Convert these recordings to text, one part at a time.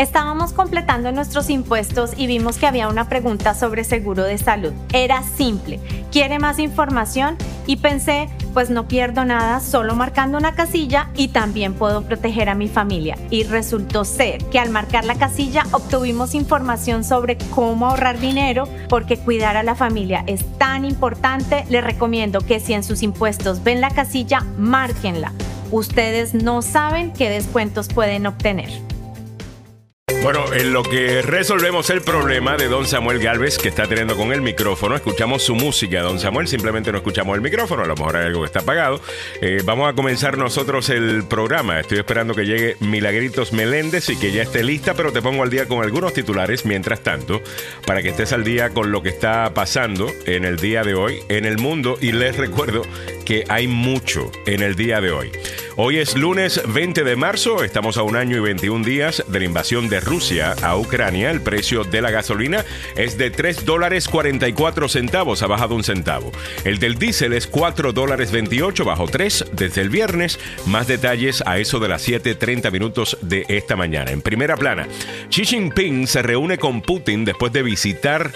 Estábamos completando nuestros impuestos y vimos que había una pregunta sobre seguro de salud. Era simple. ¿Quiere más información? Y pensé, pues no pierdo nada solo marcando una casilla y también puedo proteger a mi familia. Y resultó ser que al marcar la casilla obtuvimos información sobre cómo ahorrar dinero porque cuidar a la familia es tan importante. Les recomiendo que si en sus impuestos ven la casilla, márquenla. Ustedes no saben qué descuentos pueden obtener. Bueno, en lo que resolvemos el problema de don Samuel Galvez que está teniendo con el micrófono, escuchamos su música, don Samuel, simplemente no escuchamos el micrófono, a lo mejor hay algo que está apagado. Eh, vamos a comenzar nosotros el programa. Estoy esperando que llegue Milagritos Meléndez y que ya esté lista, pero te pongo al día con algunos titulares mientras tanto, para que estés al día con lo que está pasando en el día de hoy en el mundo y les recuerdo que hay mucho en el día de hoy. Hoy es lunes 20 de marzo, estamos a un año y 21 días de la invasión de Rusia a Ucrania. El precio de la gasolina es de 3 dólares 44 centavos, ha bajado un centavo. El del diésel es 4 dólares 28, bajó 3 desde el viernes. Más detalles a eso de las 7.30 minutos de esta mañana. En primera plana, Xi Jinping se reúne con Putin después de visitar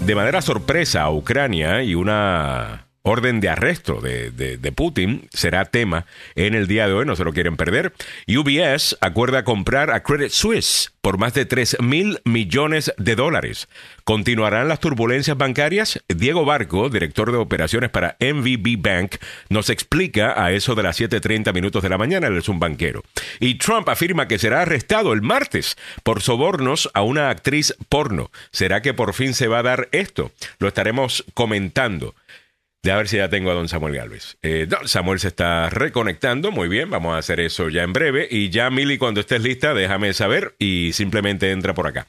de manera sorpresa a Ucrania y una orden de arresto de, Putin será tema en el día de hoy, no se lo quieren perder. UBS acuerda comprar a Credit Suisse por más de 3 mil millones de dólares. ¿Continuarán las turbulencias bancarias? Diego Barco, director de operaciones para MVB Bank, nos explica a eso de las 7.30 minutos de la mañana, él es un banquero. Y Trump afirma que será arrestado el martes por sobornos a una actriz porno. ¿Será que por fin se va a dar esto? Lo estaremos comentando. De a ver si ya tengo a don Samuel Galvez. Eh, Samuel se está reconectando, muy bien, vamos a hacer eso ya en breve. Y ya, Mili, cuando estés lista, déjame saber y simplemente entra por acá.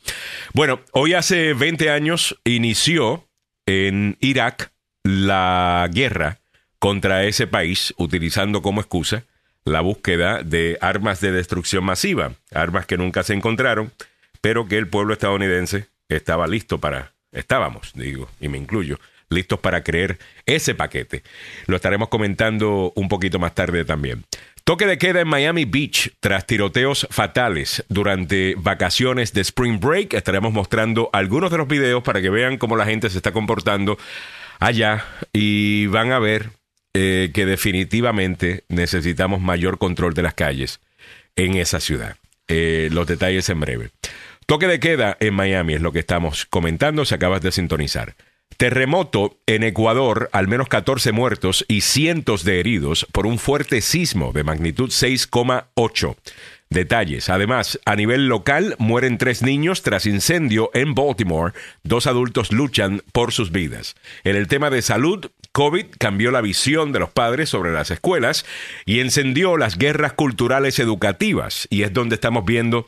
Bueno, hoy hace 20 años inició en Irak la guerra contra ese país, utilizando como excusa la búsqueda de armas de destrucción masiva, armas que nunca se encontraron, pero que el pueblo estadounidense estaba listo para, estábamos, digo, y me incluyo, listos para creer ese paquete. Lo estaremos comentando un poquito más tarde también. Toque de queda en Miami Beach tras tiroteos fatales durante vacaciones de Spring Break. Estaremos mostrando algunos de los videos para que vean cómo la gente se está comportando allá y van a ver eh, que definitivamente necesitamos mayor control de las calles en esa ciudad. Eh, los detalles en breve. Toque de queda en Miami es lo que estamos comentando, se acabas de sintonizar. Terremoto en Ecuador, al menos 14 muertos y cientos de heridos por un fuerte sismo de magnitud 6,8. Detalles. Además, a nivel local mueren tres niños tras incendio en Baltimore. Dos adultos luchan por sus vidas. En el tema de salud, COVID cambió la visión de los padres sobre las escuelas y encendió las guerras culturales educativas. Y es donde estamos viendo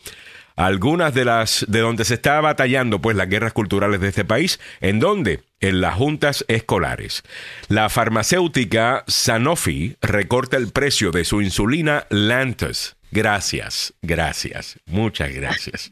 algunas de las de donde se está batallando pues las guerras culturales de este país, en donde en las juntas escolares. La farmacéutica Sanofi recorta el precio de su insulina Lantus Gracias, gracias, muchas gracias.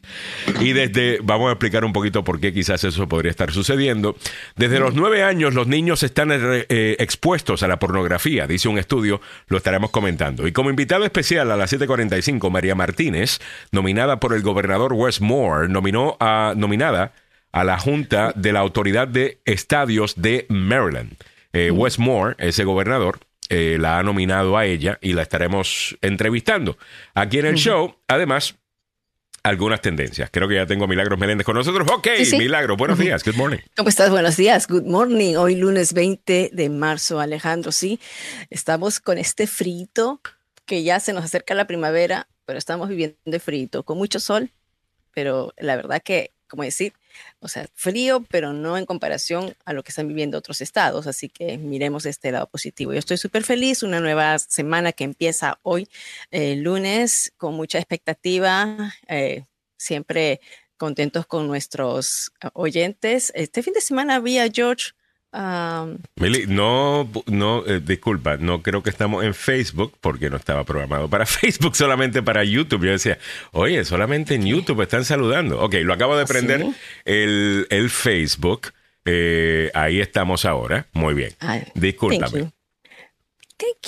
Y desde, vamos a explicar un poquito por qué quizás eso podría estar sucediendo. Desde los nueve años los niños están eh, expuestos a la pornografía, dice un estudio, lo estaremos comentando. Y como invitado especial a las 7.45, María Martínez, nominada por el gobernador Westmore, nominó a, nominada a la Junta de la Autoridad de Estadios de Maryland. Eh, Westmore, ese gobernador, eh, la ha nominado a ella y la estaremos entrevistando aquí en el show. Además, algunas tendencias. Creo que ya tengo a Milagros Meléndez con nosotros. Ok, Milagro, buenos días. Good morning. ¿Cómo estás? Buenos días. Good morning. Hoy lunes 20 de marzo, Alejandro. Sí, estamos con este frito que ya se nos acerca la primavera, pero estamos viviendo de frito, con mucho sol, pero la verdad que, como decir, o sea, frío, pero no en comparación a lo que están viviendo otros estados. Así que miremos este lado positivo. Yo estoy súper feliz, una nueva semana que empieza hoy, eh, lunes, con mucha expectativa, eh, siempre contentos con nuestros oyentes. Este fin de semana había, George, Mili, no, no, eh, disculpa, no creo que estamos en Facebook porque no estaba programado para Facebook, solamente para YouTube. Yo decía, oye, solamente en YouTube están saludando. Ok, lo acabo de ¿Ah, prender el, el, Facebook. Eh, ahí estamos ahora. Muy bien. Discúlpame.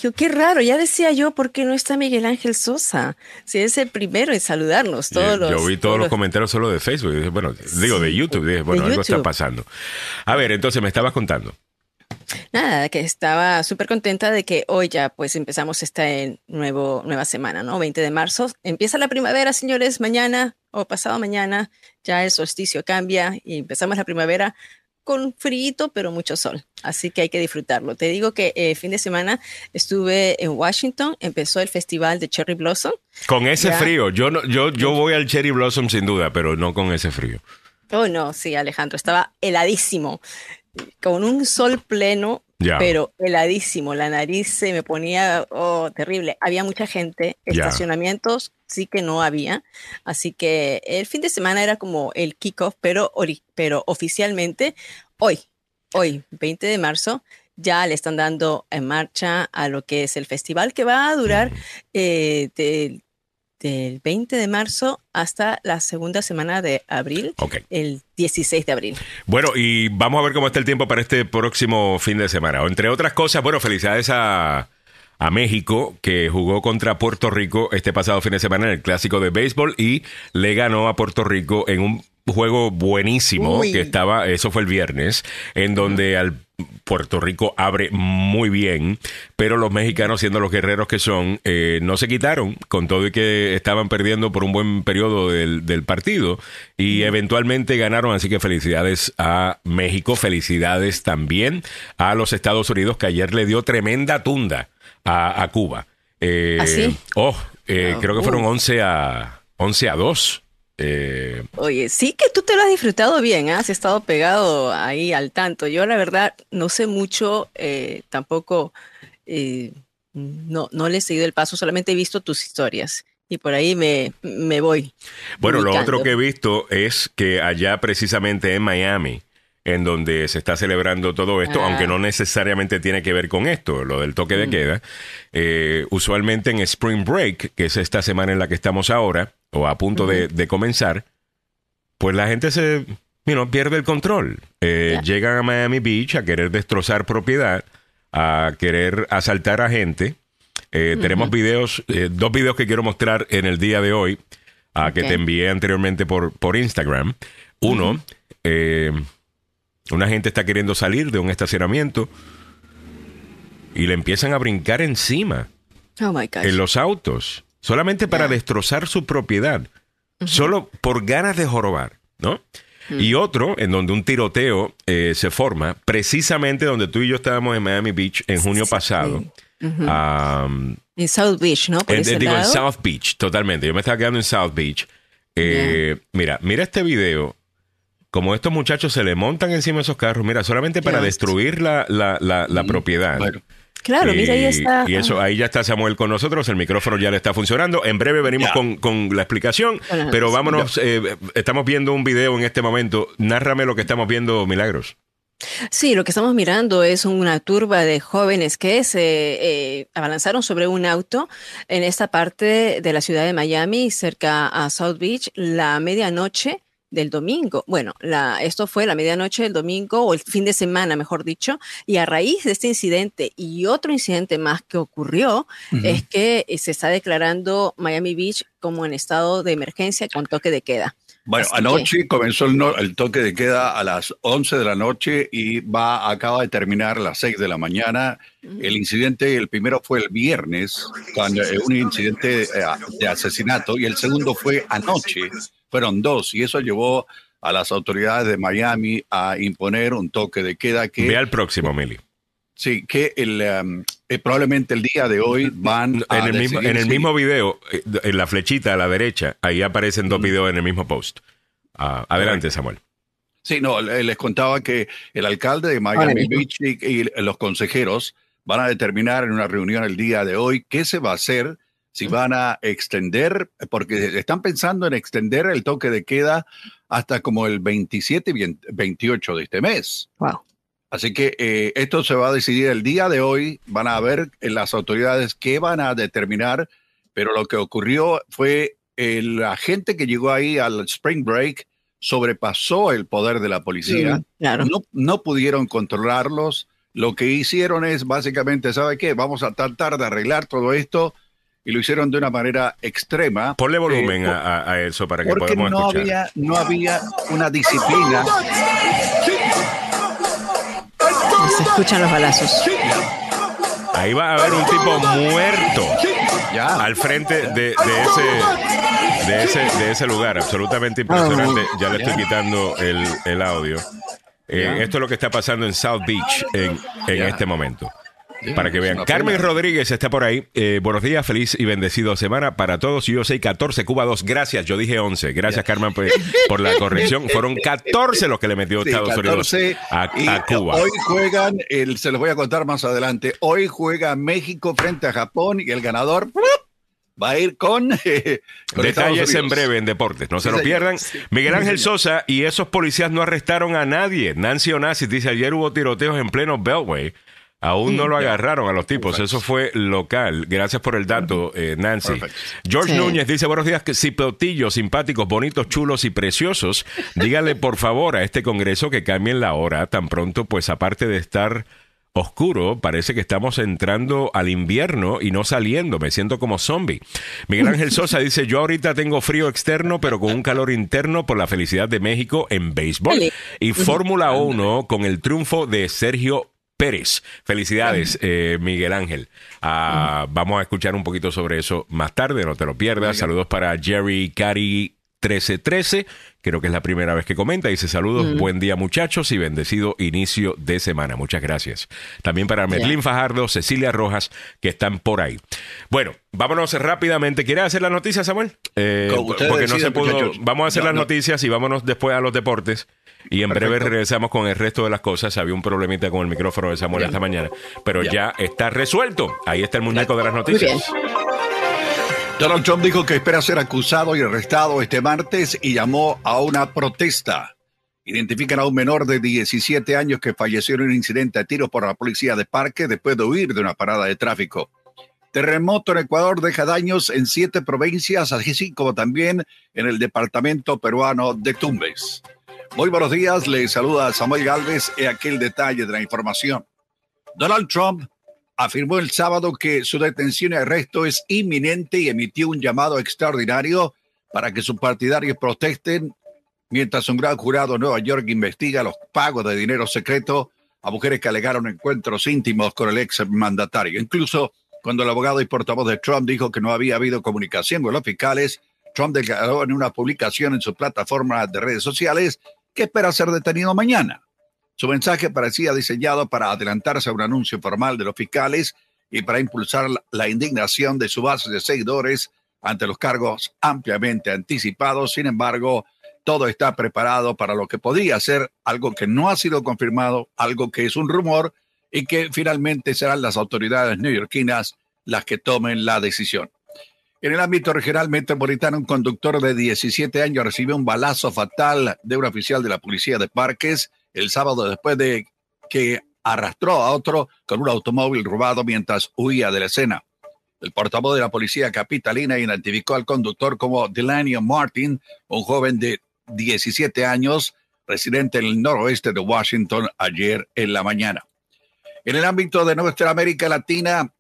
You. Qué raro. Ya decía yo, ¿por qué no está Miguel Ángel Sosa? Si es el primero en saludarnos. Todos yo, los, vi todos, los, comentarios solo de Facebook. Bueno, digo de YouTube. Dije, bueno, algo está pasando. A ver, entonces me estabas contando. Nada, que estaba súper contenta de que hoy ya pues empezamos esta nuevo, nueva semana, ¿no? 20 de marzo. Empieza la primavera, señores, mañana o pasado mañana ya el solsticio cambia y empezamos la primavera con frío, pero mucho sol. Así que hay que disfrutarlo. Te digo que el eh, fin de semana estuve en Washington, empezó el festival de Cherry Blossom. Con ese frío, yo, no, yo, yo voy al Cherry Blossom sin duda, pero no con ese frío. Oh, no, sí, Alejandro, estaba heladísimo con un sol pleno, pero heladísimo. La nariz se me ponía oh, terrible. Había mucha gente, estacionamientos sí que no había. Así que el fin de semana era como el kickoff, pero, pero oficialmente hoy, hoy, 20 de marzo, ya le están dando en marcha a lo que es el festival que va a durar eh, del del 20 de marzo hasta la segunda semana de abril, el 16 de abril. Bueno, y vamos a ver cómo está el tiempo para este próximo fin de semana. Entre otras cosas, bueno, felicidades a, a México, que jugó contra Puerto Rico este pasado fin de semana en el clásico de béisbol y le ganó a Puerto Rico en un juego buenísimo que estaba, eso fue el viernes, en donde al Puerto Rico abre muy bien, pero los mexicanos, siendo los guerreros que son, eh, no se quitaron con todo y que estaban perdiendo por un buen periodo del, partido y eventualmente ganaron, así que felicidades a México, felicidades también a los Estados Unidos que ayer le dio tremenda tunda a, Cuba. Eh, ¿Ah, Oh, eh, creo que fueron 11 a, 11 a 2. Eh, Oye, sí que tú te lo has disfrutado bien, ¿eh? has estado pegado ahí al tanto. Yo la verdad no sé mucho, eh, tampoco no, no le he seguido el paso, solamente he visto tus historias y por ahí me, me voy. Bueno, lo otro que he visto es que allá precisamente en Miami, en donde se está celebrando todo esto, aunque no ah. necesariamente tiene que ver con esto, lo del toque de mm. queda, usualmente en Spring Break, que es esta semana en la que estamos ahora, o a punto de, comenzar, pues la gente se pierde el control. Eh, llegan a Miami Beach a querer destrozar propiedad, a querer asaltar a gente. Eh, tenemos videos, eh, dos videos que quiero mostrar en el día de hoy, a que te envié anteriormente por, por Instagram. Uno, una gente está queriendo salir de un estacionamiento y le empiezan a brincar encima oh en los autos solamente para destrozar su propiedad, solo por ganas de jorobar, ¿no? Y otro, en donde un tiroteo eh, se forma, precisamente donde tú y yo estábamos en Miami Beach en junio pasado. en South Beach, ¿no? Por digo, en South Beach, totalmente. Yo me estaba quedando en South Beach. Eh, mira, mira este video. Como estos muchachos se le montan encima de esos carros, mira, solamente para destruir la, la, la, propiedad. Claro, mira, ahí está. Y eso, ahí ya está Samuel con nosotros, el micrófono ya le está funcionando. En breve venimos con, con, la explicación, pero vámonos, eh, estamos viendo un video en este momento. Nárrame lo que estamos viendo, Milagros. Sí, lo que estamos mirando es una turba de jóvenes que se eh, abalanzaron sobre un auto en esta parte de la ciudad de Miami, cerca a South Beach, la medianoche del domingo. Bueno, la, esto fue la medianoche del domingo o el fin de semana, mejor dicho, y a raíz de este incidente y otro incidente más que ocurrió es que eh, se está declarando Miami Beach como en estado de emergencia con toque de queda. Bueno, anoche comenzó el, toque de queda a las 11 de la noche y va acaba de terminar a las 6 de la mañana. El incidente, el primero fue el viernes, cuando eh, un incidente eh, de asesinato, y el segundo fue anoche, fueron dos, y eso llevó a las autoridades de Miami a imponer un toque de queda que... Ve al próximo, Meli. Sí, que el, um, eh, probablemente el día de hoy van a... En el, mismo, en el mismo video, eh, en la flechita a la derecha, ahí aparecen dos videos en el mismo post. Ah, adelante, Samuel. Sí, no, les contaba que el alcalde de Miami Beach y, los consejeros van a determinar en una reunión el día de hoy qué se va a hacer si van a extender, porque están pensando en extender el toque de queda hasta como el 27 y 28 de este mes. Wow. Así que eh, esto se va a decidir el día de hoy. Van a ver en las autoridades qué van a determinar, pero lo que ocurrió fue el agente que llegó ahí al Spring Break sobrepasó el poder de la policía. claro. no, no pudieron controlarlos lo que hicieron es básicamente, ¿sabe qué? Vamos a tratar de arreglar todo esto y lo hicieron de una manera extrema. Ponle volumen eh, a, a, eso para que podamos no escuchar. Había, no había una disciplina. Se escuchan los balazos. Ahí va a haber un tipo muerto Ya. al frente de, de ese, de, ese, de ese lugar. Absolutamente impresionante. Ya le estoy quitando el, el audio. Eh. Esto es lo que está pasando en South Beach en, en este momento. Para que vean. Carmen. Rodríguez está por ahí. Eh, buenos días, feliz y bendecido semana para todos. Yo soy 14, Cuba 2. Gracias, yo dije 11. Gracias, Carmen, pues, por la corrección. Fueron 14 los que le metió Sí, Estados 14, Unidos a, y a Cuba. Hoy juegan, el, se los voy a contar más adelante. Hoy juega México frente a Japón y el ganador va a ir con. eh, Detalles en breve en deportes, no se lo pierdan. Sí. Miguel Ángel Sí. Sosa y esos policías no arrestaron a nadie. Nancy Onassis dice, ayer hubo tiroteos en pleno Beltway. Aún no lo agarraron a los tipos. Perfecto. Eso fue local. Gracias por el dato, eh, Nancy. Perfecto. George Sí. Núñez dice, buenos días, que cipotillos, simpáticos, bonitos, chulos y preciosos. Dígale, por favor, a este Congreso que cambien la hora tan pronto, pues aparte de estar oscuro, parece que estamos entrando al invierno y no saliendo, me siento como zombie. Miguel Ángel Sosa dice, yo ahorita tengo frío externo, pero con un calor interno por la felicidad de México en béisbol. Y Fórmula 1 con el triunfo de Sergio Pérez. Felicidades, eh, Miguel Ángel. Ah, Vamos a escuchar un poquito sobre eso más tarde, no te lo pierdas. Saludos para Jerry Cari 1313, creo que es la primera vez que comenta. Dice saludos, buen día muchachos y bendecido inicio de semana. Muchas gracias. También para Merlín Fajardo, Cecilia Rojas, que están por ahí. Bueno, vámonos rápidamente. ¿Quieres hacer las noticias, Samuel? Eh, porque no se pudo. muchachos. Vamos a hacer No, las no. noticias y vámonos después a los deportes. Y en breve regresamos con el resto de las cosas. Había un problemita con el micrófono de Samuel esta mañana, pero Ya. ya está resuelto. Ahí está el muñeco de las noticias. Donald Trump dijo que espera ser acusado y arrestado este martes y llamó a una protesta. Identifican a un menor de 17 años que falleció en un incidente a tiros por la policía de parque después de huir de una parada de tráfico. Terremoto en Ecuador deja daños en siete provincias, así como también en el departamento peruano de Tumbes. Muy buenos días, le saluda Samuel Galvez y aquí el detalle de la información. Donald Trump afirmó el sábado que su detención y arresto es inminente y emitió un llamado extraordinario para que sus partidarios protesten mientras un gran jurado en Nueva York investiga los pagos de dinero secreto a mujeres que alegaron encuentros íntimos con el ex mandatario. Incluso cuando el abogado y portavoz de Trump dijo que no había habido comunicación con los fiscales, Trump declaró en una publicación en su plataforma de redes sociales que espera ser detenido mañana. Su mensaje parecía diseñado para adelantarse a un anuncio formal de los fiscales y para impulsar la- indignación de su base de seguidores ante los cargos ampliamente anticipados. Sin embargo, todo está preparado para lo que podría ser algo que no ha sido confirmado, algo que es un rumor y que finalmente serán las autoridades neoyorquinas las que tomen la decisión. En el ámbito regional metropolitano, un conductor de 17 años recibió un balazo fatal de un oficial de la policía de Parques el sábado después de que arrastró a otro con un automóvil robado mientras huía de la escena. El portavoz de la policía capitalina identificó al conductor como Delanio Martin, un joven de 17 años, residente en el noroeste de Washington, ayer en la mañana. En el ámbito de nuestra América Latina,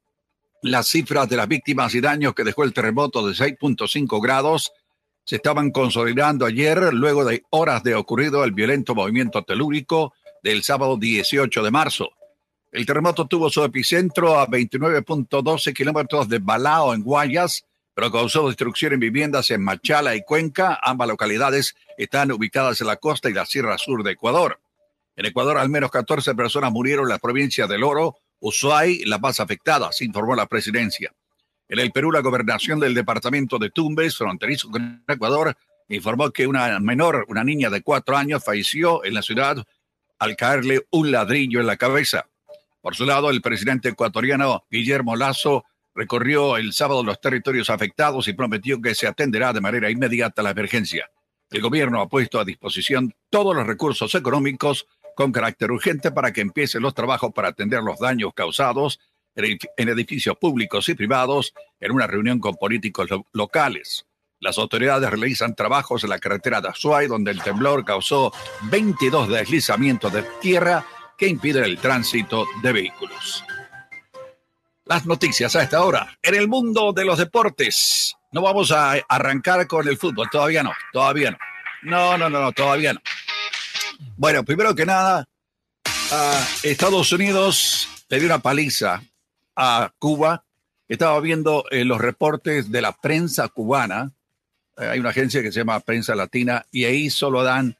las cifras de las víctimas y daños que dejó el terremoto de 6.5 grados se estaban consolidando ayer luego de horas de ocurrido el violento movimiento telúrico del sábado 18 de marzo. El terremoto tuvo su epicentro a 29.12 kilómetros de Balao en Guayas, pero causó destrucción en viviendas en Machala y Cuenca. Ambas localidades están ubicadas en la costa y la sierra sur de Ecuador. En Ecuador, al menos 14 personas murieron en la provincia del Oro, Ushuay, las más afectadas, informó la presidencia. En el Perú, la gobernación del departamento de Tumbes, fronterizo con Ecuador, informó que una menor, una niña de cuatro años, falleció en la ciudad al caerle un ladrillo en la cabeza. Por su lado, el presidente ecuatoriano Guillermo Lazo recorrió el sábado los territorios afectados y prometió que se atenderá de manera inmediata la emergencia. El gobierno ha puesto a disposición todos los recursos económicos con carácter urgente para que empiecen los trabajos para atender los daños causados en edificios públicos y privados en una reunión con políticos lo locales. Las autoridades realizan trabajos en la carretera de Azuay, donde el temblor causó 22 deslizamientos de tierra que impiden el tránsito de vehículos. Las noticias a esta hora. En el mundo de los deportes, no vamos a arrancar con el fútbol, todavía no, todavía no. No, no, no, no todavía no. Bueno, primero que nada, Estados Unidos le dio una paliza a Cuba. Estaba viendo eh, los reportes de la prensa cubana. Eh, hay una agencia que se llama Prensa Latina y ahí solo dan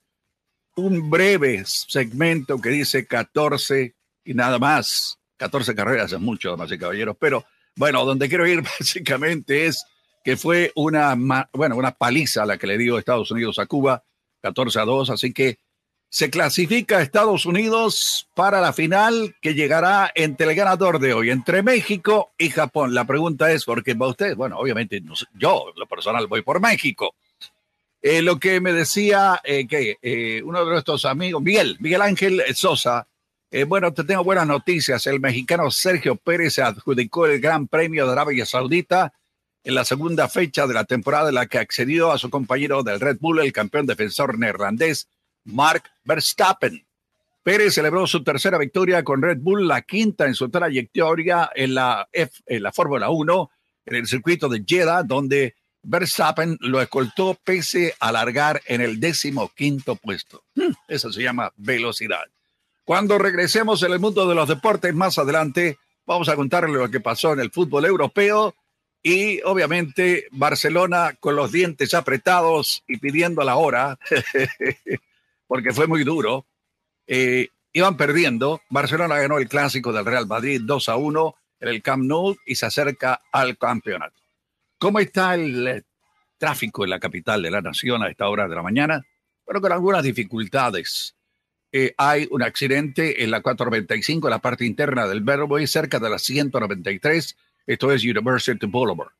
un breve segmento que dice 14 y nada más. 14 carreras es mucho, damas y caballeros. Pero bueno, donde quiero ir básicamente es que fue una, bueno, una paliza la que le dio Estados Unidos a Cuba, 14 a 2. Así que se clasifica Estados Unidos para la final que llegará entre el ganador de hoy, entre México y Japón. La pregunta es, ¿por qué va usted? Bueno, obviamente yo, lo personal, voy por México. Eh, lo que me decía eh, que eh, uno de nuestros amigos, Miguel, Miguel Ángel Sosa, bueno, te tengo buenas noticias. El mexicano Sergio Pérez se adjudicó el Gran Premio de Arabia Saudita en la segunda fecha de la temporada en la que accedió a su compañero del Red Bull, el campeón defensor neerlandés Mark Verstappen. Pérez celebró su tercera victoria con Red Bull, la quinta en su trayectoria en la, la Fórmula 1, en el circuito de Jeddah, donde Verstappen lo escoltó pese a largar en el décimo quinto puesto. Hmm, eso se llama velocidad. Cuando regresemos en el mundo de los deportes más adelante, vamos a contarle lo que pasó en el fútbol europeo y obviamente Barcelona con los dientes apretados y pidiendo la hora. porque fue muy duro. Eh, iban perdiendo. Barcelona ganó el clásico del Real Madrid 2 a 1 en el Camp Nou y se acerca al campeonato. ¿Cómo está el eh, tráfico en la capital de la nación a esta hora de la mañana? Bueno, con algunas dificultades. Eh, hay un accidente en la 495, en la parte interna del Verboy, cerca de la 193. Esto es University Boulevard.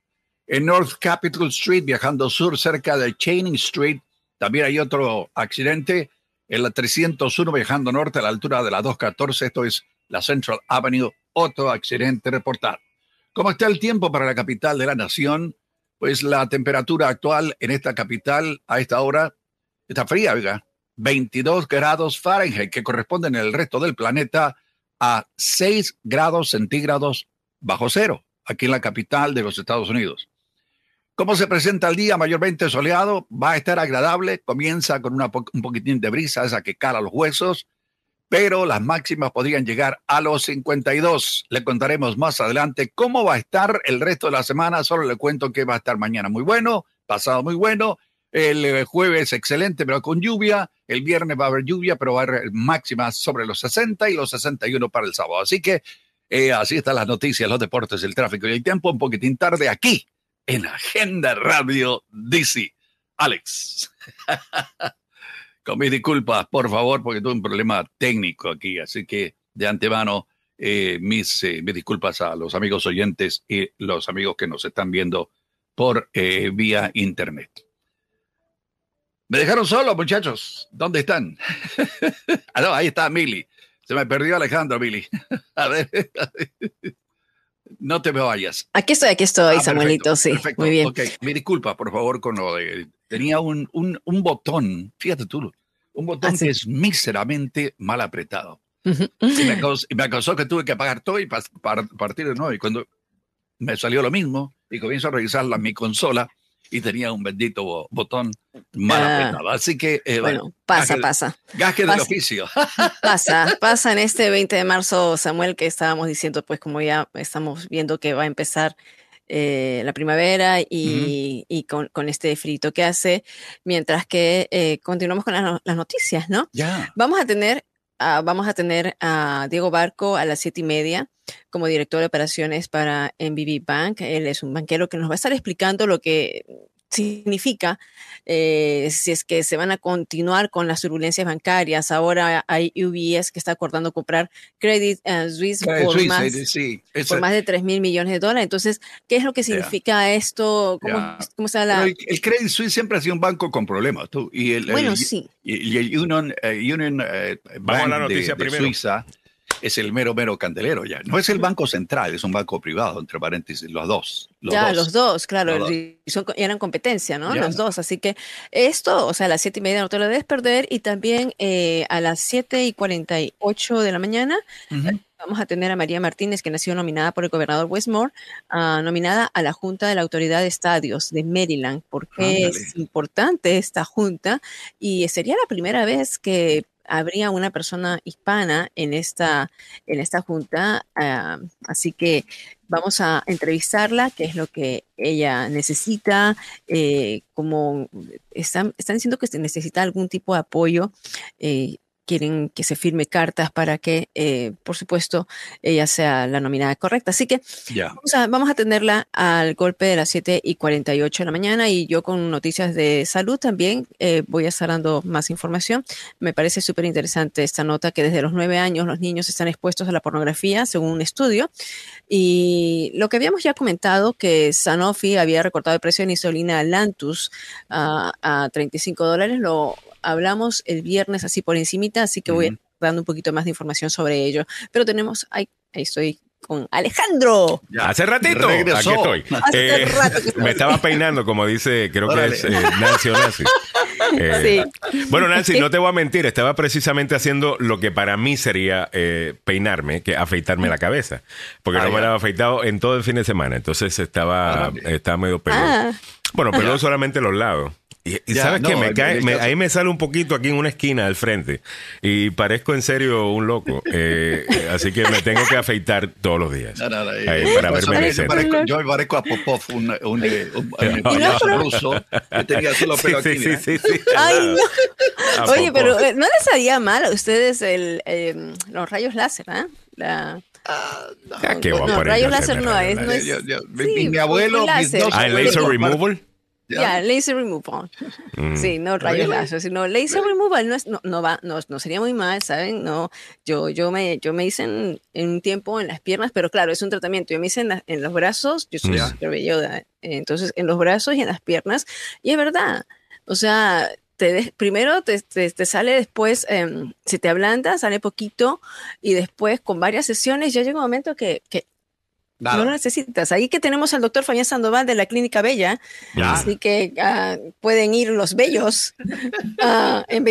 En North Capitol Street, viajando sur, cerca de Channing Street, también hay otro accidente en la 301 viajando norte a la altura de la 214, esto es la Central Avenue, otro accidente reportado. ¿Cómo está el tiempo para la capital de la nación? Pues la temperatura actual en esta capital a esta hora está fría, oiga, 22 grados Fahrenheit, que corresponden en el resto del planeta a 6 grados centígrados bajo cero, aquí en la capital de los Estados Unidos. ¿Cómo se presenta el día? Mayormente soleado, va a estar agradable, comienza con un poquitín de brisa, esa que cala los huesos, pero las máximas podrían llegar a los 52. Le contaremos más adelante cómo va a estar el resto de la semana, solo le cuento que va a estar mañana muy bueno, pasado muy bueno, el eh, jueves excelente, pero con lluvia, el viernes va a haber lluvia, pero va a haber máximas sobre los 60 y los 61 para el sábado. Así que eh, así están las noticias, los deportes, el tráfico y el tiempo, un poquitín tarde aquí en Agenda Radio DC. Alex, con mis disculpas, por favor, porque tuve un problema técnico aquí, así que de antemano eh, mis, eh, mis, disculpas a los amigos oyentes y los amigos que nos están viendo por eh, vía internet. Me dejaron solo, muchachos. ¿Dónde están? ah, no, ahí está Mili. Se me perdió Alejandro, Mili. a ver. No te me vayas. Aquí estoy, aquí estoy, ah, Samuelito, sí. Muy bien. Ok, me disculpa, por favor, con lo de. Tenía un, un, un botón, fíjate tú, un botón ah, que es míseramente mal apretado. y me, causó, que tuve que apagar todo y partir de nuevo. Y cuando me salió lo mismo y comienzo a revisar la, mi consola, y tenía un bendito botón mal ah, apretado. Así que, eh, bueno, pasa, pasa. Gaje del oficio. Pasa, pasa en este 20 de marzo, Samuel, que estábamos diciendo, pues como ya estamos viendo que va a empezar eh, la primavera y, y con, con, este frito que hace, mientras que eh, continuamos con las, noticias, ¿no? Ya. Vamos a tener vamos a tener a Diego Barco a las siete y media como director de operaciones para MBB Bank. Él es un banquero que nos va a estar explicando lo que significa eh, si es que se van a continuar con las turbulencias bancarias. Ahora hay UBS que está acordando comprar Credit Suisse, por, más, por, más, de 3 mil millones de dólares. Entonces, ¿qué es lo que significa esto? ¿Cómo, ¿cómo está la... el, Credit Suisse siempre ha sido un banco con problemas. Tú, y el, bueno, sí. Y, el Union, eh, Union eh, Bank la noticia de, Suiza es el mero, mero candelero ya. No es el banco central, es un banco privado, entre paréntesis, los dos. ya, los dos, claro, eran competencia, ¿no? Los dos. Así que esto, o sea, a las siete y media no te lo debes perder y también eh, a las siete y cuarenta y ocho de la mañana. Vamos a tener a María Martínez, que ha sido nominada por el gobernador Westmore, uh, nominada a la Junta de la Autoridad de Estadios de Maryland, porque es importante esta junta y sería la primera vez que habría una persona hispana en esta, en esta junta, uh, así que vamos a entrevistarla, qué es lo que ella necesita, eh, como están, están diciendo que necesita algún tipo de apoyo. Eh, quieren que se firme cartas para que, eh, por supuesto, ella sea la nominada correcta. Así que vamos, a, tenerla al golpe de las 7 y 48 de la mañana y yo con noticias de salud también eh, voy a estar dando más información. Me parece súper interesante esta nota que desde los 9 años los niños están expuestos a la pornografía, según un estudio. Y lo que habíamos ya comentado, que Sanofi había recortado el precio de insulina Lantus a, a 35 dólares, lo hablamos el viernes así por encimita, así que voy dando un poquito más de información sobre ello. Pero tenemos, ahí, ahí estoy con Alejandro. hace ratito, aquí estoy. Eh, me estaba peinando, como dice, creo que es eh, Nancy o Nancy. Eh, bueno, Nancy, no te voy a mentir, estaba precisamente haciendo lo que para mí sería peinarme, que afeitarme la cabeza, porque ah, no me la había afeitado en todo el fin de semana, entonces estaba, ah, estaba medio peludo. Ah. Bueno, pero solamente los lados. Y, sabes que me cae, ahí me sale un poquito aquí en una esquina al frente y parezco en serio un loco. Eh, así que me tengo que afeitar todos los días. para verme decente. Yo me parezco a Popov, un, un, un, ruso que tenía solo pelo sí, Sí, sí, sí, Ay, no. Oye, pero eh, no les haría mal a ustedes el, eh, los rayos láser, ¿eh? La... Uh, no, no, no rayos láser no es. No es yo, yo, mi, mi, abuelo. Mis dos ah, el laser removal. Ya, laser removal. Mm. Sí, no rayos láser, sino laser removal no, es, no, no, va, no, no, sería muy mal, ¿saben? No, yo, yo, me, yo me hice en, un tiempo en las piernas, pero claro, es un tratamiento. Yo me hice en, en los brazos, yo soy super belloda, entonces en los brazos y en las piernas, y es verdad, o sea, te primero te, te, te, sale después, eh, se te ablanda, sale poquito, y después con varias sesiones ya llega un momento que, que no lo necesitas. Ahí que tenemos al doctor Fabián Sandoval de la Clínica Bella. Así que ah, pueden ir los bellos uh, en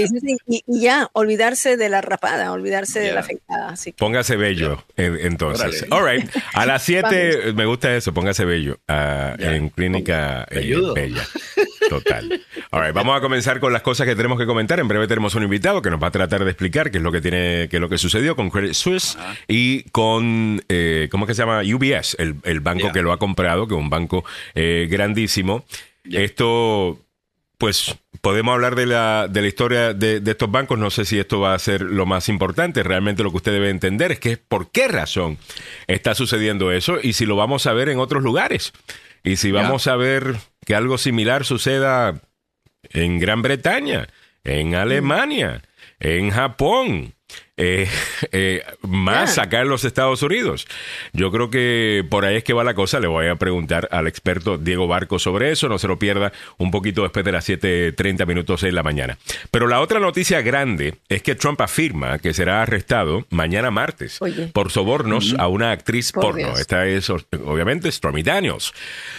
y, y, ya olvidarse de la rapada, olvidarse de la afectada. Póngase bello entonces. All right. A las 7, me gusta eso, póngase bello uh, en Clínica eh, Bella. Total. All right, vamos a comenzar con las cosas que tenemos que comentar. En breve tenemos un invitado que nos va a tratar de explicar qué es lo que tiene, qué es lo que sucedió con Credit Suisse y con, eh, ¿cómo es que se llama? UBS, el, banco que lo ha comprado, que es un banco eh, grandísimo. Esto, pues, podemos hablar de la, de la historia de, de, estos bancos. No sé si esto va a ser lo más importante. Realmente lo que usted debe entender es que por qué razón está sucediendo eso y si lo vamos a ver en otros lugares. Y si vamos a ver que algo similar suceda en Gran Bretaña, en Alemania, en Japón, eh, eh, más acá en los Estados Unidos. Yo creo que por ahí es que va la cosa. Le voy a preguntar al experto Diego Barco sobre eso. No se lo pierda un poquito después de las 7:30 minutos de la mañana. Pero la otra noticia grande es que Trump afirma que será arrestado mañana martes por sobornos a una actriz porno. Esta es obviamente Stormy Daniels.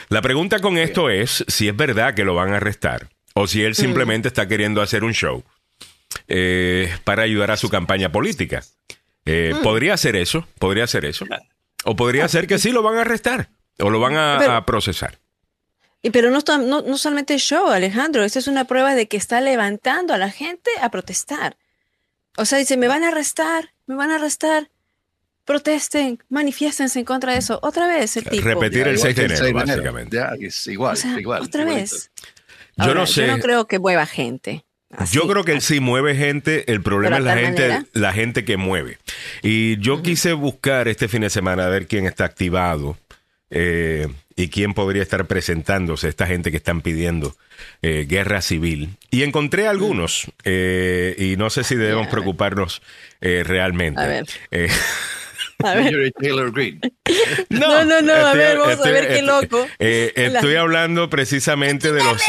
La pregunta con esto es si es verdad que lo van a arrestar o si él simplemente está queriendo hacer un show. Eh, para ayudar a su campaña política. Eh, mm. Podría ser eso, podría ser eso. O podría ser que sí lo van a arrestar o lo van a, procesar. Y pero no, no, no solamente show, Alejandro, esta es una prueba de que está levantando a la gente a protestar. O sea, dice, me van a arrestar, me van a arrestar. Protesten, manifiéstense en contra de eso. Otra vez el tipo. Repetir el 6 de enero, básicamente. es igual, igual. Otra vez. Yo no sé. Yo no creo que mueva gente. Yo creo que él sí mueve gente, el problema es la gente, la gente que mueve. Y yo quise buscar este fin de semana a ver quién está activado eh, y quién podría estar presentándose, esta gente que están pidiendo eh, guerra civil. Y encontré algunos, eh, y no sé si debemos preocuparnos realmente. A ver. A ver. Taylor Green. No, no, no, a ver, vamos a ver qué loco. estoy hablando precisamente de los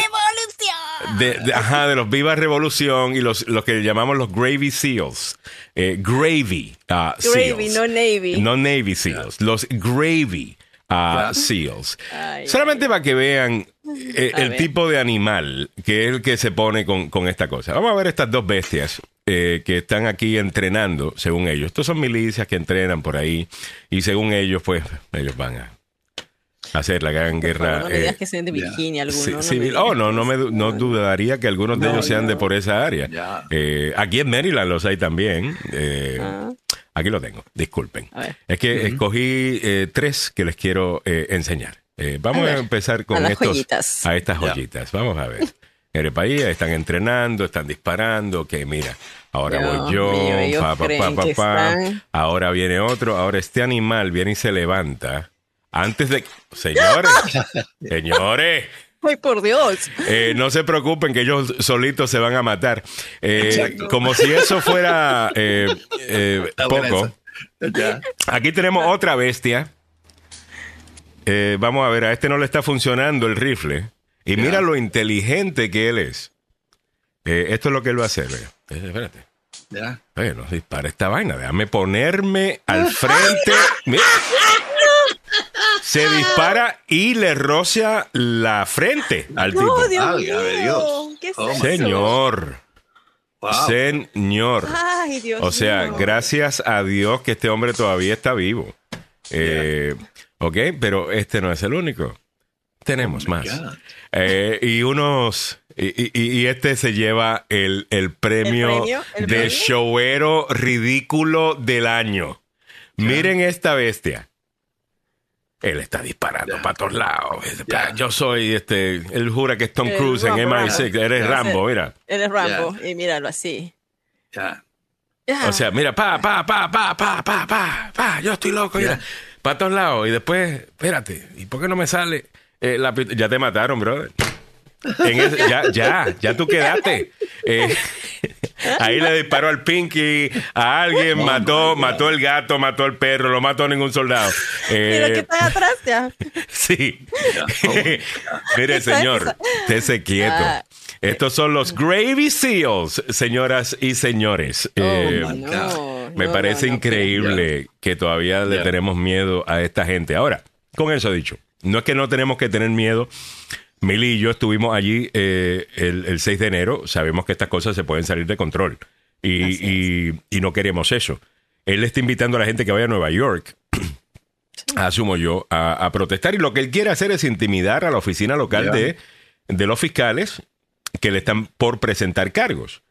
de, de- ajá, de los Viva Revolución y los, los que llamamos los Gravy Seals. Eh, gravy ah, Gravy, Seals. no Navy. No Navy Seals, los Gravy Ya. Seals. Ay, Solamente para que vean eh, el ver. tipo de animal que es el que se pone con, con esta cosa. Vamos a ver estas dos bestias eh, que están aquí entrenando, según ellos. Estos son milicias que entrenan por ahí y según ellos, pues, ellos van a hacer la gran favor, guerra. no me eh, que sean de ya. Virginia. Sí, no oh, no, no me no dudaría que algunos de No, ellos sean no. de por esa área. Eh, aquí en Maryland los hay también. Eh, Ah. Aquí lo tengo, disculpen. Es que escogí eh, tres que les quiero eh, enseñar. Eh, vamos A empezar con a las estos, joyitas. a estas joyitas. Vamos a ver. En el país están entrenando, están disparando, que mira, ahora Dios voy yo, mío, pa, pa, pa. están- ahora viene otro, ahora este animal viene y se levanta. Antes de... Señores, señores. Ay, por Dios. Eh, no se preocupen que ellos solitos se van a matar. Eh, como si eso fuera eh, poco. Aquí tenemos otra bestia. Vamos a ver, a este no le está funcionando el rifle. Y mira lo inteligente que él es. Esto es lo que él va a hacer. espérate. Ya. Oye, no dispara esta vaina. Déjame ponerme al frente. Mira. Se dispara y le rocia la frente al tipo. No, Dios mío. Dios. ¿Qué es Oh, eso? Señor. Wow. Señor. Ay, Dios O sea, mío. gracias a Dios que este hombre todavía está vivo. Eh, Ok, pero este no es el único. Tenemos más. God. Eh, y unos. Y, y- y este se lleva el, el premio, ¿El premio? ¿El de premio? showero ridículo del año. Miren esta bestia. Él está disparando para todos lados. Yo soy este. Él jura que es Tom Cruise en Rambo, MI6. Eres. Rambo, mira. Él es Rambo. Y míralo así. Ya. O sea, mira, pa, pa, pa, pa, pa, pa, pa, pa, yo estoy loco, mira, para todos lados. Y después, espérate, ¿y por qué no me sale eh, la Ya te mataron, brother. En ese- ya, ya, ya tú quedaste. Eh, ahí le disparó al Pinky, a alguien, mató, mató el gato, mató el perro, lo mató a ningún soldado. Mira Eh, que está atrás ya. Sí. Mire, señor, estése quieto. Ah. Estos son los Gravy Seals, señoras y señores. Eh, my no, me no, parece no, no. increíble que todavía le tenemos miedo a esta gente. Ahora, con eso dicho, no es que no tenemos que tener miedo. Mili y yo estuvimos allí eh, el, el 6 de enero. Sabemos que estas cosas se pueden salir de control. Y, no queremos eso. Él está invitando a la gente que vaya a Nueva York asumo yo, a, a protestar. Y lo que él quiere hacer es intimidar a la oficina local de, de los fiscales que le están por presentar cargos.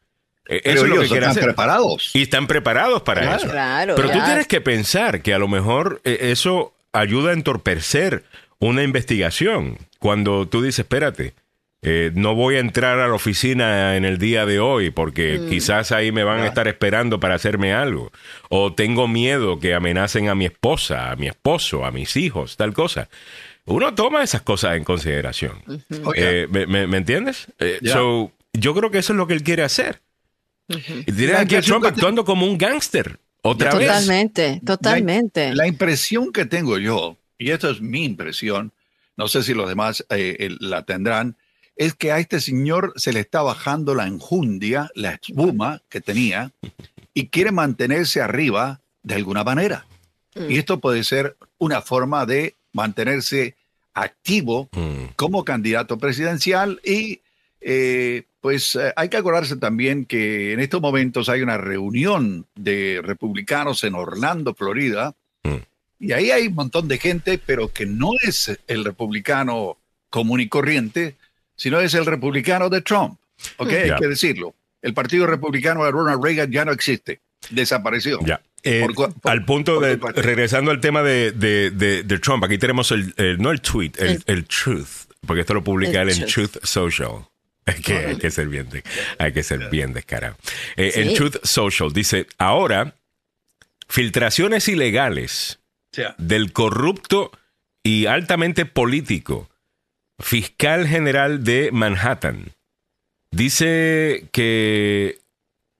Eh, Pero Eso es lo que quiere están hacer. preparados. Y están preparados para Claro. eso. Claro. Pero tú tienes que pensar que a lo mejor eh, eso ayuda a entorpecer una investigación. Cuando tú dices, espérate, eh, no voy a entrar a la oficina en el día de hoy porque Mm. quizás ahí me van a estar esperando para hacerme algo. O tengo miedo que amenacen a mi esposa, a mi esposo, a mis hijos, tal cosa. Uno toma esas cosas en consideración. Eh, ¿me, me- me entiendes? Eh, so, yo creo que eso es lo que él quiere hacer. Y tienes La aquí a Trump actuando como un gángster. Otra vez. Totalmente, totalmente. La impresión que tengo yo, y esto es mi impresión, no sé si los demás eh, eh, la tendrán, es que a este señor se le está bajando la enjundia, la espuma que tenía, y quiere mantenerse arriba de alguna manera. Y esto puede ser una forma de mantenerse activo Mm. como candidato presidencial y eh, pues eh, hay que acordarse también que en estos momentos hay una reunión de republicanos en Orlando, Florida, Mm. Y ahí hay un montón de gente, pero que no es el republicano común y corriente, sino es el republicano de Trump. ¿Ok? Hay que decirlo. El Partido Republicano de Ronald Reagan ya no existe. Desapareció. Ya. Eh, Por cu- por- al punto de, regresando al tema de, de- de- de Trump, aquí tenemos el, el- no el tweet, el, El- truth, porque esto lo publica El él en truth. Truth Social. Hay que, hay que ser bien, de- hay que ser bien descarado. Eh, En. Truth Social dice, ahora, filtraciones ilegales Del corrupto y altamente político fiscal general de Manhattan. Dice que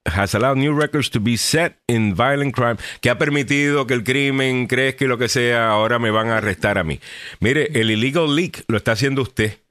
has allowed new records to be set in violent crime, que ha permitido que el crimen crezca y lo que sea, ahora me van a arrestar a mí. Mire, el illegal leak lo está haciendo usted.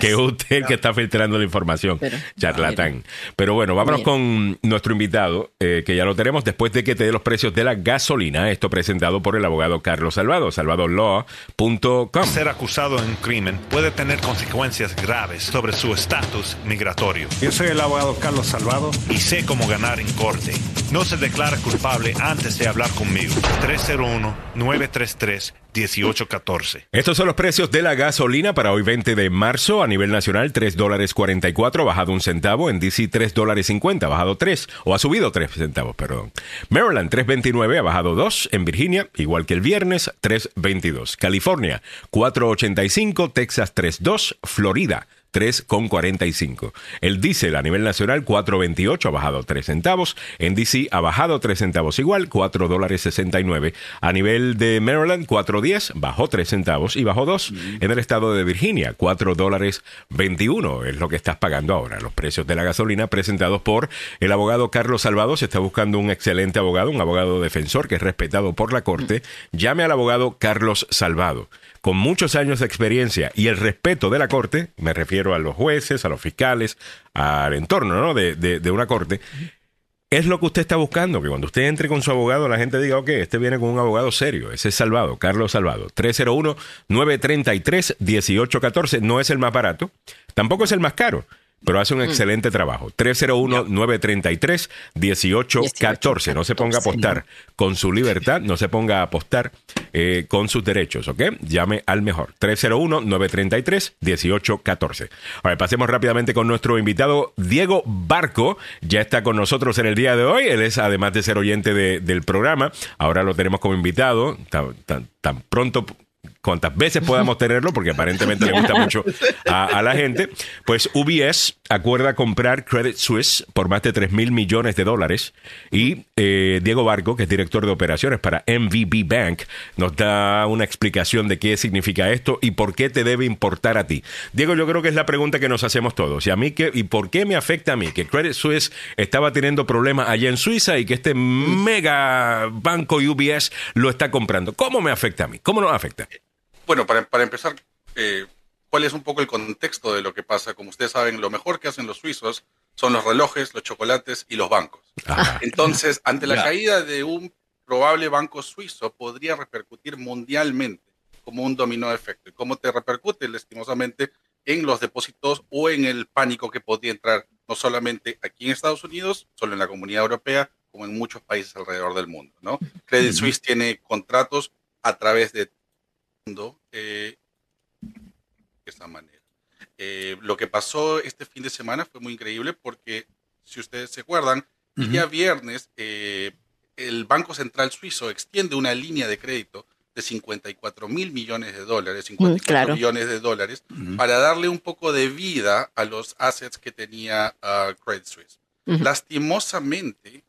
Que usted el que está filtrando la información, charlatán. Pero bueno, vámonos con nuestro invitado, eh, que ya lo tenemos después de que te dé los precios de la gasolina. Esto presentado por el abogado Carlos Salvado, salvadolaw.com. Ser acusado en un crimen puede tener consecuencias graves sobre su estatus migratorio. Yo soy el abogado Carlos Salvado y sé cómo ganar en corte. No se declara culpable antes de hablar conmigo. 301 933 1814. Estos son los precios de la gasolina para hoy 20 de marzo. A nivel nacional, 3 dólares 44, bajado un centavo. En DC, 3 dólares 50, bajado 3, o ha subido 3 centavos, perdón. Maryland, 3.29, ha bajado 2. En Virginia, igual que el viernes, 3.22. California, 4.85. Texas, 3.2. Florida, 3,45. El diésel a nivel nacional 4,28 ha bajado 3 centavos. En DC ha bajado 3 centavos igual, 4 dólares 69. A nivel de Maryland 4,10 bajó 3 centavos y bajó 2. En el estado de Virginia 4 dólares 21 es lo que estás pagando ahora. Los precios de la gasolina presentados por el abogado Carlos Salvado. Se está buscando un excelente abogado, un abogado defensor que es respetado por la corte. Llame al abogado Carlos Salvado con muchos años de experiencia y el respeto de la corte, me refiero a los jueces, a los fiscales, al entorno de, una corte, es lo que usted está buscando, que cuando usted entre con su abogado, la gente diga, ok, este viene con un abogado serio, ese es Salvado, Carlos Salvado. 301-933-1814, no es el más barato, tampoco es el más caro pero hace un mm. excelente trabajo. 301-933-1814. No se ponga a apostar con su libertad, no se ponga a apostar eh, con sus derechos, ¿ok? Llame al mejor. 301-933-1814. Ahora, pasemos rápidamente con nuestro invitado Diego Barco. Ya está con nosotros en el día de hoy. Él es, además de ser oyente del programa, ahora lo tenemos como invitado. tan pronto cuantas veces podamos tenerlo, porque aparentemente le gusta mucho a, la gente, pues UBS acuerda comprar Credit Suisse por más de 3 mil millones de dólares y eh, Diego Barco, que es director de operaciones para MVB Bank, nos da una explicación de qué significa esto y por qué te debe importar a ti. Diego, yo creo que es la pregunta que nos hacemos todos. ¿Y a mí qué, y por qué me afecta a mí que Credit Suisse estaba teniendo problemas allá en Suiza y que este mega banco UBS lo está comprando? ¿Cómo me afecta a mí? ¿Cómo nos afecta? Bueno, para, para empezar, eh, ¿cuál es un poco el contexto de lo que pasa? Como ustedes saben, lo mejor que hacen los suizos son los relojes, los chocolates y los bancos. Entonces, ante la caída de un probable banco suizo, podría repercutir mundialmente como un dominó de efecto. ¿Y cómo te repercute, lastimosamente, en los depósitos o en el pánico que podría entrar no solamente aquí en Estados Unidos, solo en la comunidad europea, como en muchos países alrededor del mundo. ¿no? Credit Suisse tiene contratos a través de eh, de esta manera. Eh, lo que pasó este fin de semana fue muy increíble porque, si ustedes se acuerdan, el día viernes eh, el Banco Central Suizo extiende una línea de crédito de 54 mil millones de dólares, 54 mm, millones de dólares, para darle un poco de vida a los assets que tenía uh, Credit Suisse. Lastimosamente,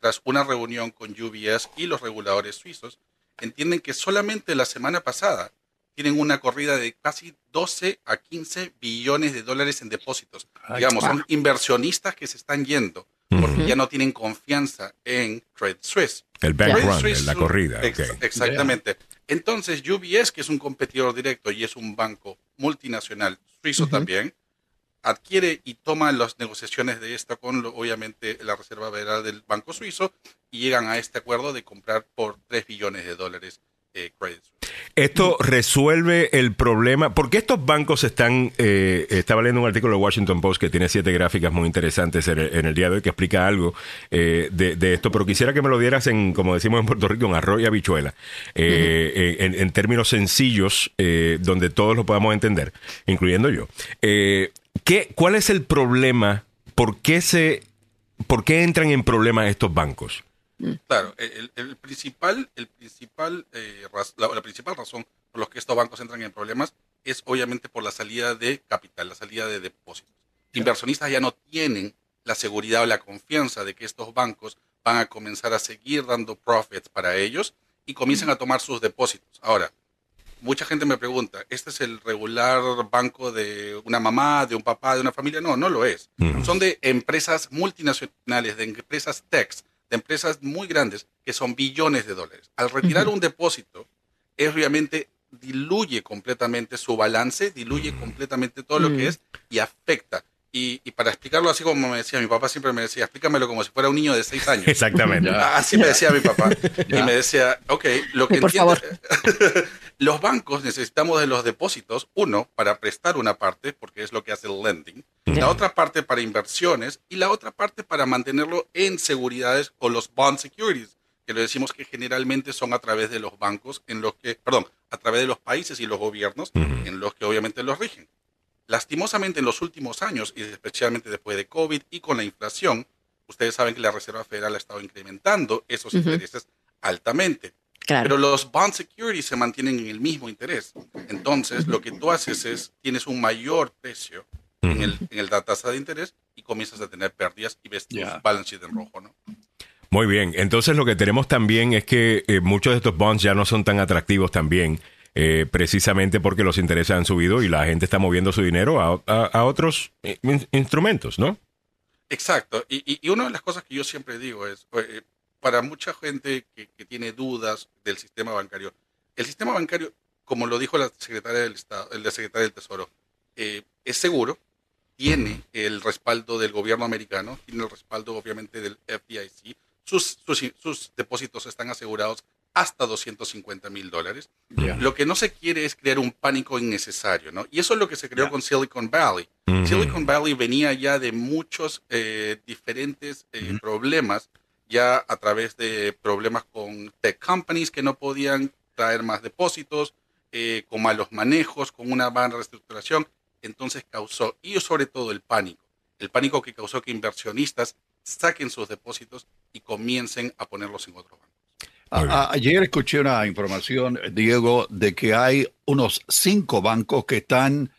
tras una reunión con UBS y los reguladores suizos, entienden que solamente la semana pasada tienen una corrida de casi 12 a 15 billones de dólares en depósitos. Digamos, son inversionistas que se están yendo porque ya no tienen confianza en Credit Suisse. El background, la corrida. Exactamente. Entonces, UBS, que es un competidor directo y es un banco multinacional suizo también, adquiere y toma las negociaciones de esto con, obviamente, la Reserva Federal del Banco Suizo y llegan a este acuerdo de comprar por 3 billones de dólares eh, Credit Suisse. Esto resuelve el problema. porque estos bancos están.? Eh, estaba leyendo un artículo de Washington Post que tiene siete gráficas muy interesantes en el, día de hoy que explica algo eh, de, esto, pero quisiera que me lo dieras en, como decimos en Puerto Rico, en arroz y habichuela, eh, en, términos sencillos, donde todos lo podamos entender, incluyendo yo. ¿Qué, ¿Cuál es el problema? ¿Por qué, se, ¿Por qué entran en problemas estos bancos? Claro, el, principal, el principal, eh, la, principal razón por la que estos bancos entran en problemas es obviamente por la salida de capital, la salida de depósitos. Inversionistas ya no tienen la seguridad o la confianza de que estos bancos van a comenzar a seguir dando profits para ellos y comienzan a tomar sus depósitos. Ahora, mucha gente me pregunta, ¿este es el regular banco de una mamá, de un papá, de una familia? No, no lo es. Son de empresas multinacionales, de empresas techs, de empresas muy grandes que son billones de dólares. Al retirar un depósito, es obviamente diluye completamente su balance, diluye completamente todo lo que Mm. es y afecta. Y, y para explicarlo así como me decía, mi papá siempre me decía, explícamelo como si fuera un niño de seis años. Exactamente. Ah, Así me decía mi papá. Y me decía, ok, lo que Por entiende- los bancos necesitamos de los depósitos, uno, para prestar una parte, porque es lo que hace el lending, la otra parte para inversiones y la otra parte para mantenerlo en seguridades o los bond securities, que lo decimos que generalmente son a través de los bancos, en los que, perdón, a través de los países y los gobiernos, en los que obviamente los rigen. Lastimosamente en los últimos años, y especialmente después de COVID y con la inflación, ustedes saben que la Reserva Federal ha estado incrementando esos intereses altamente. Claro. Pero los bond securities se mantienen en el mismo interés. Entonces, lo que tú haces es, tienes un mayor precio en, el, en el- la tasa de interés y comienzas a tener pérdidas y ves tu Ya. balance sheet en rojo, ¿no? Muy bien, entonces lo que tenemos también es que eh, muchos de estos bonds ya no son tan atractivos también, eh, precisamente porque los intereses han subido y la gente está moviendo su dinero a, a- otros eh, in- instrumentos, ¿no? Exacto. Y, y- una de las cosas que yo siempre digo es, eh, para mucha gente que, tiene dudas del sistema bancario, el sistema bancario, como lo dijo la secretaria del Estado, de secretaria del Tesoro, eh, es seguro, tiene el respaldo del gobierno americano, tiene el respaldo obviamente del FDIC, sus, sus, sus depósitos están asegurados hasta 250 mil dólares. Lo que no se quiere es crear un pánico innecesario, ¿no? Y eso es lo que se creó con Silicon Valley. Silicon Valley venía ya de muchos eh, diferentes eh, problemas, ya a través de problemas con tech companies que no podían traer más depósitos, eh, con malos manejos, con una mala reestructuración. Entonces causó, y sobre todo el pánico, el pánico que causó que inversionistas saquen sus depósitos y comiencen a ponerlos en otro banco. A- ayer escuché una información, Diego, de que hay unos cinco bancos que están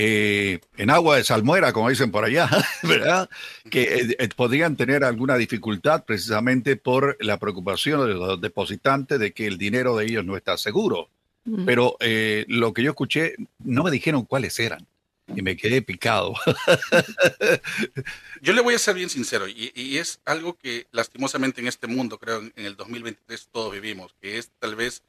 eh, en agua de salmuera, como dicen por allá, ¿verdad? Que eh, eh, podrían tener alguna dificultad precisamente por la preocupación de los depositantes de que el dinero de ellos no está seguro. Mm. Pero eh, lo que yo escuché, no me dijeron cuáles eran y me quedé picado. Yo le voy a ser bien sincero, y, y es algo que lastimosamente en este mundo, creo, en, el 2023 todos vivimos, que es tal vez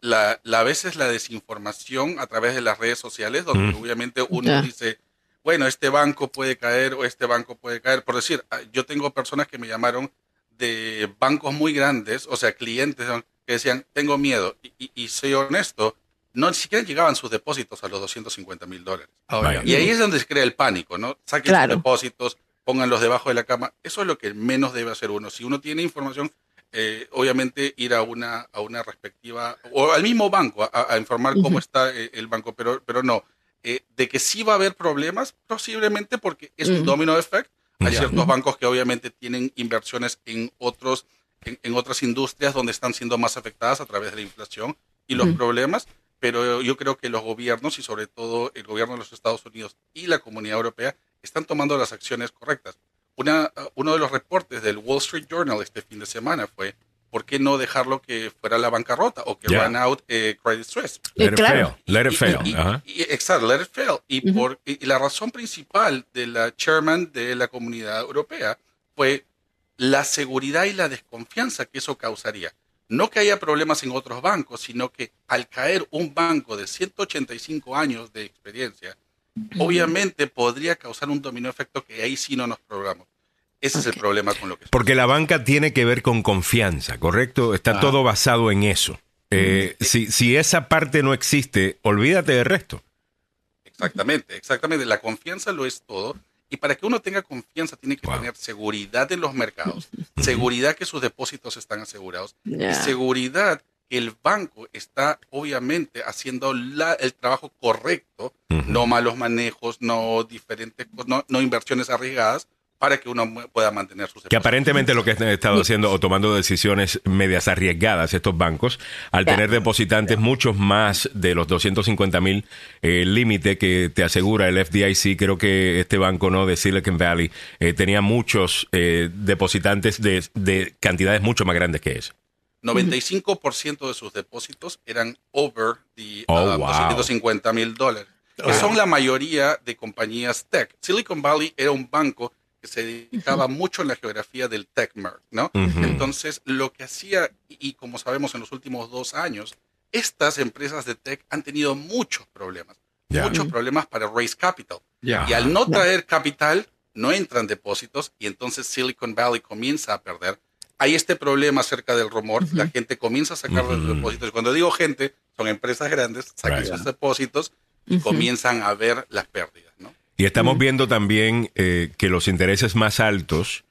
la, la a veces la desinformación a través de las redes sociales, donde Mm. obviamente uno dice, bueno, este banco puede caer o este banco puede caer. Por decir, ah, yo tengo personas que me llamaron de bancos muy grandes, o sea, clientes que decían, tengo miedo, y, y- y soy honesto, no ni siquiera llegaban sus depósitos a los 250 mil dólares. Ahora, Y ahí es donde se crea el pánico, ¿no? Saquen Claro. sus depósitos, pónganlos debajo de la cama. Eso es lo que menos debe hacer uno. Si uno tiene información, eh, obviamente ir a una, a una respectiva, o al mismo banco, a, a informar cómo está eh, el banco, pero, pero no. Eh, de que sí va a haber problemas, posiblemente porque es un Ujú. domino effect. Hay ciertos bancos que obviamente tienen inversiones en otros, en, en otras industrias donde están siendo más afectadas a través de la inflación y los problemas, pero yo creo que los gobiernos y sobre todo el gobierno de los Estados Unidos y la comunidad europea están tomando las acciones correctas. Una, uh, uno de los reportes del Wall Street Journal este fin de semana fue ¿por qué no dejarlo que fuera la bancarrota o que Ya. run out eh, Credit Suisse? Let it claro. fail. Let it Y- fail. y- y- Ajá. y- exacto, let it fail. Y, por, la razón principal de la chairman de la comunidad europea fue la seguridad y la desconfianza que eso causaría. No que haya problemas en otros bancos, sino que al caer un banco de 185 años de experiencia, obviamente podría causar un dominó efecto que ahí sí no nos programamos. Ese es el problema con lo que Porque la banca tiene que ver con confianza, ¿correcto? Está Ah. todo basado en eso. Eh, si, si esa parte no existe, olvídate del resto. Exactamente, exactamente. La confianza lo es todo. Y para que uno tenga confianza tiene que Wow. tener seguridad en los mercados, seguridad que sus depósitos están asegurados y seguridad que el banco está obviamente haciendo la- el trabajo correcto, no malos manejos, no diferentes, no, no inversiones arriesgadas para que uno pueda mantener sus Que aparentemente lo que han estado haciendo o tomando decisiones medias arriesgadas estos bancos, al Ya. tener depositantes muchos más de los 250 mil límite que te asegura el FDIC, creo que este banco no de Silicon Valley eh, tenía muchos eh, depositantes de, de cantidades mucho más grandes que eso. 95% de sus depósitos eran over the Oh, uh, wow. 250 mil dólares, que son la mayoría de compañías tech. Silicon Valley era un banco que se dedicaba mucho en la geografía del tech merge, ¿no? Entonces, lo que hacía, y, y como sabemos en los últimos dos años, estas empresas de tech han tenido muchos problemas, muchos problemas para raise capital. Y al no traer capital, no entran depósitos y entonces Silicon Valley comienza a perder. Hay este problema acerca del rumor, la gente comienza a sacar los depósitos. Cuando digo gente, son empresas grandes, sacan sus depósitos y comienzan a ver las pérdidas. ¿no? Y estamos viendo también eh, que los intereses más altos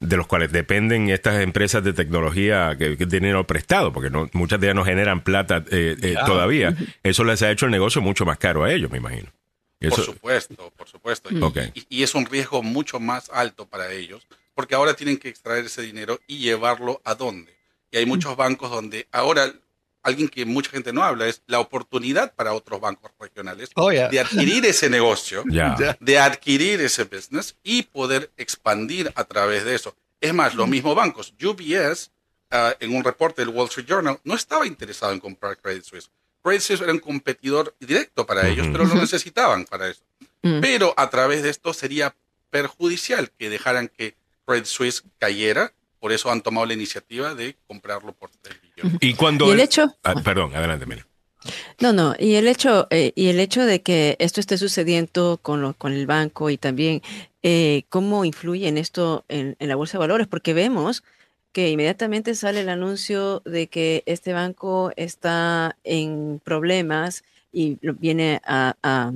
de los cuales dependen estas empresas de tecnología que, que dinero prestado, porque no, muchas de ellas no generan plata eh, eh, todavía, eso les ha hecho el negocio mucho más caro a ellos, me imagino. Por supuesto, por supuesto. Y, es un riesgo mucho más alto para ellos, porque ahora tienen que extraer ese dinero y llevarlo a dónde. Y hay muchos bancos donde ahora alguien que mucha gente no habla es la oportunidad para otros bancos regionales oh, de adquirir ese negocio, de adquirir ese business y poder expandir a través de eso. Es más, los mismos bancos, UBS, ah, en un reporte del Wall Street Journal, no estaba interesado en comprar Credit Suisse. Credit Suisse era un competidor directo para ellos, pero lo necesitaban para eso. Mm. Pero a través de esto sería perjudicial que dejaran que Credit Suisse cayera por eso han tomado la iniciativa de comprarlo por 3 billones. Y cuando... el hecho... Ah, perdón, adelante, mira. No, no, y el hecho, eh, y el hecho de que esto esté sucediendo con, lo, con el banco y también eh, cómo influye en esto en, la bolsa de valores, porque vemos que inmediatamente sale el anuncio de que este banco está en problemas y viene a, a,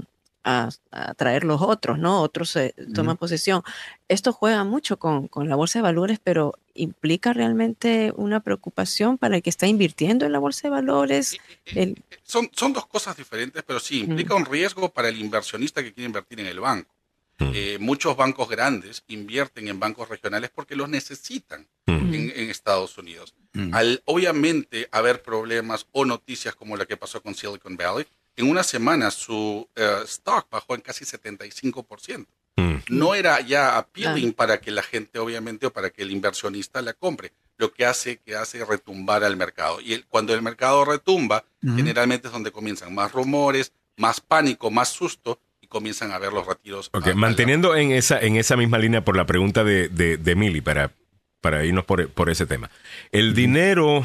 traer los otros, ¿no? Otros toman posesión. Esto juega mucho con, la bolsa de valores, pero implica realmente una preocupación para el que está invirtiendo en la bolsa de valores. Eh, son, son dos cosas diferentes, pero sí, implica un riesgo para el inversionista que quiere invertir en el banco. Eh, muchos bancos grandes invierten en bancos regionales porque los necesitan en, Estados Unidos. Al obviamente haber problemas o noticias como la que pasó con Silicon Valley, en una semana su eh, stock bajó en casi 75%. Mm. No era ya appealing para que la gente, obviamente, o para que el inversionista la compre. Lo que hace que hace retumbar al mercado. Y cuando el mercado retumba, generalmente es donde comienzan más rumores, más pánico, más susto y comienzan a ver los retiros. Ok, manteniendo en esa, en esa misma línea por la pregunta de, de, Mili, para, para irnos por, por ese tema. El dinero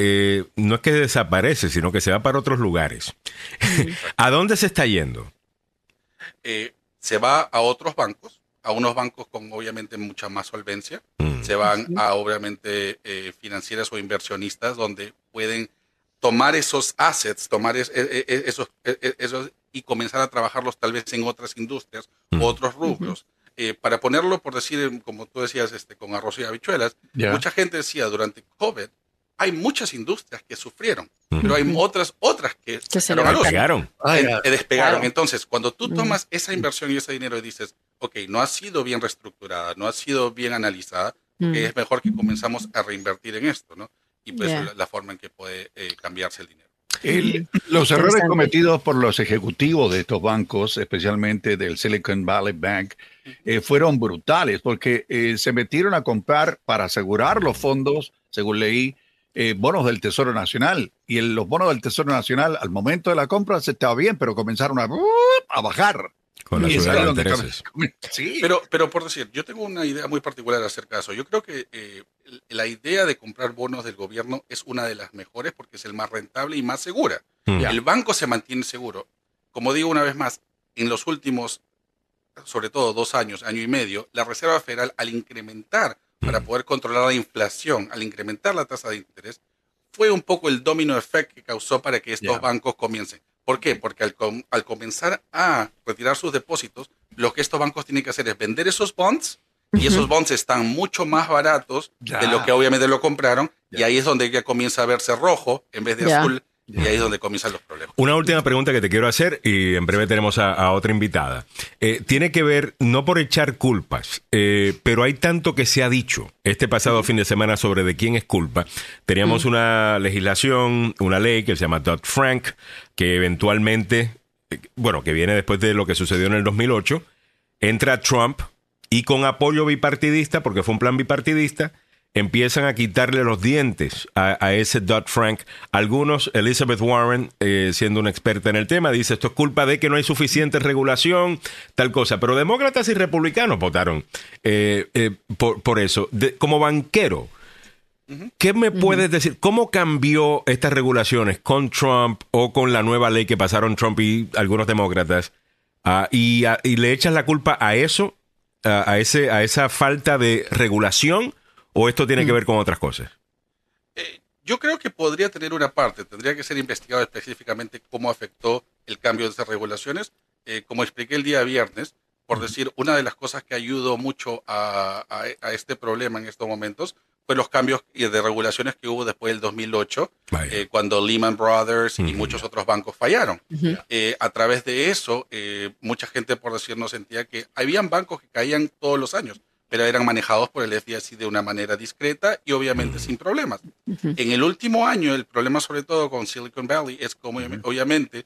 eh, no es que desaparece, sino que se va para otros lugares. ¿A dónde se está yendo? Eh, se va a otros bancos, a unos bancos con obviamente mucha más solvencia. Mm. Se van a obviamente eh, financieras o inversionistas donde pueden tomar esos assets, tomar esos, esos y comenzar a trabajarlos tal vez en otras industrias o mm. otros rubros. para ponerlo, por decir, como tú decías, este, con arroz y habichuelas, mucha gente decía durante COVID, hay muchas industrias que sufrieron, pero hay otras otras que, se despegaron. despegaron. Entonces, cuando tú tomas esa inversión y ese dinero y dices, ok, no ha sido bien reestructurada, no ha sido bien analizada, es mejor que comenzamos a reinvertir en esto, ¿no? Y pues la, forma en que puede eh, cambiarse el dinero. los errores cometidos por los ejecutivos de estos bancos, especialmente del Silicon Valley Bank, eh, fueron brutales porque eh, se metieron a comprar para asegurar los fondos, según leí, eh, bonos del Tesoro Nacional. Y los bonos del Tesoro Nacional, al momento de la compra, se estaba bien, pero comenzaron a, a bajar. Con la subida de intereses. Sí. Pero, pero por decir, yo tengo una idea muy particular acerca de eso. Yo creo que eh, la idea de comprar bonos del gobierno es una de las mejores porque es el más rentable y más segura. Mm. El banco se mantiene seguro. Como digo una vez más, en los últimos, sobre todo dos años, año y medio, la Reserva Federal, al incrementar para poder controlar la inflación al incrementar la tasa de interés, fue un poco el domino effect que causó para que estos bancos comiencen. ¿Por qué? Porque al, al, comenzar a retirar sus depósitos, lo que estos bancos tienen que hacer es vender esos bonds y esos bonds están mucho más baratos de lo que obviamente lo compraron y ahí es donde ya comienza a verse rojo en vez de azul y ahí es donde comienzan los problemas. Una última pregunta que te quiero hacer y en breve tenemos a, otra invitada. Eh, tiene que ver, no por echar culpas, eh, pero hay tanto que se ha dicho este pasado fin de semana sobre de quién es culpa. Teníamos una legislación, una ley que se llama Dodd-Frank, que eventualmente, eh, bueno, que viene después de lo que sucedió en el 2008, entra Trump y con apoyo bipartidista, porque fue un plan bipartidista, empiezan a quitarle los dientes a, ese Dodd-Frank. Algunos, Elizabeth Warren, eh, siendo una experta en el tema, dice esto es culpa de que no hay suficiente regulación, tal cosa. Pero demócratas y republicanos votaron eh, eh, por, eso. como banquero, ¿Qué me puedes decir? ¿Cómo cambió estas regulaciones con Trump o con la nueva ley que pasaron Trump y algunos demócratas? Ah, y, le echas la culpa a eso, a, ese, a esa falta de regulación, o esto tiene que ver con otras cosas? Eh, yo creo que podría tener una parte, tendría que ser investigado específicamente cómo afectó el cambio de esas regulaciones. Eh, como expliqué el día viernes, por decir, una de las cosas que ayudó mucho a, este problema en estos momentos fue los cambios de regulaciones que hubo después del 2008, eh, cuando Lehman Brothers y muchos otros bancos fallaron. Eh, a través de eso, eh, mucha gente, por decir, no sentía que habían bancos que caían todos los años, pero eran manejados por el FDIC de una manera discreta y obviamente sin problemas. En el último año, el problema sobre todo con Silicon Valley es como obviamente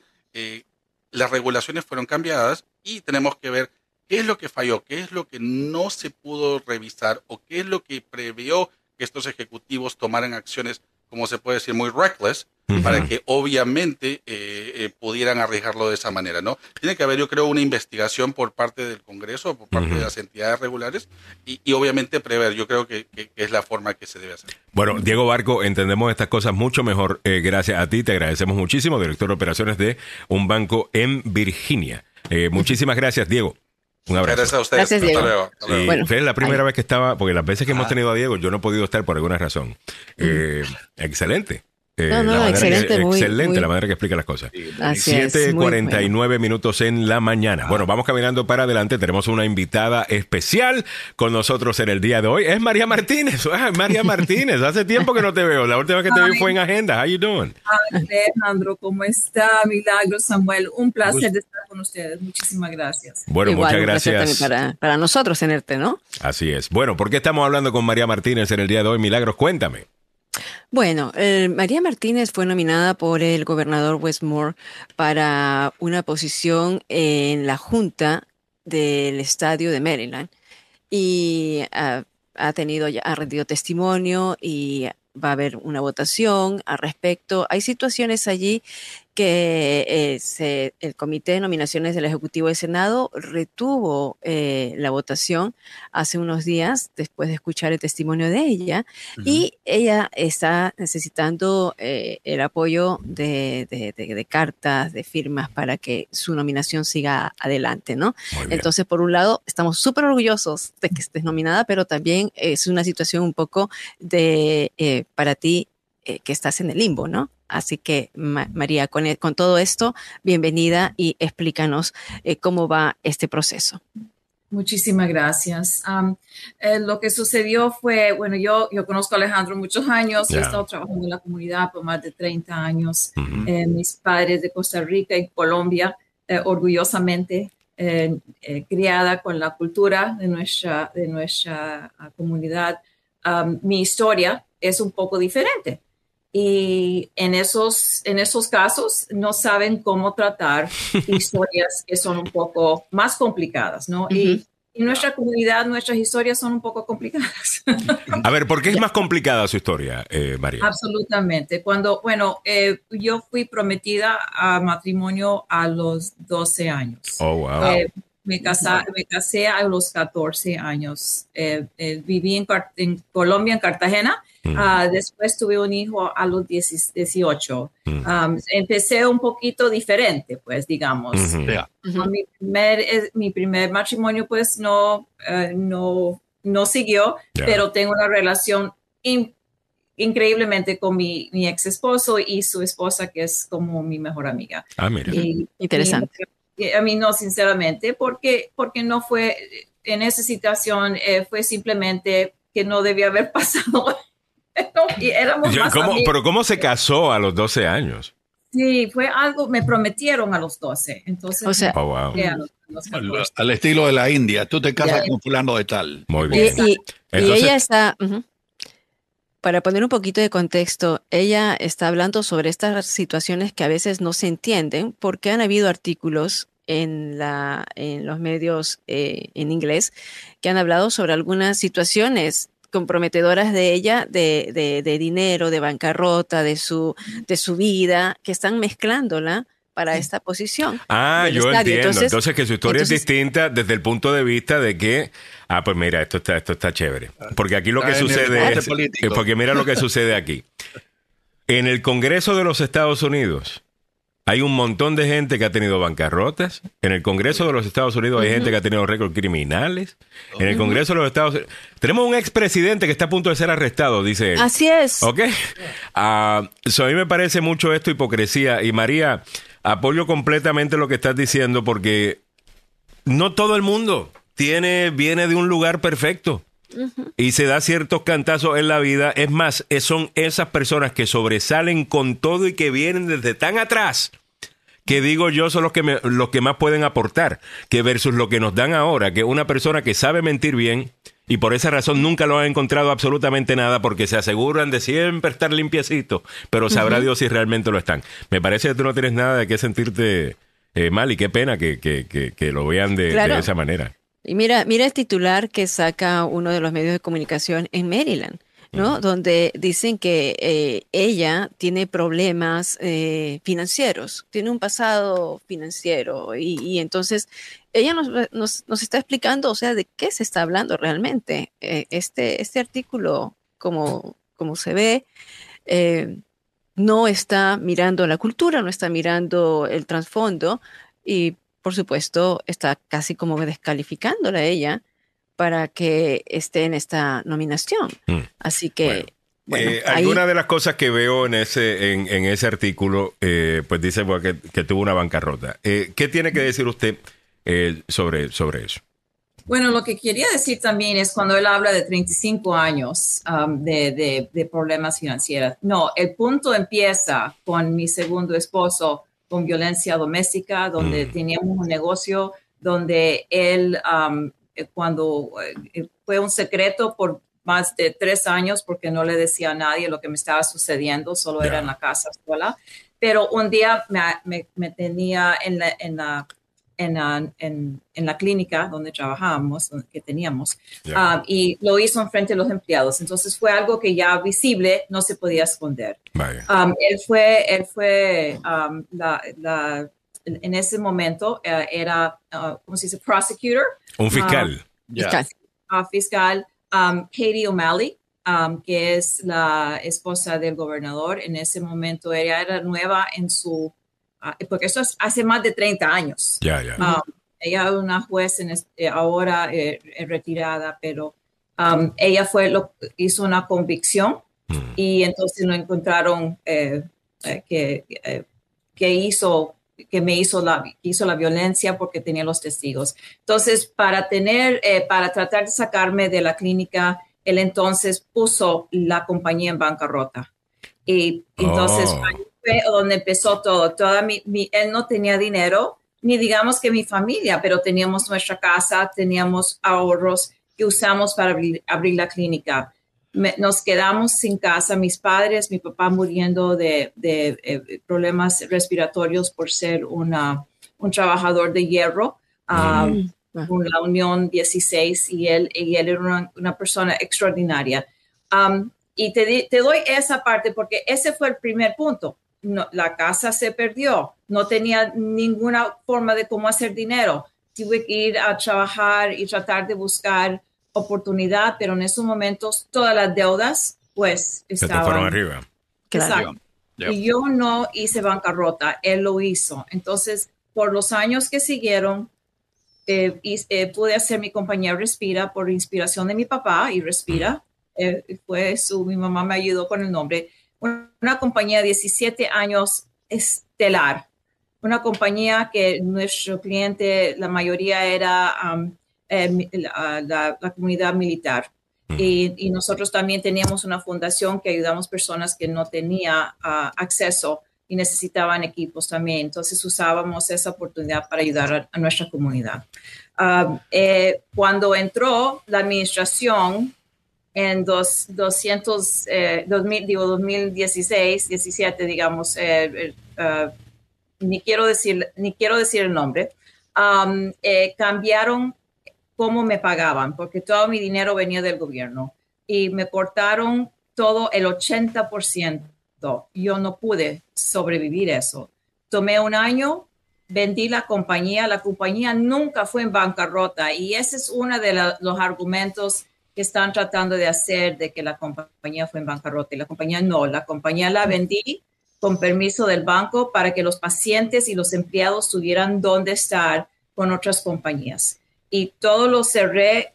las regulaciones fueron cambiadas y tenemos que ver qué es lo que falló, qué es lo que no se pudo revisar o qué es lo que previó que estos ejecutivos tomaran acciones, como se puede decir, muy reckless, para que obviamente eh, eh, pudieran arriesgarlo de esa manera, ¿no? Tiene que haber, yo creo, una investigación por parte del Congreso, por parte de las entidades regulares y, obviamente prever. Yo creo que, es la forma que se debe hacer. Bueno, Diego Barco, entendemos estas cosas mucho mejor. Eh, gracias a ti, te agradecemos muchísimo, director de operaciones de un banco en Virginia. muchísimas gracias, Diego. Un abrazo. Gracias a ustedes. Gracias, Diego. Bueno, es la primera vez que estaba, porque las veces que hemos tenido a Diego, yo no he podido estar por alguna razón. Eh, excelente. Eh, no, no, excelente, excelente la manera que explica las cosas. 7.49 minutos en la mañana. Bueno, vamos caminando para adelante. Tenemos una invitada especial con nosotros en el día de hoy. Es María Martínez. María Martínez, hace tiempo que no te veo. La última vez que te vi fue en agenda. How you doing? Alejandro, ¿cómo está? Milagro, Samuel. Un placer de estar con ustedes. Muchísimas gracias. Bueno, muchas gracias. Para, para nosotros tenerte, ¿no? Así es. Bueno, ¿por qué estamos hablando con María Martínez en el día de hoy? Milagros, cuéntame. Bueno, María Martínez fue nominada por el gobernador Westmore para una posición en la Junta del Estadio de Maryland y ha tenido ha rendido testimonio y va a haber una votación al respecto. Hay situaciones allí que eh, el Comité de Nominaciones del Ejecutivo del Senado retuvo eh, la votación hace unos días después de escuchar el testimonio de ella y ella está necesitando eh, el apoyo de, de, cartas, de firmas para que su nominación siga adelante, ¿no? Entonces, por un lado, estamos súper orgullosos de que estés nominada, pero también es una situación un poco de, para ti, que estás en el limbo, ¿no? Así que, María, con, e, con, todo esto, bienvenida y explícanos eh, cómo va este proceso. Muchísimas gracias. Eh, lo que sucedió fue, bueno, yo, yo conozco a Alejandro muchos años, he estado trabajando en la comunidad por más de 30 años. Eh, mis padres de Costa Rica y Colombia, orgullosamente criada con la cultura de nuestra, de nuestra ah, comunidad. mi historia es un poco diferente y en esos, en esos casos no saben cómo tratar historias que son un poco más complicadas, ¿no? y, en nuestra comunidad, nuestras historias son un poco complicadas. A ver, ¿por qué es más complicada su historia, eh, María? Absolutamente. Cuando, bueno, eh, yo fui prometida a matrimonio a los 12 años. Oh, wow. Eh, me, me casé a los 14 años. viví en, en Colombia, en Cartagena, Mm. Ah, después tuve un hijo a los 18. Mm. Um, empecé un poquito diferente, pues, digamos. mi, primer, mi, primer, matrimonio, pues, no, eh, no, no siguió, pero tengo una relación increíblemente con mi, mi, ex esposo y su esposa, que es como mi mejor amiga. Ah, mira. Interesante. A mí no, sinceramente, porque, porque no fue, en esa situación, eh, fue simplemente que no debía haber pasado pero ¿cómo se casó a los 12 años? Sí, fue algo, me prometieron a los 12. Entonces, oh, al, estilo de la India, tú te casas con fulano de tal. Muy bien. Y, ella está, para poner un poquito de contexto, ella está hablando sobre estas situaciones que a veces no se entienden porque han habido artículos en, la, en los medios eh, en inglés que han hablado sobre algunas situaciones comprometedoras de ella, de, de, dinero, de bancarrota, de su, de su vida, que están mezclándola para esta posición. Ah, yo entiendo. Entonces, que su historia es distinta desde el punto de vista de que, ah, pues mira, esto está, esto está chévere. Porque aquí lo que sucede es, porque mira lo que sucede aquí. En el Congreso de los Estados Unidos hay un montón de gente que ha tenido bancarrotas. En el Congreso de los Estados Unidos hay gente que ha tenido récords criminales. En el Congreso de los Estados Unidos... Tenemos un expresidente que está a punto de ser arrestado, dice él. Así es. ¿Ok? Uh, a mí me parece mucho esto hipocresía. Y María, apoyo completamente lo que estás diciendo porque no todo el mundo tiene, viene de un lugar perfecto. Y se da ciertos cantazos en la vida. Es más, son esas personas que sobresalen con todo y que vienen desde tan atrás que digo yo son los que, los que más pueden aportar, que versus lo que nos dan ahora, que una persona que sabe mentir bien y por esa razón nunca lo ha encontrado absolutamente nada porque se aseguran de siempre estar limpiecito, pero sabrá Dios si realmente lo están. Me parece que tú no tienes nada de qué sentirte eh, mal y qué pena que, que, lo vean de esa manera. Y mira, mira el titular que saca uno de los medios de comunicación en Maryland, ¿no? Donde dicen que eh, ella tiene problemas eh, financieros, tiene un pasado financiero y, entonces ella nos, nos, está explicando, o sea, de qué se está hablando realmente. Eh, este, este artículo, como, como se ve, no está mirando la cultura, no está mirando el trasfondo y por supuesto, está casi como descalificándola a ella para que esté en esta nominación. Mm. Así que... Bueno. Eh, alguna de las cosas que veo en ese, en, ese artículo, eh, pues dice que, tuvo una bancarrota. Eh, ¿Qué tiene que decir usted sobre, sobre eso? Bueno, lo que quería decir también es cuando él habla de 35 años um, de, de, problemas financieros. No, el punto empieza con mi segundo esposo con violencia doméstica, donde mm. teníamos un negocio donde él, eh, cuando eh, fue un secreto por más de tres años porque no le decía a nadie lo que me estaba sucediendo, solo era en la casa sola. Pero un día me, me, tenía en la, en la en, en, en, la clínica donde trabajábamos, que teníamos, y lo hizo en frente de los empleados. Entonces fue algo que ya visible no se podía esconder. Um, él fue, él fue um, la, la, en ese momento uh, era, uh, ¿cómo se dice? Prosecutor. Un fiscal. fiscal. Uh, fiscal um, Katie O'Malley. que es la esposa del gobernador. En ese momento ella era nueva en su, porque eso es hace más de 30 años. Ya, ya. ella es una juez en este, ahora eh, retirada, pero ella fue lo, hizo una convicción Mm. Y entonces no encontraron eh, eh, que, eh, que, hizo que me hizo la, hizo la violencia porque tenía los testigos. Entonces, para tener, para tratar de sacarme de la clínica, él entonces puso la compañía en bancarrota. Y entonces oh. fue donde empezó todo. Toda mi, él no tenía dinero, ni digamos que mi familia, pero teníamos nuestra casa, teníamos ahorros que usamos para abrir la clínica nos quedamos sin casa, mis padres, mi papá muriendo de, eh, problemas respiratorios por ser una, un trabajador de hierro. Um, con la Unión 16 y él, y él era una, persona extraordinaria. Um, y te, te, doy esa parte porque ese fue el primer punto. la casa se perdió, no tenía ninguna forma de cómo hacer dinero. Tuve que ir a trabajar y tratar de buscar oportunidad, pero en esos momentos todas las deudas pues estaban... fueron arriba. Exacto. Y yo no hice bancarrota, él lo hizo. Entonces, por los años que siguieron, eh, eh, pude hacer mi compañía Respira por inspiración de mi papá y Respira. Eh, fue su, mi mamá me ayudó con el nombre. Una, compañía de 17 años estelar. Una compañía que nuestro cliente, la mayoría era um, eh, la, comunidad militar. Y, nosotros también teníamos una fundación que ayudamos personas que no tenían ah, acceso y necesitaban equipos también. Entonces usábamos esa oportunidad para ayudar a, nuestra comunidad. Ah, eh, cuando entró la administración en dos, 200, eh, digo, 2016, 17, digamos, ah, ni, quiero decir, ni quiero decir el nombre, um, cambiaron cómo me pagaban, porque todo mi dinero venía del gobierno y me cortaron todo el 80%. Yo no pude sobrevivir eso. tomé un año, vendí la compañía, la compañía nunca fue en bancarrota y ese es uno de los argumentos que están tratando de hacer de que la compañía fue en bancarrota y la compañía no, la compañía la vendí con permiso del banco para que los pacientes y los empleados tuvieran dónde estar con otras compañías. Y todo lo cerré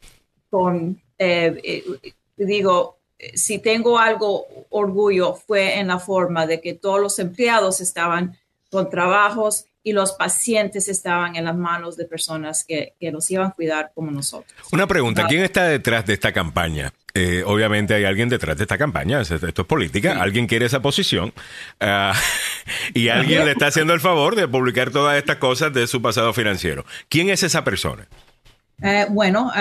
con, eh, eh, digo, si tengo algo orgullo fue en la forma de que todos los empleados estaban con trabajos y los pacientes estaban en las manos de personas que, los iban a cuidar como nosotros. Una pregunta, ¿quién está detrás de esta campaña? Eh, obviamente hay alguien detrás de esta campaña, esto es política, alguien quiere esa posición ah, y alguien le está haciendo el favor de publicar todas estas cosas de su pasado financiero. ¿Quién es esa persona? Eh, bueno,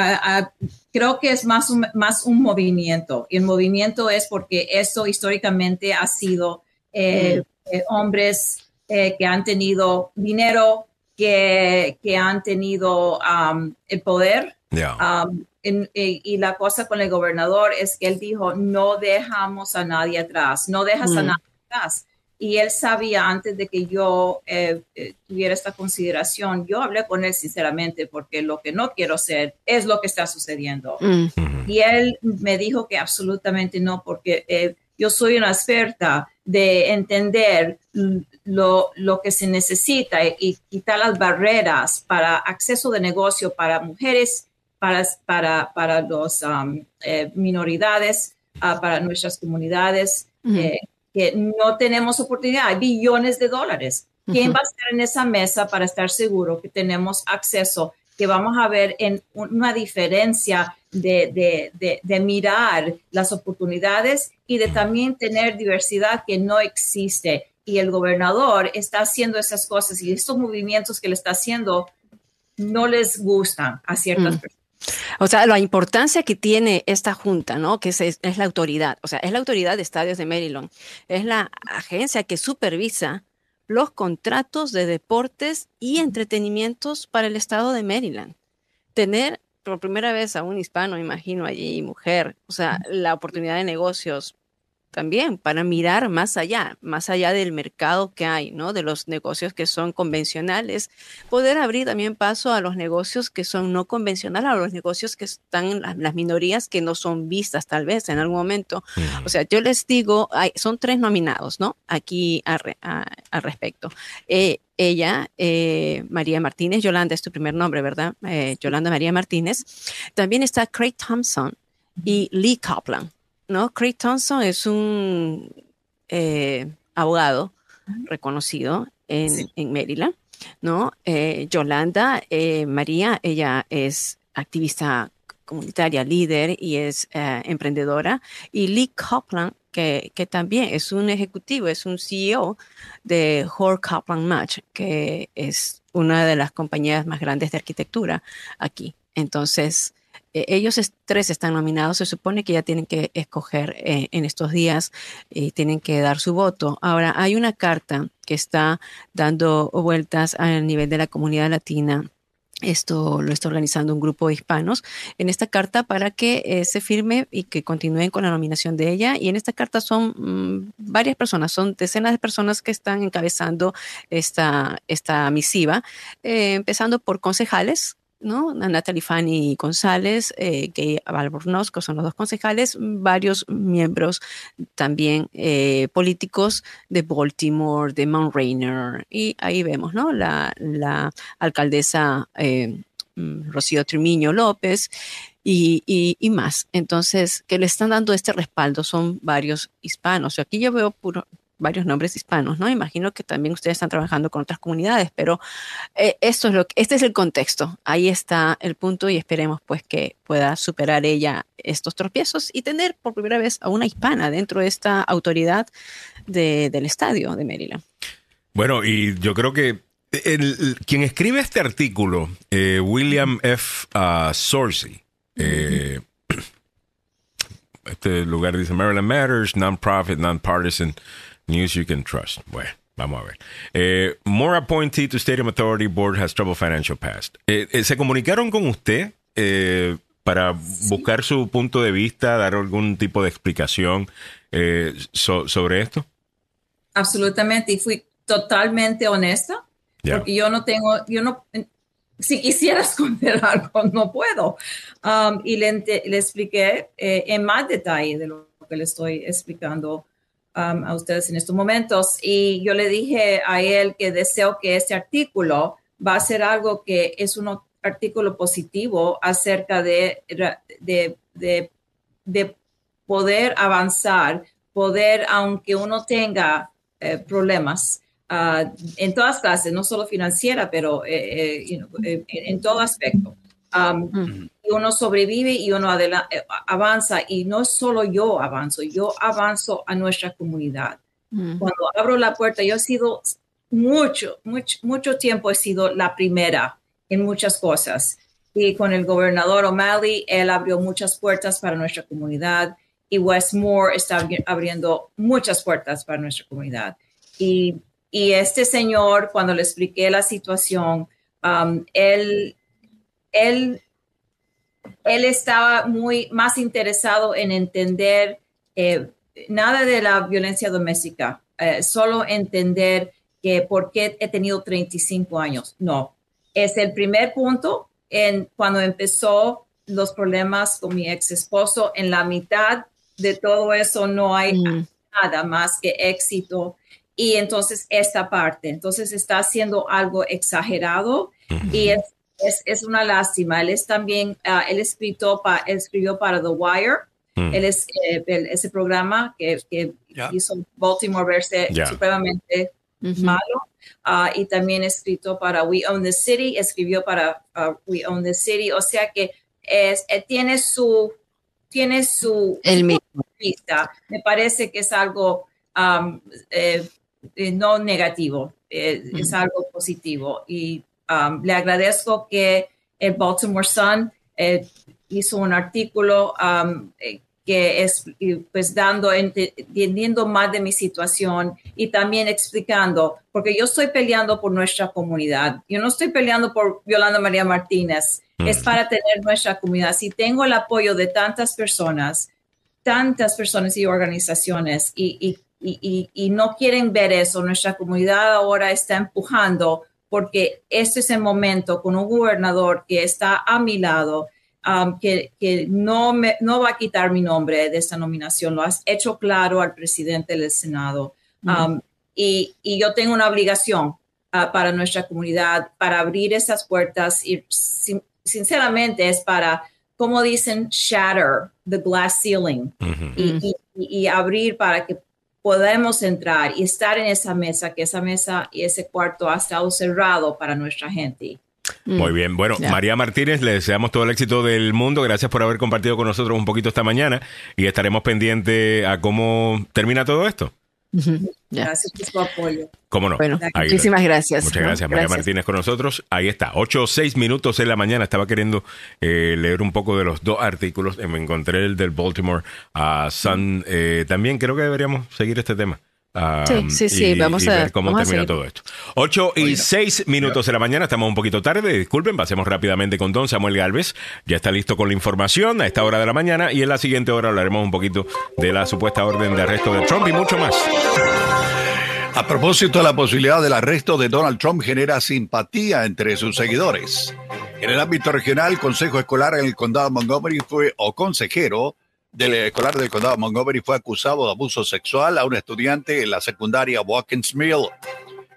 creo que es más un, más un movimiento y el movimiento es porque esto históricamente ha sido eh, mm. hombres eh, que han tenido dinero, que, que han tenido um, el poder. Um, y, la cosa con el gobernador es que él dijo, no dejamos a nadie atrás, no dejas a mm. nadie atrás. Y él sabía antes de que yo eh, eh, tuviera esta consideración, yo hablé con él sinceramente porque lo que no quiero hacer es lo que está sucediendo. Mm. Y él me dijo que absolutamente no, porque yo soy una experta de entender lo, lo, que se necesita y quitar las barreras para acceso de negocio para mujeres, para, para, para las um, eh, minoridades, ah, para nuestras comunidades, eh, que no tenemos oportunidad. Hay billones de dólares. ¿Quién va a estar en esa mesa para estar seguro que tenemos acceso, que vamos a ver en una diferencia de, de, de, mirar las oportunidades y de también tener diversidad que no existe. Y el gobernador está haciendo esas cosas y estos movimientos que le está haciendo no les gustan a ciertas mm. personas. O sea, la importancia que tiene esta junta, ¿no? Que es, es, la autoridad, o sea, es la autoridad de estadios de Maryland, es la agencia que supervisa los contratos de deportes y entretenimientos para el estado de Maryland. Tener por primera vez a un hispano, imagino allí, mujer, o sea, la oportunidad de negocios también para mirar más allá, más allá del mercado que hay, ¿no? De los negocios que son convencionales, poder abrir también paso a los negocios que son no convencionales, a los negocios que están en las, minorías que no son vistas tal vez en algún momento. O sea, yo les digo, hay, son tres nominados, ¿no? Aquí al respecto. Eh, ella, eh, María Martínez, Yolanda es tu primer nombre, ¿verdad? Eh, Yolanda María Martínez. También está Craig Thompson y Lee Kaplan. ¿No? Craig Thompson es un eh, abogado reconocido en, Maryland, ¿no? Eh, Yolanda eh, María, ella es activista comunitaria, líder y es emprendedora. Y Lee Copland, que, que, también es un ejecutivo, es un CEO de Hor Copland Match, que es una de las compañías más grandes de arquitectura aquí. Entonces, eh, ellos tres están nominados, se supone que ya tienen que escoger eh, en estos días y tienen que dar su voto. Ahora, hay una carta que está dando vueltas al nivel de la comunidad latina esto lo está organizando un grupo de hispanos en esta carta para que eh, se firme y que continúen con la nominación de ella. Y en esta carta son mm, varias personas, son decenas de personas que están encabezando esta, esta misiva, empezando por concejales ¿no? Natalie Fanny González, eh, Gay Albornoz, que son los dos concejales, varios miembros también eh, políticos de Baltimore, de Mount Rainier, y ahí vemos, ¿no? La, alcaldesa eh, mm, Rocío Trimiño López y, más. Entonces, que le están dando este respaldo son varios hispanos. Aquí yo veo puro, varios nombres hispanos, ¿no? Imagino que también ustedes están trabajando con otras comunidades, pero eh, esto es lo que, este es el contexto. Ahí está el punto y esperemos pues que pueda superar ella estos tropiezos y tener por primera vez a una hispana dentro de esta autoridad del estadio de Maryland. Bueno, y yo creo que quien escribe este artículo, eh, William F. Uh, eh, este lugar dice Maryland Matters, non-profit, non-partisan News you can trust. Bueno, vamos a ver. Eh, more appointee to Stadium Authority Board has trouble financial past. Eh, eh, ¿Se comunicaron con usted para buscar su punto de vista, dar algún tipo de explicación sobre esto? Absolutamente. Y fui totalmente honesta, porque yo no tengo, yo no, si quisiera esconder algo, no puedo. Um, y le, le expliqué eh, en más detalle de lo que le estoy explicando um, a ustedes en estos momentos. Y yo le dije a él que deseo que este artículo va a ser algo que es un artículo positivo acerca de, de, de, de poder avanzar, poder, aunque uno tenga eh, problemas, uh, en todas clases, no solo financiera, pero eh, eh, en todo aspecto. Um, mm. y uno sobrevive y uno avanza y no solo yo avanzo, yo avanzo a nuestra comunidad. Mm. Cuando abro la puerta, yo he sido mucho, mucho, mucho tiempo he sido la primera en muchas cosas. Y con el gobernador O'Malley, él abrió muchas puertas para nuestra comunidad y Westmore está abriendo muchas puertas para nuestra comunidad. Y y este señor, cuando le expliqué la situación, um, él, él, él estaba muy más interesado en entender eh, nada de la violencia doméstica, eh, solo entender que por qué he tenido 35 años. No, es el primer punto en cuando empezó los problemas con mi ex esposo. En la mitad de todo eso no hay mm. nada más que éxito y entonces esta parte, entonces está haciendo algo exagerado y es, es, es, una lástima. Él es también, uh, él, escrito pa, escribió para The Wire, él es eh, ese programa que, que hizo Baltimore verse supremamente malo. Uh, y también escrito para We Own the City, escribió para uh, We Own the City, o sea que es, eh, tiene su tiene su, el vista. Me parece que es algo um, eh, no negativo, eh, es algo positivo. Y um, le agradezco que el Baltimore Sun eh, hizo un artículo um, que es pues dando, entendiendo más de mi situación y también explicando, porque yo estoy peleando por nuestra comunidad. Yo no estoy peleando por Yolanda María Martínez, es para tener nuestra comunidad. Si tengo el apoyo de tantas personas, tantas personas y organizaciones y, y y, no quieren ver eso. Nuestra comunidad ahora está empujando porque este es el momento con un gobernador que está a mi lado, um, que, no, me, no va a quitar mi nombre de esta nominación. Lo has hecho claro al presidente del Senado. Um, y, yo tengo una obligación uh, para nuestra comunidad, para abrir esas puertas y sinceramente es para, como dicen, shatter the glass ceiling y, y, abrir para que podemos entrar y estar en esa mesa, que esa mesa y ese cuarto ha estado cerrado para nuestra gente. Muy bien. Bueno, María Martínez, le deseamos todo el éxito del mundo. Gracias por haber compartido con nosotros un poquito esta mañana y estaremos pendientes a cómo termina todo esto. Gracias por su apoyo. ¿Cómo no? Bueno, muchísimas gracias. Muchas gracias, María Martínez con nosotros. Ahí está, 8 o 6 minutos en la mañana. Estaba queriendo eh, leer un poco de los dos artículos. Me encontré el del Baltimore uh, Sun. Eh, también creo que deberíamos seguir este tema sí, sí, sí, vamos a ver cómo termina todo esto. 8 y 6 minutos de la mañana, estamos un poquito tarde, disculpen, pasemos rápidamente con don Samuel Galvez. Ya está listo con la información a esta hora de la mañana y en la siguiente hora hablaremos un poquito de la supuesta orden de arresto de Trump y mucho más. A propósito, la posibilidad del arresto de Donald Trump genera simpatía entre sus seguidores. En el ámbito regional, el Consejo Escolar en el Condado de Montgomery fue o consejero del escolar del condado de Montgomery fue acusado de abuso sexual a un estudiante en la secundaria Watkins Mill.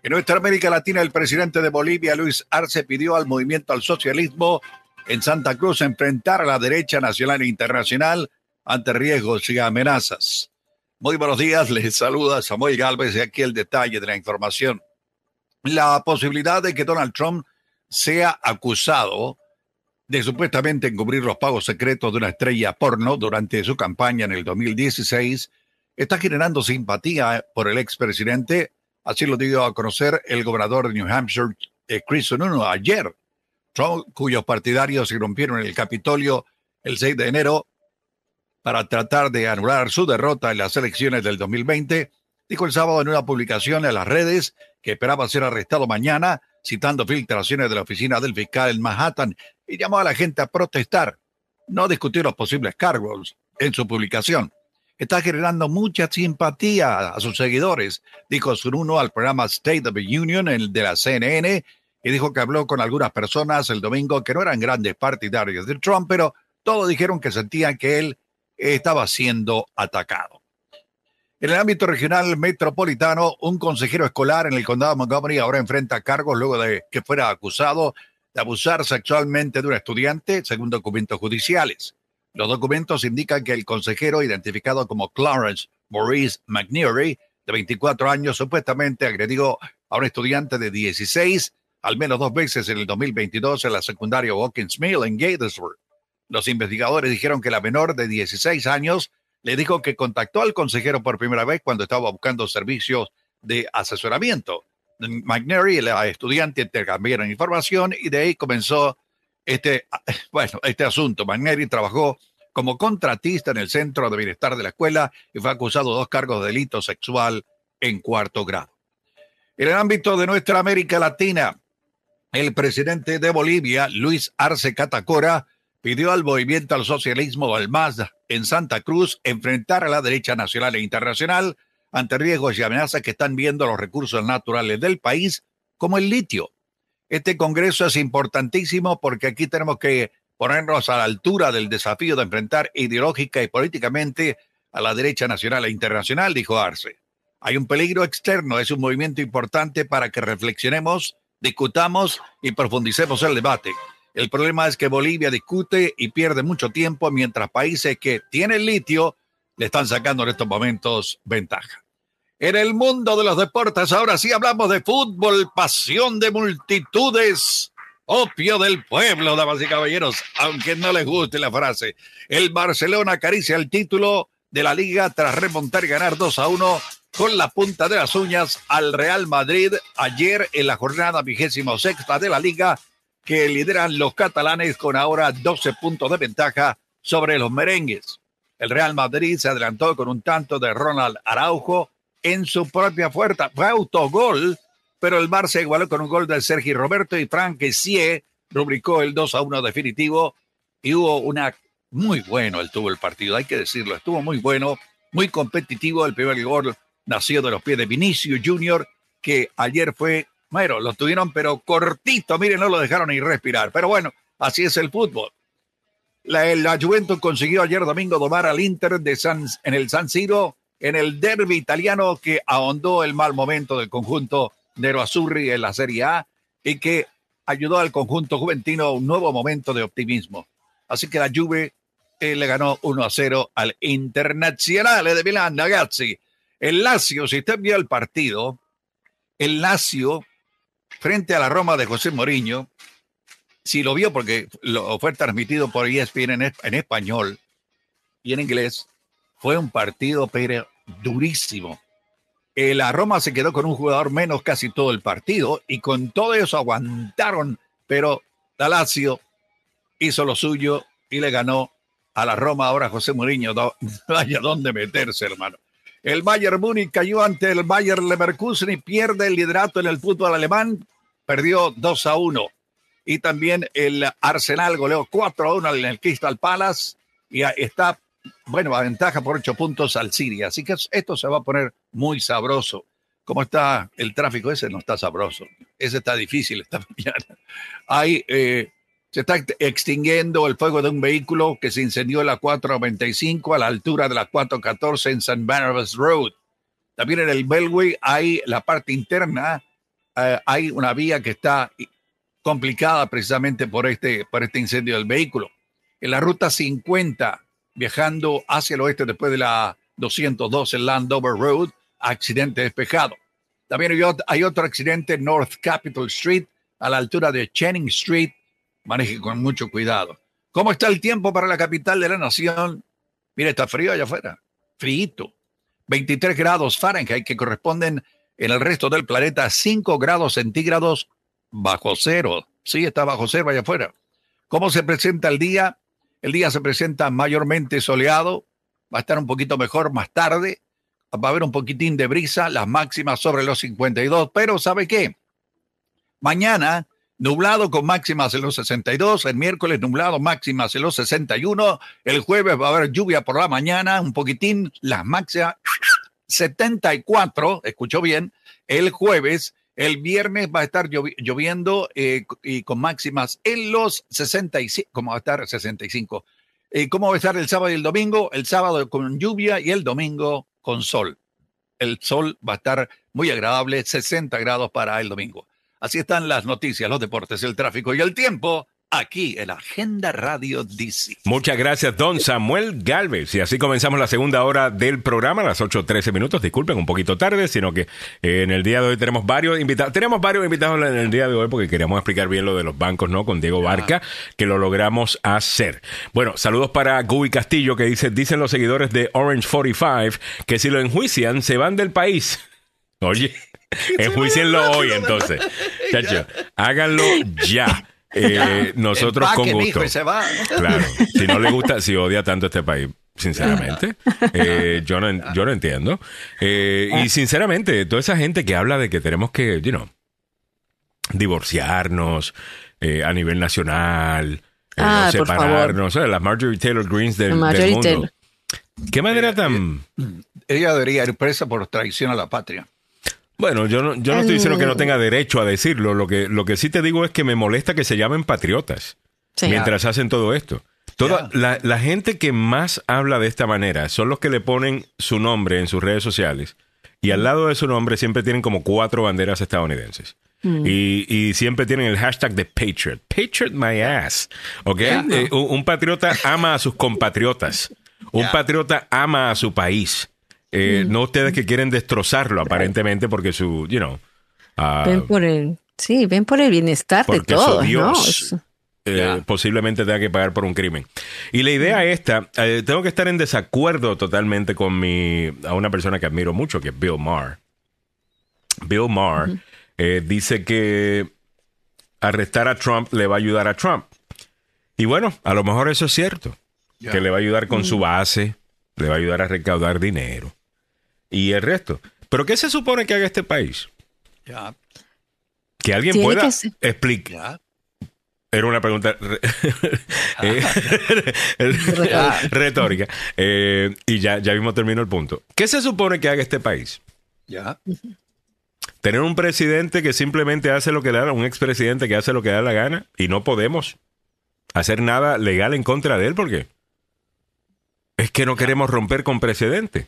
En nuestra América Latina, el presidente de Bolivia, Luis Arce, pidió al movimiento al socialismo en Santa Cruz enfrentar a la derecha nacional e internacional ante riesgos y amenazas. Muy buenos días, les saluda Samuel Galvez y aquí el detalle de la información. La posibilidad de que Donald Trump sea acusado de supuestamente encubrir los pagos secretos de una estrella porno durante su campaña en el 2016, está generando simpatía por el expresidente, así lo dio a conocer el gobernador de New Hampshire, eh, Chris Sununu, ayer. Trump, cuyos partidarios irrumpieron en el Capitolio el 6 de enero para tratar de anular su derrota en las elecciones del 2020, dijo el sábado en una publicación en las redes que esperaba ser arrestado mañana, citando filtraciones de la oficina del fiscal en Manhattan y llamó a la gente a protestar. No discutió los posibles cargos en su publicación. está generando mucha simpatía a sus seguidores, dijo Zuruno al programa State of the Union el de la CNN y dijo que habló con algunas personas el domingo que no eran grandes partidarios de Trump, pero todos dijeron que sentían que él estaba siendo atacado. En el ámbito regional metropolitano, un consejero escolar en el condado de Montgomery ahora enfrenta cargos luego de que fuera acusado abusar sexualmente de un estudiante, según documentos judiciales. Los documentos indican que el consejero, identificado como Clarence Maurice McNeary, de 24 años, supuestamente agredió a un estudiante de 16 al menos dos veces en el 2022 en la secundaria Watkins Mill en Gatesburg. Los investigadores dijeron que la menor de 16 años le dijo que contactó al consejero por primera vez cuando estaba buscando servicios de asesoramiento. McNary y la estudiante intercambiaron información y de ahí comenzó este, bueno, este asunto. McNary trabajó como contratista en el Centro de Bienestar de la escuela y fue acusado de dos cargos de delito sexual en cuarto grado. En el ámbito de nuestra América Latina, el presidente de Bolivia, Luis Arce Catacora, pidió al movimiento al socialismo al MAS en Santa Cruz enfrentar a la derecha nacional e internacional ante riesgos y amenazas que están viendo los recursos naturales del país, como el litio. Este Congreso es importantísimo porque aquí tenemos que ponernos a la altura del desafío de enfrentar ideológica y políticamente a la derecha nacional e internacional, dijo Arce. Hay un peligro externo, es un movimiento importante para que reflexionemos discutamos y profundicemos el debate. El problema es que Bolivia discute y pierde mucho tiempo mientras países que tienen litio le están sacando en estos momentos ventaja. En el mundo de los deportes, ahora sí hablamos de fútbol, pasión de multitudes, opio del pueblo, damas y caballeros, aunque no les guste la frase. El Barcelona acaricia el título de la liga tras remontar y ganar 2 a 1 con la punta de las uñas al Real Madrid ayer en la jornada vigésimo sexta de la liga que lideran los catalanes con ahora 12 puntos de ventaja sobre los merengues. El Real Madrid se adelantó con un tanto de Ronald Araujo en su propia puerta. Fue autogol, pero el Barça igualó con un gol de Sergi Roberto y Frank Sie rubricó el 2 a 1 definitivo y hubo una muy bueno el tuvo el partido, hay que decirlo, estuvo muy bueno, muy competitivo el primer gol nació de los pies de Vinicio Junior, que ayer fue, bueno, lo tuvieron pero cortito, miren, no lo dejaron ni respirar. Pero bueno, así es el fútbol. La, la Juventus consiguió ayer domingo domar al Inter de San, en el San Siro, en el derby italiano que ahondó el mal momento del conjunto Nero Azzurri en la Serie A y que ayudó al conjunto juventino a un nuevo momento de optimismo. Así que la Juve eh, le ganó 1 a 0 al Internazionale de Milán, ragazzi. El Lazio, si usted vio el partido, el Lazio frente a la Roma de José Mourinho, si lo vio porque lo fue transmitido por ESPN en, español y en inglés, fue un partido pero durísimo. Eh, la Roma se quedó con un jugador menos casi todo el partido y con todo eso aguantaron, pero la Lazio hizo lo suyo y le ganó a la Roma ahora José Mourinho. No, vaya dónde meterse, hermano. El Bayern Múnich cayó ante el Bayern Leverkusen y pierde el liderato en el fútbol alemán. Perdió 2 a 1. Y también el Arsenal goleó 4 a 1 en el Crystal Palace y está, bueno, a ventaja por 8 puntos al Siria. Así que esto se va a poner muy sabroso. ¿Cómo está el tráfico? Ese no está sabroso. Ese está difícil esta mañana. Hay eh, se está extinguiendo el fuego de un vehículo que se incendió en la 495 a la altura de la 414 en St. Barnabas Road. También en el Belway hay la parte interna, eh, hay una vía que está complicada precisamente por este, por este incendio del vehículo. En la ruta 50, viajando hacia el oeste después de la 212 Landover Road, accidente despejado. También hay otro, accidente en North Capitol Street, a la altura de Channing Street, maneje con mucho cuidado. ¿Cómo está el tiempo para la capital de la nación? Mire, está frío allá afuera, frío. 23 grados Fahrenheit que corresponden en el resto del planeta a 5 grados centígrados bajo cero. Sí, está bajo cero allá afuera. ¿Cómo se presenta el día? El día se presenta mayormente soleado, va a estar un poquito mejor más tarde, va a haber un poquitín de brisa, las máximas sobre los 52, pero ¿sabe qué? Mañana nublado con máximas en los 62, el miércoles nublado máximas en los 61, el jueves va a haber lluvia por la mañana, un poquitín, las máximas 74, escuchó bien, el jueves, el viernes va a estar lloviendo eh, y con máximas en los 65, ¿cómo va a estar 65? Eh, ¿Cómo va a estar el sábado y el domingo? El sábado con lluvia y el domingo con sol. El sol va a estar muy agradable, 60 grados para el domingo. Así están las noticias, los deportes, el tráfico y el tiempo aquí en Agenda Radio DC. Muchas gracias, don Samuel Galvez. Y así comenzamos la segunda hora del programa, a las 8.13 minutos. Disculpen, un poquito tarde, sino que eh, en el día de hoy tenemos varios invitados. Tenemos varios invitados en el día de hoy porque queríamos explicar bien lo de los bancos, ¿no? Con Diego Barca, que lo logramos hacer. Bueno, saludos para Guy Castillo, que dice, dicen los seguidores de Orange 45 que si lo enjuician, se van del país. Oye, enjuicienlo hoy entonces. Chacho, háganlo ya. Eh, nosotros con gusto. Claro, si no le gusta, si odia tanto este país, sinceramente, eh, yo, no, yo no entiendo. Eh, y sinceramente, toda esa gente que habla de que tenemos que, you know, divorciarnos a nivel nacional, ah, separarnos, las Marjorie Taylor Greens del, mundo. ¿Qué manera tan...? Ella debería ir presa por traición a la patria. Bueno, yo no, yo no estoy diciendo que no tenga derecho a decirlo. Lo que, lo que sí te digo es que me molesta que se llamen patriotas mientras hacen todo esto. Toda, la, gente que más habla de esta manera son los que le ponen su nombre en sus redes sociales y al lado de su nombre siempre tienen como cuatro banderas estadounidenses. Mm. Y, siempre tienen el hashtag de Patriot. Patriot my ass. ¿Ok? Eh, un, patriota ama a sus compatriotas. Un patriota ama a su país. Eh, mm. No ustedes que quieren destrozarlo, aparentemente, porque su, you know. Uh, ven por el, sí, ven por el bienestar de todos, Dios, eh, posiblemente tenga que pagar por un crimen. Y la idea mm. esta, eh, tengo que estar en desacuerdo totalmente con mi, a una persona que admiro mucho, que es Bill Maher. Bill Maher dice que arrestar a Trump le va a ayudar a Trump. Y bueno, a lo mejor eso es cierto, que le va a ayudar con su mm. base, le va a ayudar a recaudar dinero y el resto. Pero ¿qué se supone que haga este país? Ya. Que alguien pueda explicar. Era una pregunta eh, retórica. Eh, y ya, ya mismo termino el punto. ¿Qué se supone que haga este país? Ya. Tener un presidente que simplemente hace lo que le da, un expresidente que hace lo que da la gana y no podemos hacer nada legal en contra de él porque es que no queremos romper con precedente.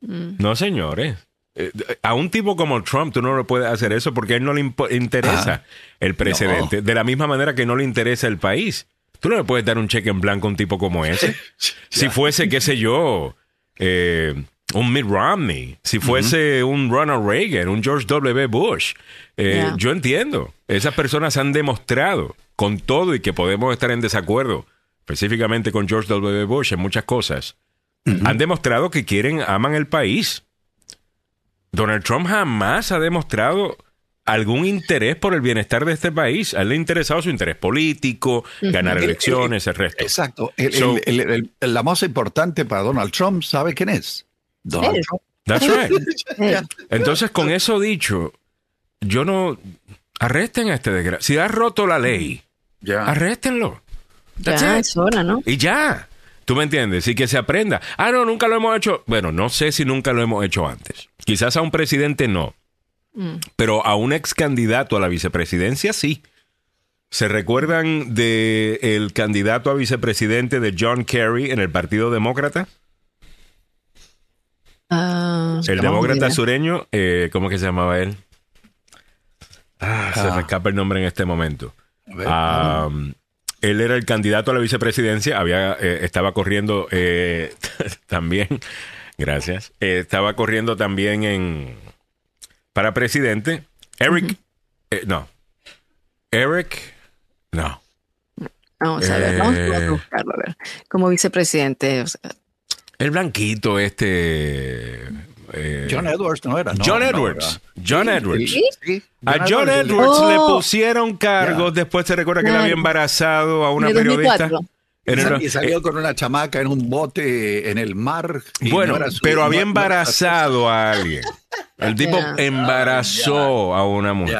Mm. No, señores. Eh, a un tipo como Trump tú no le puedes hacer eso porque a él no le interesa el precedente. De la misma manera que no le interesa el país. Tú no le puedes dar un cheque en blanco a un tipo como ese. si fuese, qué sé yo, eh, un Mitt Romney, si fuese un Ronald Reagan, un George W. Bush. Eh, yo entiendo. Esas personas han demostrado con todo y que podemos estar en desacuerdo, específicamente con George W. Bush en muchas cosas han demostrado que quieren, aman el país. Donald Trump jamás ha demostrado algún interés por el bienestar de este país. A él le ha interesado su interés político, ganar elecciones, el, resto. Exacto. la más importante para Donald Trump, ¿sabe quién es? Donald Trump. That's right. Entonces, con eso dicho, yo no. Arresten a este desgraciado. Si ha roto la ley, ya. arréstenlo. ya, es hora, ¿no? Y ya. ¿Tú me entiendes? Y que se aprenda. Ah, no, nunca lo hemos hecho. Bueno, no sé si nunca lo hemos hecho antes. Quizás a un presidente no. Mm. Pero a un ex candidato a la vicepresidencia sí. ¿Se recuerdan del el candidato a vicepresidente de John Kerry en el Partido Demócrata? Ah, el demócrata sureño, eh, ¿cómo que se llamaba él? Ah, se me ah. escapa el nombre en este momento. A él era el candidato a la vicepresidencia, había, eh, estaba corriendo eh, también, gracias, eh, estaba corriendo también en para presidente. Eric, no, Eric, no. Vamos a ver, vamos a buscarlo, a ver. Como vicepresidente. El blanquito, este. John Edwards no era. John Edwards. John Edwards. A John Edwards, le oh. pusieron cargos. Después se recuerda que él había embarazado a una periodista. y salió con una chamaca en un bote en el mar. Bueno, pero había embarazado a alguien. El tipo embarazó a una mujer.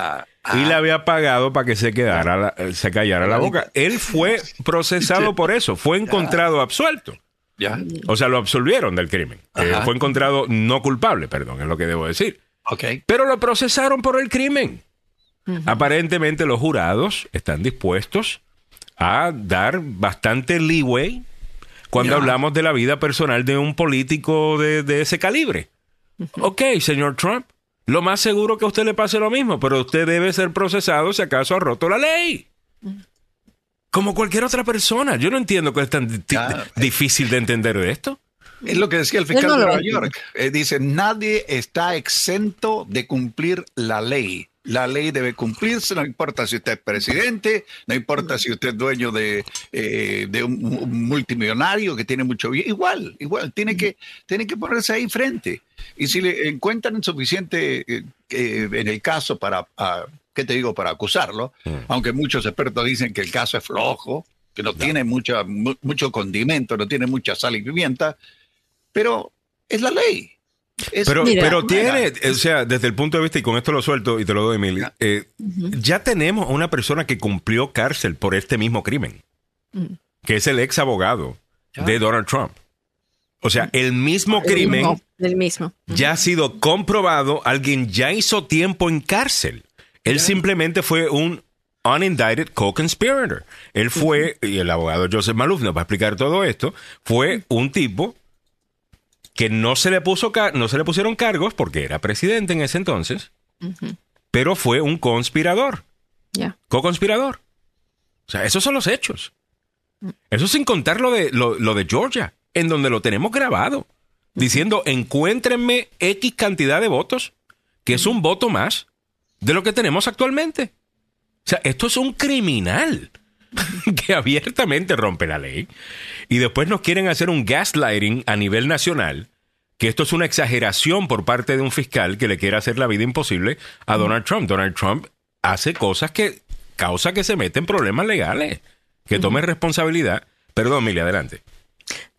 y le había pagado para que se quedara, se callara la boca. Él fue procesado por eso, fue encontrado absuelto. Ya. O sea, lo absolvieron del crimen. Eh, fue encontrado no culpable, perdón, es lo que debo decir. Ok. Pero lo procesaron por el crimen. Aparentemente los jurados están dispuestos a dar bastante leeway cuando hablamos de la vida personal de un político de, de ese calibre. Ok, señor Trump, lo más seguro que a usted le pase lo mismo, pero usted debe ser procesado si acaso ha roto la ley. Como cualquier otra persona. Yo no entiendo que es tan difícil de entender esto. Es lo que decía el fiscal no de Nueva. York. Eh, dice, nadie está exento de cumplir la ley. La ley debe cumplirse, no importa si usted es presidente, no importa si usted es dueño de, eh, de un, un multimillonario que tiene mucho bien. Igual, igual, tiene que, tiene que ponerse ahí frente. Y si le encuentran suficiente eh, eh, en el caso para, ah, ¿qué te digo?, para acusarlo, aunque muchos expertos dicen que el caso es flojo, que no tiene mucha, mu- mucho condimento, no tiene mucha sal y pimienta, pero es la ley. Es- Pero, Mira, pero mira. tiene, o sea, desde el punto de vista, y con esto lo suelto y te lo doy, Emily, eh, ya tenemos a una persona que cumplió cárcel por este mismo crimen, que es el ex abogado de Donald Trump. O sea, el mismo crimen el mismo. ya ha sido comprobado, alguien ya hizo tiempo en cárcel. Él simplemente fue un unindicted co-conspirator. Él fue, y el abogado Joseph Maluf nos va a explicar todo esto, fue un tipo que no se le puso no se le pusieron cargos porque era presidente en ese entonces, pero fue un conspirador, Ya. co-conspirador. O sea, esos son los hechos. Eso sin contar lo de, lo, lo de Georgia, en donde lo tenemos grabado, diciendo, encuéntrenme X cantidad de votos, que es un voto más de lo que tenemos actualmente. O sea, esto es un criminal que abiertamente rompe la ley y después nos quieren hacer un gaslighting a nivel nacional, que esto es una exageración por parte de un fiscal que le quiere hacer la vida imposible a Donald Trump. Donald Trump hace cosas que causa que se meten problemas legales, que tome responsabilidad. Perdón, Mili, adelante.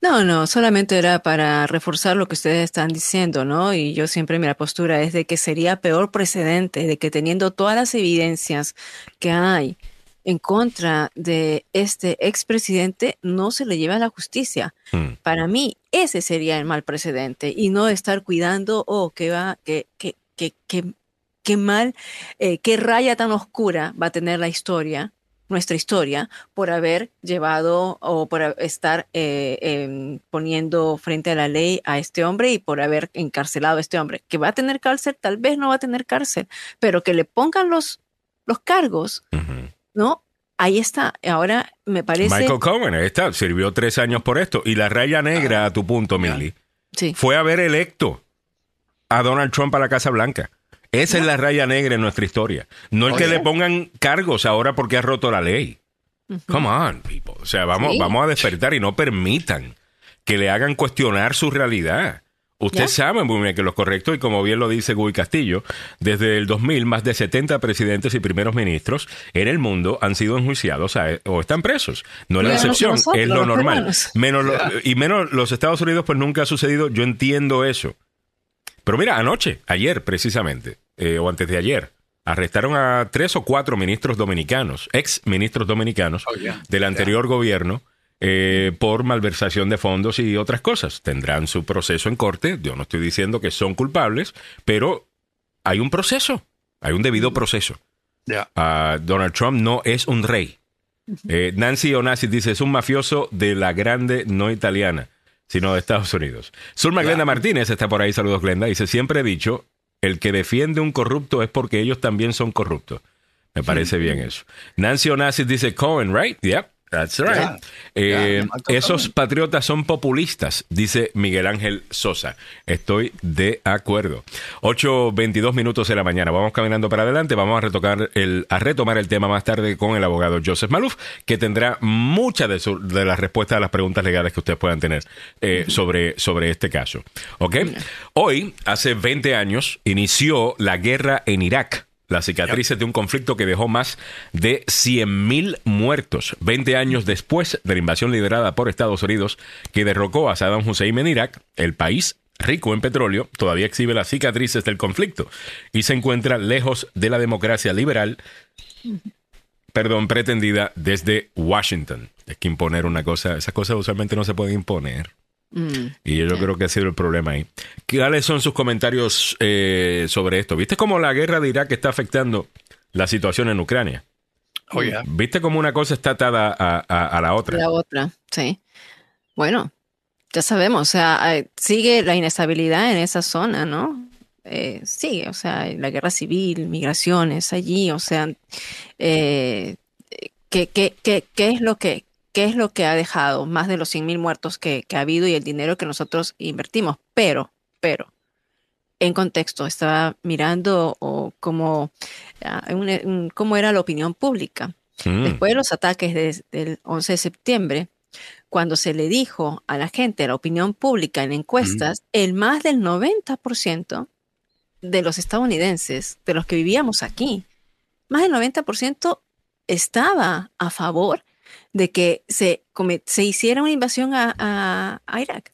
No, no, solamente era para reforzar lo que ustedes están diciendo, ¿no? Y yo siempre mi postura es de que sería peor precedente de que teniendo todas las evidencias que hay en contra de este expresidente no se le lleve a la justicia. Hmm. Para mí ese sería el mal precedente y no estar cuidando, oh, que va, que, que, que, que, qué mal, eh, qué raya tan oscura va a tener la historia nuestra historia por haber llevado o por estar eh, eh, poniendo frente a la ley a este hombre y por haber encarcelado a este hombre. Que va a tener cárcel, tal vez no va a tener cárcel, pero que le pongan los, los cargos. ¿no? Ahí está. Ahora me parece. Michael Cohen, ahí está, sirvió tres años por esto. Y la raya negra, a tu punto, Milly, Sí. fue haber electo a Donald Trump a la Casa Blanca. Esa es la raya negra en nuestra historia. No el que le pongan cargos ahora porque ha roto la ley. Come on, people. O sea, vamos, Sí. vamos a despertar y no permitan que le hagan cuestionar su realidad. Ustedes saben muy bien que lo correcto, y como bien lo dice Guy Castillo, desde el 2000 más de 70 presidentes y primeros ministros en el mundo han sido enjuiciados a- o están presos. No es la excepción, nosotros, es lo normal. Menos lo- y menos los Estados Unidos, pues nunca ha sucedido. Yo entiendo eso. Pero mira, anoche, ayer precisamente, eh, o antes de ayer, arrestaron a tres o cuatro ministros dominicanos, ex ministros dominicanos Oh, yeah. del anterior gobierno, eh, por malversación de fondos y otras cosas. Tendrán su proceso en corte. Yo no estoy diciendo que son culpables, pero hay un proceso, hay un debido proceso. Ya. Ah, Donald Trump no es un rey. Eh, Nancy Onassis dice, es un mafioso de la grande no italiana, sino de Estados Unidos. Zulma Glenda Martínez está por ahí, saludos Glenda, dice, siempre he dicho, el que defiende un corrupto es porque ellos también son corruptos. Me parece bien eso. Nancy Onassis dice, Cohen, right? Yep. That's right. Eh, esos patriotas son populistas, dice Miguel Ángel Sosa. Estoy de acuerdo. 8.22 minutos de la mañana. Vamos caminando para adelante. Vamos a, retocar el, a retomar el tema más tarde con el abogado Joseph Maluf, que tendrá muchas de, su- de las respuestas a las preguntas legales que ustedes puedan tener eh, sobre, sobre este caso. ¿Ok? Hoy, hace 20 años, inició la guerra en Irak. Las cicatrices de un conflicto que dejó más de 100.000 muertos 20 años después de la invasión liderada por Estados Unidos que derrocó a Saddam Hussein en Irak, el país rico en petróleo, todavía exhibe las cicatrices del conflicto y se encuentra lejos de la democracia liberal, perdón, pretendida desde Washington. Es que imponer una cosa, esas cosas usualmente no se pueden imponer. Mm. Y yo creo que ha sido el problema ahí. ¿Cuáles son sus comentarios eh, sobre esto? ¿Viste cómo la guerra de Irak está afectando la situación en Ucrania? Oh, ¿Viste cómo una cosa está atada a, la otra? La otra, sí. Bueno, ya sabemos, o sea, sigue la inestabilidad en esa zona, ¿no? Eh, sigue, o sea, la guerra civil, migraciones allí, o sea, eh, ¿qué, qué, qué, qué es lo que, qué es lo que ha dejado más de los 100.000 muertos que, ha habido y el dinero que nosotros invertimos. Pero, pero, en contexto, estaba mirando o cómo, ah, cómo era la opinión pública. Mm. Después de los ataques del 11 de septiembre, cuando se le dijo a la gente, a la opinión pública en encuestas, mm. el más del 90% de los estadounidenses, de los que vivíamos aquí, más del 90% estaba a favor de que se, se hiciera una invasión a, Irak.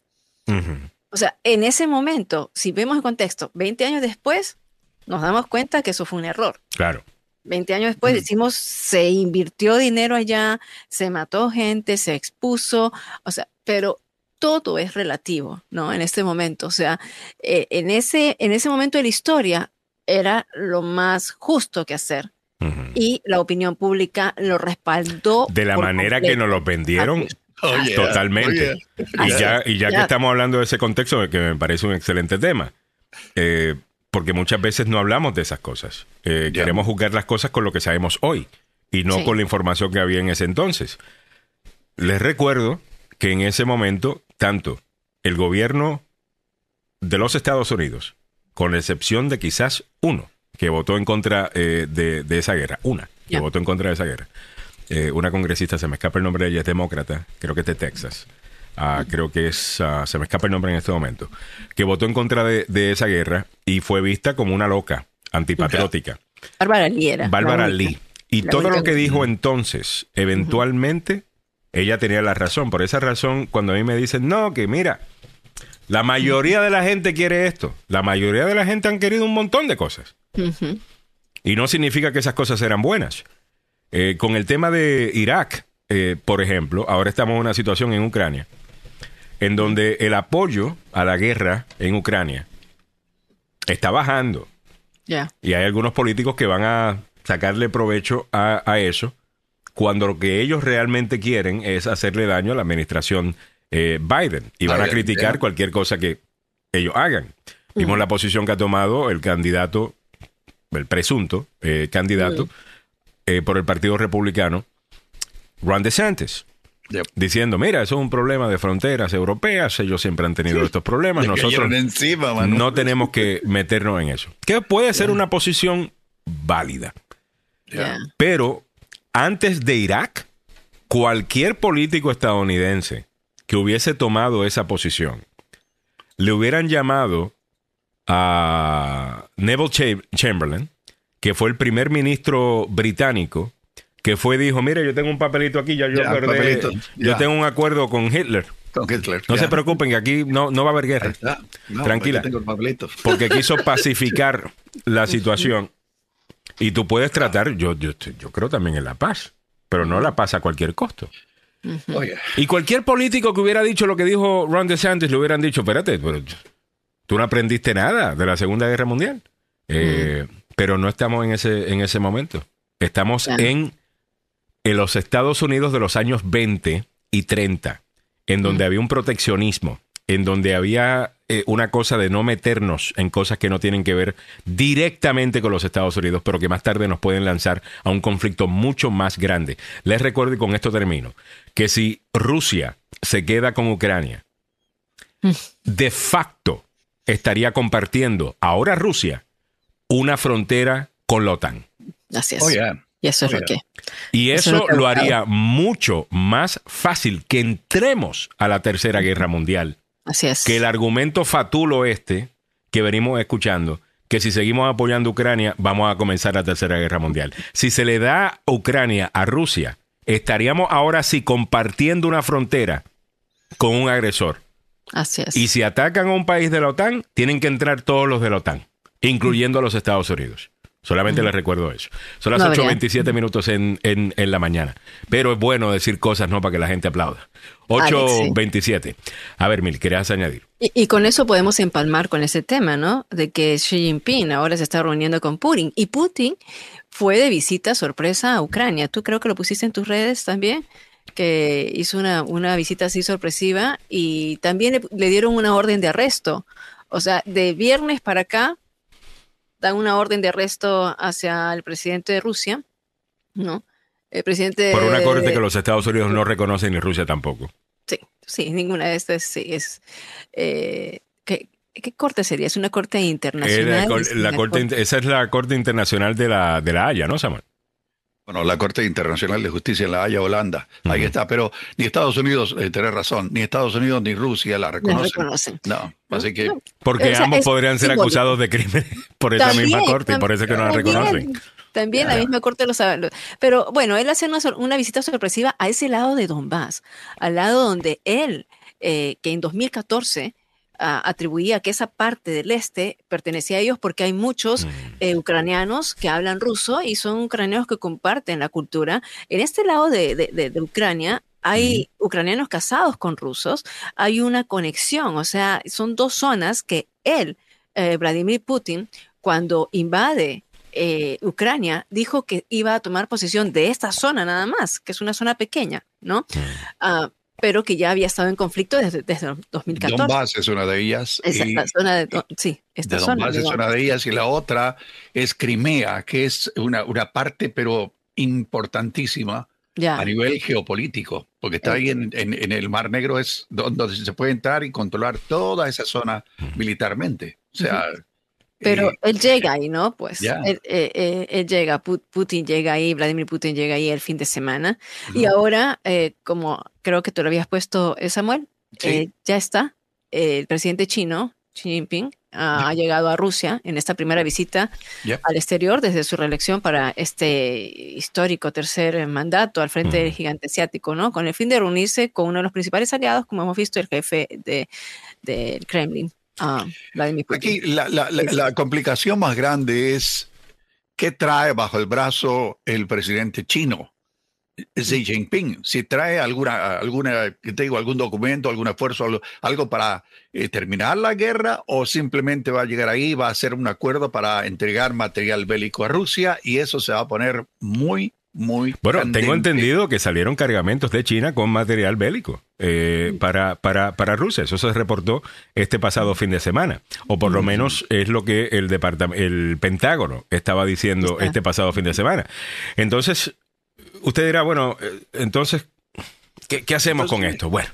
O sea, en ese momento, si vemos el contexto, 20 años después, nos damos cuenta que eso fue un error. Claro. 20 años después decimos, se invirtió dinero allá, se mató gente, se expuso, o sea, pero todo es relativo, ¿no? En este momento, o sea, eh, en, ese, en ese momento de la historia era lo más justo que hacer y la opinión pública lo respaldó. De la manera que nos lo vendieron. Oh, totalmente. Y ya, y ya que estamos hablando de ese contexto, que me parece un excelente tema, eh, porque muchas veces no hablamos de esas cosas. Eh, queremos juzgar las cosas con lo que sabemos hoy y no con la información que había en ese entonces. Les recuerdo que en ese momento, tanto el gobierno de los Estados Unidos, con la excepción de quizás uno, que votó en contra eh, de, esa guerra. Una que votó en contra de esa guerra. Eh, una congresista, se me escapa el nombre de ella, es demócrata, creo que es de Texas. Ah, creo que es, ah, se me escapa el nombre en este momento, que votó en contra de, esa guerra y fue vista como una loca, antipatriótica. Bárbara Lee era. Bárbara Lee. Y todo lo que dijo entonces, eventualmente, ella tenía la razón. Por esa razón, cuando a mí me dicen, no, que mira, la mayoría de la gente quiere esto. La mayoría de la gente han querido un montón de cosas. Y no significa que esas cosas eran buenas. Eh, con el tema de Irak, eh, por ejemplo, ahora estamos en una situación en Ucrania, en donde el apoyo a la guerra en Ucrania está bajando. Y hay algunos políticos que van a sacarle provecho a, eso, cuando lo que ellos realmente quieren es hacerle daño a la administración eh, Biden y van a criticar cualquier cosa que ellos hagan. Vimos la posición que ha tomado el candidato el presunto eh, candidato eh, por el Partido Republicano, Ron DeSantis. Diciendo, mira, eso es un problema de fronteras europeas, ellos siempre han tenido estos problemas, nosotros no tenemos que meternos en eso. Que puede ser una posición válida. Pero antes de Irak, cualquier político estadounidense que hubiese tomado esa posición, le hubieran llamado a Neville Chamberlain, que fue el primer ministro británico, que fue dijo, mire, yo tengo un papelito aquí, ya yo yo tengo un acuerdo con Hitler. No se preocupen, que aquí no, no va a haber guerra. Tranquila. Porque quiso pacificar la situación. Y tú puedes tratar, yo, yo, yo creo también en la paz, pero no la paz a cualquier costo. Y cualquier político que hubiera dicho lo que dijo Ron DeSantis le hubieran dicho, espérate, pero tú no aprendiste nada de la Segunda Guerra Mundial. Eh, pero no estamos en ese, en ese momento. Estamos en, en, los Estados Unidos de los años 20 y 30, en donde había un proteccionismo, en donde había eh, una cosa de no meternos en cosas que no tienen que ver directamente con los Estados Unidos, pero que más tarde nos pueden lanzar a un conflicto mucho más grande. Les recuerdo, y con esto termino, que si Rusia se queda con Ucrania, de facto estaría compartiendo ahora Rusia una frontera con la OTAN. Así es. Oh, y eso es lo oh, que. Y eso, lo, haría mucho más fácil que entremos a la Tercera Guerra Mundial. Así es. Que el argumento fatulo este que venimos escuchando, que si seguimos apoyando a Ucrania, vamos a comenzar la Tercera Guerra Mundial. Si se le da Ucrania a Rusia, estaríamos ahora sí compartiendo una frontera con un agresor. Así es. Y si atacan a un país de la OTAN, tienen que entrar todos los de la OTAN, incluyendo a los Estados Unidos. Solamente les recuerdo eso. Son las No 8.27 minutos en, en, en la mañana. Pero es bueno decir cosas, ¿no? Para que la gente aplauda. 8.27. A ver, Mil, ¿querías añadir? Y, y con eso podemos empalmar con ese tema, ¿no? De que Xi Jinping ahora se está reuniendo con Putin. Y Putin fue de visita sorpresa a Ucrania. Tú creo que lo pusiste en tus redes también, que hizo una, una visita así sorpresiva y también le, le dieron una orden de arresto. O sea, de viernes para acá dan una orden de arresto hacia el presidente de Rusia, ¿no? El presidente... Por una corte que los Estados Unidos no reconocen ni Rusia tampoco. Sí, sí, ninguna de estas sí es... eh, ¿qué, qué corte sería? Es una corte internacional. la es la una corte, corte- esa es la Corte Internacional de la, de la Haya, ¿no, Samuel? Bueno, la Corte Internacional de Justicia en La Haya, Holanda. Ahí está, pero ni Estados Unidos, eh, tenés razón, ni Estados Unidos ni Rusia la la reconocen. reconocen. No, así que No, Porque O sea, ambos podrían ser simbólico. acusados de crimen por esa También, misma corte y por eso es que no la también, reconocen. También la misma corte lo sabe. Pero bueno, él hace una, una visita sorpresiva a ese lado de Donbass, al lado donde él, eh, que en 2014 ah, atribuía que esa parte del este pertenecía a ellos porque hay muchos Mm. eh, ucranianos que hablan ruso y son ucranianos que comparten la cultura. En este lado de, de- de- de Ucrania hay ucranianos casados con rusos, hay una conexión, o sea, son dos zonas que él, eh, Vladimir Putin, cuando invade eh, Ucrania, dijo que iba a tomar posesión de esta zona nada más, que es una zona pequeña, ¿no? Ah, pero que ya había estado en conflicto desde, desde 2014. Donbass es una de ellas. Esa y- la zona de, sí, esta de zona. Donbass es una de ellas y la otra es Crimea, que es una, una parte pero importantísima Ya. a nivel geopolítico, porque está ahí en, en- en el Mar Negro, es donde donde se puede entrar y controlar toda esa zona militarmente. O sea, Pero eh, él llega ahí, ¿no? Pues Ya. él, eh, eh, él llega, Pu- Putin llega ahí, Vladimir Putin llega ahí el fin de semana. Y ahora, eh, como creo que tú lo habías puesto, eh, Samuel, Sí. eh, ya está. el presidente chino, Xi Jinping, ha, ha llegado a Rusia en esta primera visita Ya. al exterior desde su reelección para este histórico tercer mandato al frente del gigante asiático, ¿no? Con el fin de reunirse con uno de los principales aliados, como hemos visto, el jefe de, del Kremlin, ah, Vladimir Putin. Aquí la, la- la- la complicación más grande es qué trae bajo el brazo el presidente chino, Xi Jinping. Si trae alguna, alguna, que te digo, algún documento, algún esfuerzo, algo, algo para eh, terminar la guerra, o simplemente va a llegar ahí, va a hacer un acuerdo para entregar material bélico a Rusia y eso se va a poner muy, muy. Bueno, candente. tengo entendido que salieron cargamentos de China con material bélico eh, para, para, para Rusia. Eso se reportó este pasado fin de semana. O por lo menos es lo que el, el Pentágono estaba diciendo Está. este pasado fin de semana. Entonces, usted dirá, bueno, eh, entonces, ¿qué, qué hacemos con esto? Bueno,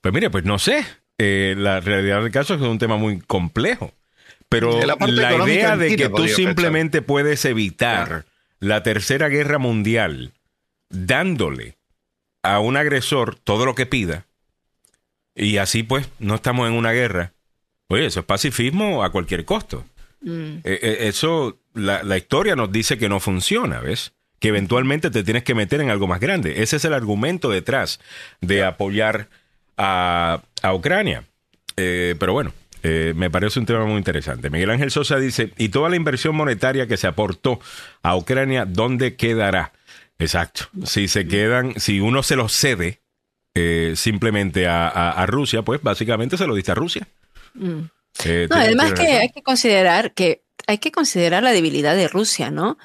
pues mire, pues no sé. Eh, la realidad del caso es que es un tema muy complejo. Pero la idea de que tú simplemente puedes evitar la tercera guerra mundial dándole a un agresor todo lo que pida y así pues no estamos en una guerra. Oye, eso es pacifismo a cualquier costo. Mm. Eh, eh, eso, la, la historia nos dice que no funciona, ¿ves? Que eventualmente te tienes que meter en algo más grande. Ese es el argumento detrás de apoyar a, a Ucrania. Eh, pero bueno, eh, me parece un tema muy interesante. Miguel Ángel Sosa dice, ¿y toda la inversión monetaria que se aportó a Ucrania, dónde quedará? Exacto. Si se quedan, si uno se los cede eh, simplemente a, a- a Rusia, pues básicamente se lo diste a Rusia. Mm. Eh, No, además que razón. hay que considerar que hay que considerar la debilidad de Rusia, ¿no?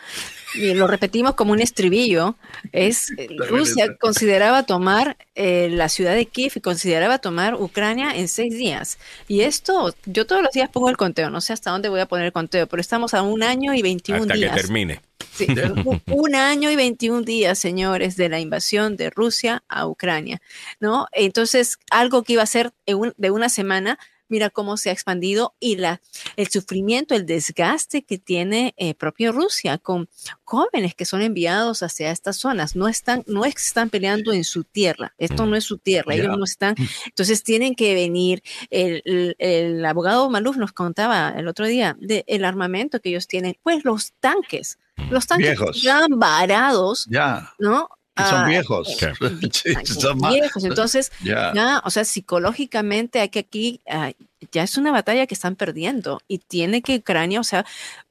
Y lo repetimos como un estribillo, es eh, Rusia consideraba tomar eh, la ciudad de Kiev y consideraba tomar Ucrania en seis días. Y esto, yo todos los días pongo el conteo, no sé hasta dónde voy a poner el conteo, pero estamos a un año y 21 hasta días. que termine. Sí, un- año y 21 días, señores, de la invasión de Rusia a Ucrania, ¿no? Entonces, algo que iba a ser de una semana, mira cómo se ha expandido y la, el sufrimiento, el desgaste que tiene eh, propio Rusia con jóvenes que son enviados hacia estas zonas. No están, no están peleando en su tierra, esto no es su tierra, ellos Ya. no están, entonces tienen que venir. El, el- el abogado Maluf nos contaba el otro día del armamento que ellos tienen, pues los tanques. Los tanques Viejos. están varados, Ya. ¿no? Son Ah, viejos. Sí, son más- viejos. Entonces, Ya. ya, o sea, psicológicamente hay que aquí, ah, ya es una batalla que están perdiendo y tiene que Ucrania, o sea,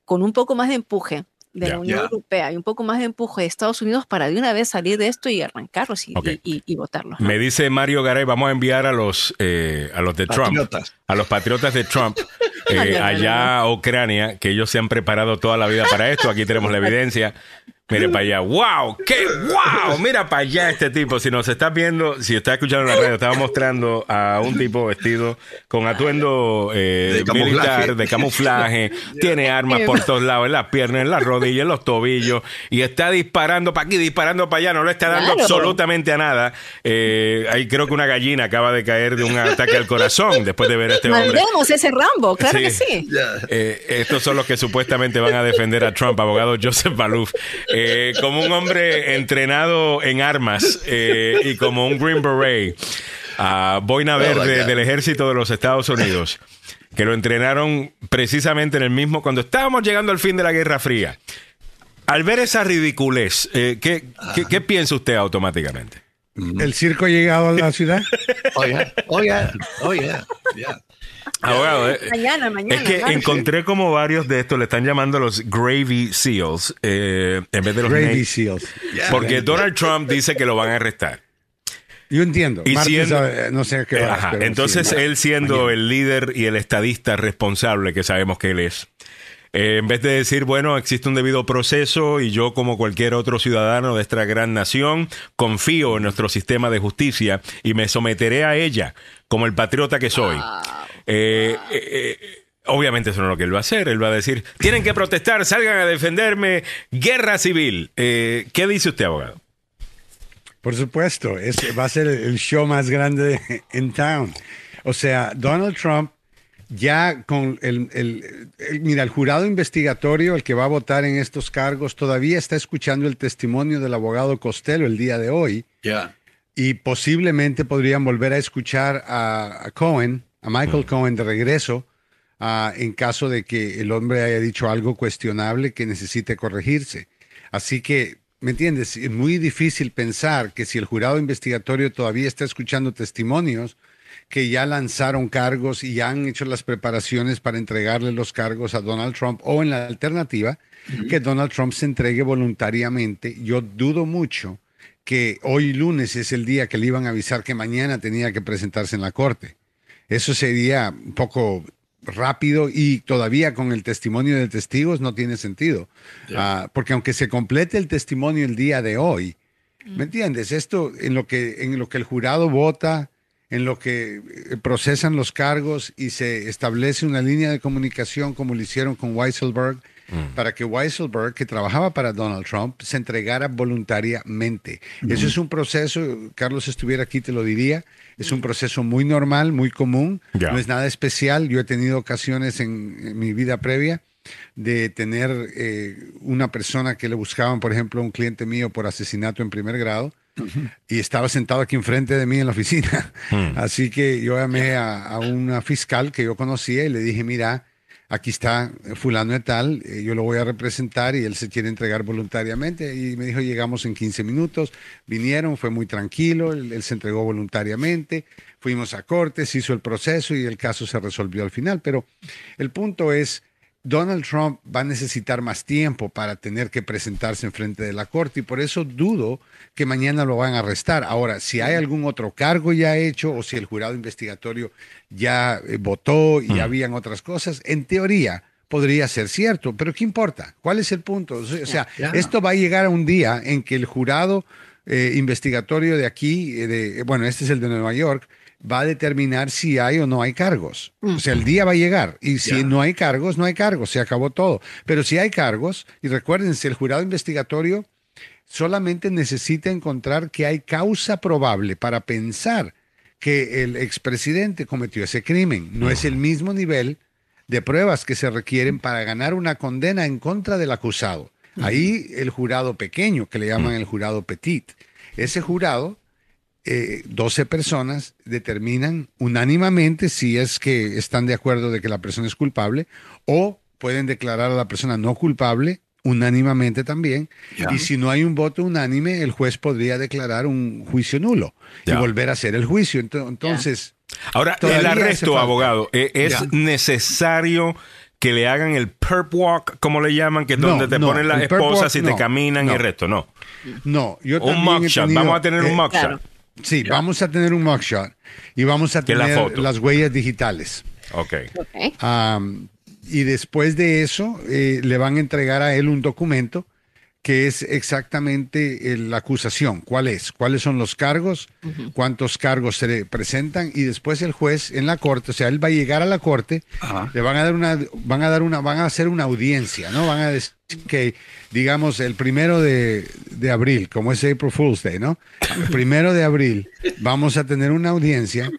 con un poco más de empuje de Ya. la Unión Ya. Europea y un poco más de empuje de Estados Unidos para de una vez salir de esto y arrancarlos y, Ok. y- y- y votarlos. ¿no? Me dice Mario Garay, vamos a enviar a los, eh, a los de Trump, Patriotas. a los patriotas de Trump, eh, allá a Ucrania, que ellos se han preparado toda la vida para esto. Aquí tenemos la evidencia. Mire para allá. ¡Wow! ¡Qué wow! Mira para allá este tipo. Si nos estás viendo, si estás escuchando en la radio, estaba mostrando a un tipo vestido con atuendo eh, De camuflaje. militar, de camuflaje. Tiene armas por todos lados, en las piernas, en las rodillas, en los tobillos. Y está disparando para aquí, disparando para allá. No le está dando Claro. absolutamente a nada. Eh, ahí creo que una gallina acaba de caer de un ataque al corazón después de ver a este hombre. Mandemos ese Rambo, claro que Sí. sí. Eh, estos son los que supuestamente van a defender a Trump, abogado Joseph Malouf, eh, como un hombre entrenado en armas eh, y como un Green Beret, a boina verde del ejército de los Estados Unidos, que lo entrenaron precisamente en el mismo, cuando estábamos llegando al fin de la Guerra Fría. Al ver esa ridiculez, eh, ¿qué, qué, qué piensa usted automáticamente? ¿El circo ha llegado a la ciudad? Oh, yeah. Oh, Abogado, eh, Mañana, mañana. Es que claro. encontré como varios de estos le están llamando los Gravy Seals eh, en vez de los Gravy Seals. Porque Donald Trump dice que lo van a arrestar. Yo entiendo. Y siendo- sabe- no sé qué Ajá, Entonces sí, él siendo mañana. el líder y el estadista responsable que sabemos que él es, eh, en vez de decir, bueno, existe un debido proceso y yo como cualquier otro ciudadano de esta gran nación, confío en nuestro sistema de justicia y me someteré a ella como el patriota que soy. Eh, eh, eh, Obviamente eso no es lo que él va a hacer. Él va a decir, tienen que protestar, salgan a defenderme, guerra civil. Eh, ¿Qué dice usted, abogado? Por supuesto, es, va a ser el show más grande en town. O sea, Donald Trump ya con el, el- el- mira, el jurado investigatorio, el que va a votar en estos cargos, todavía está escuchando el testimonio del abogado Costello el día de hoy Yeah. y posiblemente podrían volver a escuchar a, a Cohen, a Michael Cohen de regreso, ah, en caso de que el hombre haya dicho algo cuestionable que necesite corregirse. Así que, ¿me entiendes? Es muy difícil pensar que si el jurado investigatorio todavía está escuchando testimonios, que ya lanzaron cargos y ya han hecho las preparaciones para entregarle los cargos a Donald Trump o en la alternativa, que Donald Trump se entregue voluntariamente. Yo dudo mucho que hoy lunes es el día que le iban a avisar que mañana tenía que presentarse en la corte. Eso sería un poco rápido y todavía con el testimonio de testigos no tiene sentido. Ah, porque aunque se complete el testimonio el día de hoy, ¿me entiendes? Esto en lo que, en lo que el jurado vota, en lo que eh, procesan los cargos y se establece una línea de comunicación como lo hicieron con Weisselberg, para que Weisselberg, que trabajaba para Donald Trump, se entregara voluntariamente. Eso es un proceso, Carlos estuviera aquí te lo diría, es un proceso muy normal, muy común, no es nada especial. Yo he tenido ocasiones en, en mi vida previa de tener eh, una persona que le buscaban, por ejemplo, un cliente mío por asesinato en primer grado. Y estaba sentado aquí enfrente de mí en la oficina. Así que yo llamé a, a una fiscal que yo conocía y le dije, mira, aquí está fulano de tal, eh, yo lo voy a representar y él se quiere entregar voluntariamente. Y me dijo, llegamos en 15 minutos, vinieron, fue muy tranquilo, él, él se entregó voluntariamente, fuimos a corte, se hizo el proceso y el caso se resolvió al final. Pero el punto es, Donald Trump va a necesitar más tiempo para tener que presentarse en frente de la corte y por eso dudo que mañana lo van a arrestar. Ahora, si hay algún otro cargo ya hecho o si el jurado investigatorio ya eh, votó y habían otras cosas, en teoría podría ser cierto, pero ¿qué importa? ¿Cuál es el punto? O sea, esto va a llegar a un día en que el jurado eh, investigatorio de aquí, eh, de, bueno, este es el de Nueva York, va a determinar si hay o no hay cargos. O sea, el día va a llegar y si no hay cargos, no hay cargos, se acabó todo. Pero si hay cargos, y recuérdense, el jurado investigatorio solamente necesita encontrar que hay causa probable para pensar que el expresidente cometió ese crimen. No es el mismo nivel de pruebas que se requieren para ganar una condena en contra del acusado. Ahí el jurado pequeño, que le llaman el jurado petit, ese jurado, eh, 12 personas determinan unánimemente si es que están de acuerdo de que la persona es culpable o pueden declarar a la persona no culpable unánimamente también. Y si no hay un voto unánime, el juez podría declarar un juicio nulo y volver a hacer el juicio. Entonces... Ahora, el arresto, abogado, ¿e-, ¿es necesario que le hagan el perp walk, como le llaman, que es donde te ponen las esposas y te caminan y el resto? No. No, yo un mugshot. Vamos a tener un eh, mugshot. Sí, vamos a tener un mugshot y vamos a tener las huellas digitales. Ok. okay. y después de eso, eh, le van a entregar a él un documento que es exactamente la acusación. ¿Cuál es? ¿Cuáles son los cargos? ¿Cuántos cargos se le presentan? Y después el juez en la corte, o sea, él va a llegar a la corte, le van a dar una, van a dar una, van a hacer una audiencia, ¿no? Van a decir que, digamos, el primero de, abril, como es April Fool's Day, ¿no? El primero de abril vamos a tener una audiencia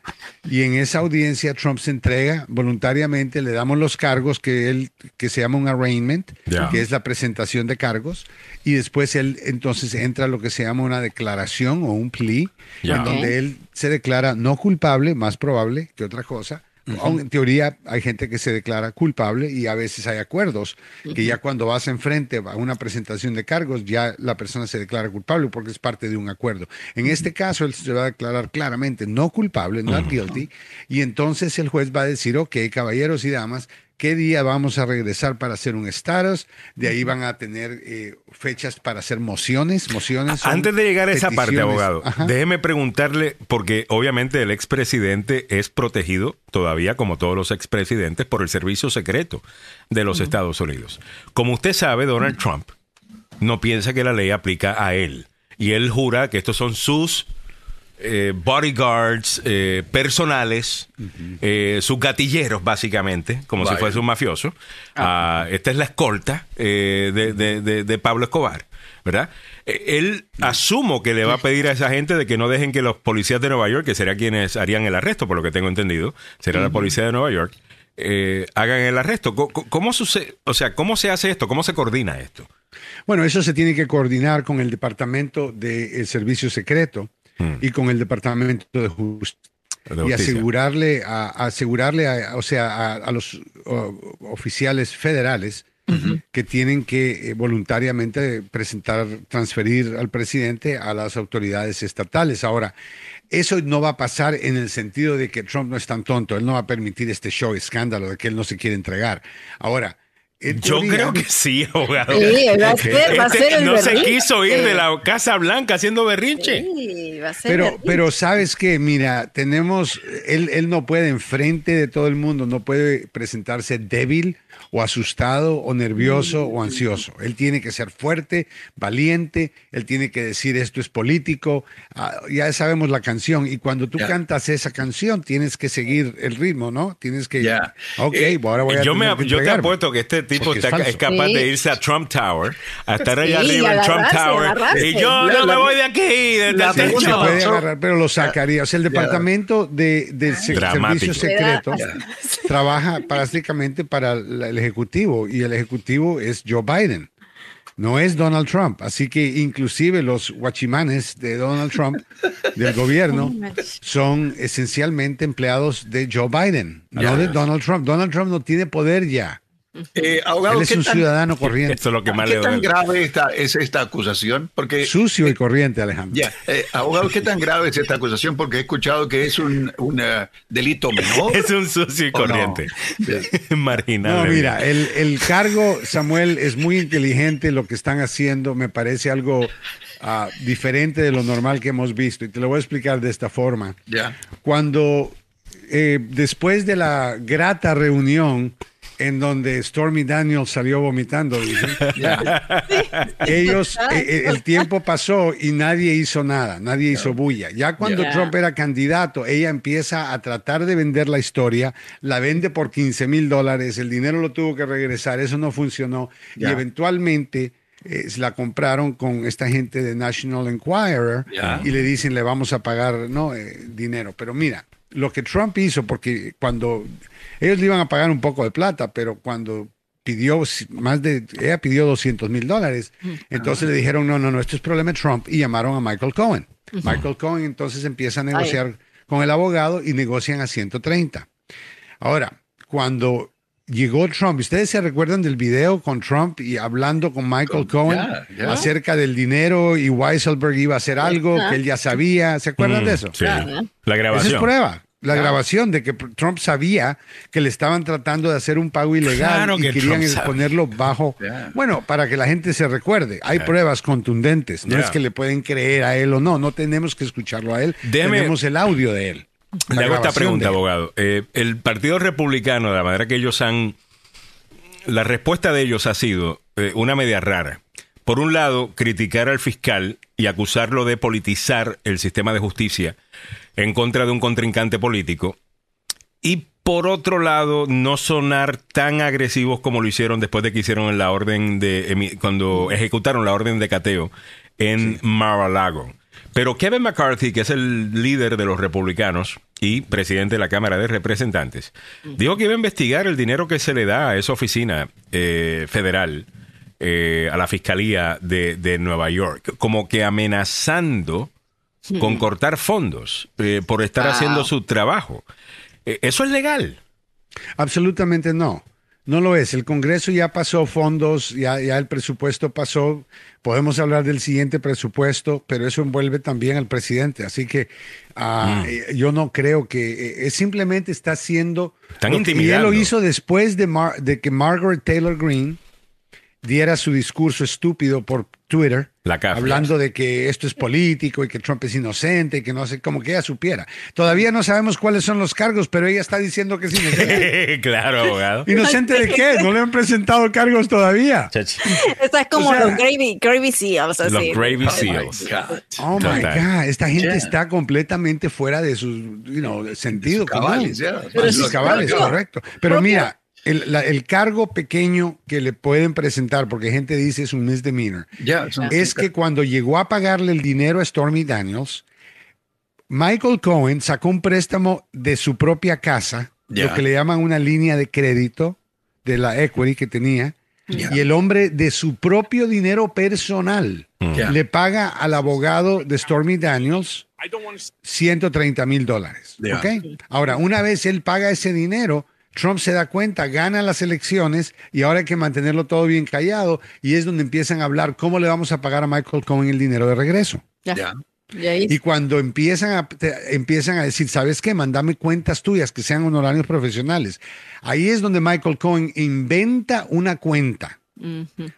y en esa audiencia Trump se entrega voluntariamente, le damos los cargos que él, que se llama un arraignment, que es la presentación de cargos, y después él entonces entra a lo que se llama una declaración o un plea, en donde él se declara no culpable, más probable que otra cosa, en teoría hay gente que se declara culpable y a veces hay acuerdos que ya cuando vas enfrente a una presentación de cargos ya la persona se declara culpable porque es parte de un acuerdo. En este caso él se va a declarar claramente no culpable, not guilty, y entonces el juez va a decir, ok, caballeros y damas, qué día vamos a regresar para hacer un status. De ahí van a tener eh, fechas para hacer mociones. mociones Antes de llegar a esa parte, abogado, déjeme preguntarle, porque obviamente el expresidente es protegido todavía, como todos los expresidentes, por el servicio secreto de los Estados Unidos. Como usted sabe, Donald Trump no piensa que la ley aplica a él. Y él jura que estos son sus eh, bodyguards eh, personales, eh, sus gatilleros básicamente, como si fuese un mafioso. Ah. Ah, esta es la escolta de, Pablo Escobar, ¿verdad? Él asumo que le va a pedir a esa gente de que no dejen que los policías de Nueva York, que serían quienes harían el arresto, por lo que tengo entendido, será la policía de Nueva York, hagan el arresto. ¿Cómo, sucede? O sea, ¿cómo se hace esto? ¿Cómo se coordina esto? Bueno, eso se tiene que coordinar con el Departamento del Servicio Secreto y con el Departamento de Justicia. y asegurarle a, asegurarle o sea a, los oficiales federales que tienen que eh, voluntariamente presentar transferir al presidente a las autoridades estatales. Ahora eso no va a pasar en el sentido de que Trump no es tan tonto. Él no va a permitir este show escándalo de que él no se quiere entregar. Ahora yo creo que sí, abogado. Sí, va a ser, va a ser el No se quiso ir de la Casa Blanca haciendo berrinche. Sí, va a ser pero, pero sabes que, mira, tenemos, él, él no puede enfrente de todo el mundo, no puede presentarse débil o asustado o nervioso o ansioso. Él tiene que ser fuerte, valiente, él tiene que decir esto es político. Ah, ya sabemos la canción y cuando tú cantas esa canción tienes que seguir el ritmo, ¿no? Tienes que... Ya. Ok, eh, ahora voy a... Yo, me, yo te apuesto que este tipo está, es, capaz de irse a Trump Tower, a estar allá arriba en Trump Tower y yo no me voy de aquí. De la se puede agarrar, pero lo sacaría. O sea, el departamento de, del servicio secreto trabaja prácticamente para el ejecutivo y el ejecutivo es Joe Biden. No es Donald Trump. Así que inclusive los guachimanes de Donald Trump, del gobierno, son esencialmente empleados de Joe Biden, no de Donald Trump. Donald Trump no tiene poder ya. Eh, abogado, Él es un ciudadano corriente. Esto es lo que más ¿Qué tan grave esta, es esta acusación? Porque, Sucio y corriente, Alejandro. Ya, eh, abogado, ¿qué tan grave es esta acusación? Porque he escuchado que es un, delito menor. es un sucio y corriente. Marginal. No, mira, el, el, cargo, Samuel, es muy inteligente lo que están haciendo. Me parece algo ah, diferente de lo normal que hemos visto. Y te lo voy a explicar de esta forma. Ya. Cuando, eh, después de la grata reunión en donde Stormy Daniels salió vomitando. Ellos, eh, eh, el tiempo pasó y nadie hizo nada, nadie hizo bulla. Ya cuando Trump era candidato, ella empieza a tratar de vender la historia, la vende por 15 mil dólares, el dinero lo tuvo que regresar, eso no funcionó y eventualmente... Eh, la compraron con esta gente de National Enquirer y le dicen le vamos a pagar no dinero pero mira lo que Trump hizo porque cuando ellos le iban a pagar un poco de plata, pero cuando pidió más de, ella pidió 200 mil dólares, mm. entonces le dijeron, no, no, no, esto es problema de Trump y llamaron a Michael Cohen. Michael Cohen entonces empieza a negociar con el abogado y negocian a 130. Ahora, cuando llegó Trump. ¿Ustedes se recuerdan del video con Trump y hablando con Michael Cohen acerca del dinero y Weisselberg iba a hacer algo que él ya sabía? ¿Se acuerdan Mm, de eso? sí. La grabación. Esa es prueba. La grabación de que Trump sabía que le estaban tratando de hacer un pago ilegal Claro y que querían ponerlo bajo. Bueno, para que la gente se recuerde. Hay pruebas contundentes. No es que le pueden creer a él o no. No tenemos que escucharlo a él. Tenemos el audio de él. Le hago esta pregunta, de abogado. Eh, el Partido Republicano, de la manera que ellos han... La respuesta de ellos ha sido eh, una media rara. Por un lado, criticar al fiscal y acusarlo de politizar el sistema de justicia en contra de un contrincante político. Y por otro lado, no sonar tan agresivos como lo hicieron después de que hicieron la orden de... cuando ejecutaron la orden de cateo en Mar-a-Lago. Pero Kevin McCarthy, que es el líder de los republicanos y presidente de la Cámara de Representantes, dijo que iba a investigar el dinero que se le da a esa oficina eh, federal, eh, a la Fiscalía de, de Nueva York, como que amenazando con cortar fondos eh, por estar Wow. haciendo su trabajo. ¿Eso es legal? Absolutamente no. No lo es. El Congreso ya pasó fondos, ya, ya el presupuesto pasó. Podemos hablar del siguiente presupuesto, pero eso envuelve también al presidente. Así que eh, yo no creo que eh, simplemente está haciendo. Están lo y él lo hizo después de, Mar- de que Margaret Taylor Greene diera su discurso estúpido por Twitter, La hablando de que esto es político y que Trump es inocente y que no sé, como que ella supiera. Todavía no sabemos cuáles son los cargos, pero ella está diciendo que es inocente. claro, abogado. ¿Inocente de qué? No le han presentado cargos todavía. Esto es como O sea- los Gravy, Gravy Seals. Los. Gravy My Seals. God. Oh my Total. God, esta gente Yeah. está completamente fuera de su you know, sentido. cabales, yeah. De sus cabales, pero- correcto. Pero mira, el, la- el cargo pequeño que le pueden presentar, porque gente dice es un misdemeanor, son- es que cuando llegó a pagarle el dinero a Stormy Daniels, Michael Cohen sacó un préstamo de su propia casa, Ya. lo que le llaman una línea de crédito de la equity que tenía, y el hombre de su propio dinero personal Ya. le paga al abogado de Stormy Daniels 130 mil dólares. Ahora, una vez él paga ese dinero, Trump se da cuenta, gana las elecciones y ahora hay que mantenerlo todo bien callado y es donde empiezan a hablar cómo le vamos a pagar a Michael Cohen el dinero de regreso. Ya. Ya. Y cuando empiezan a, te- empiezan a decir, ¿sabes qué? Mandame cuentas tuyas que sean honorarios profesionales. Ahí es donde Michael Cohen inventa una cuenta.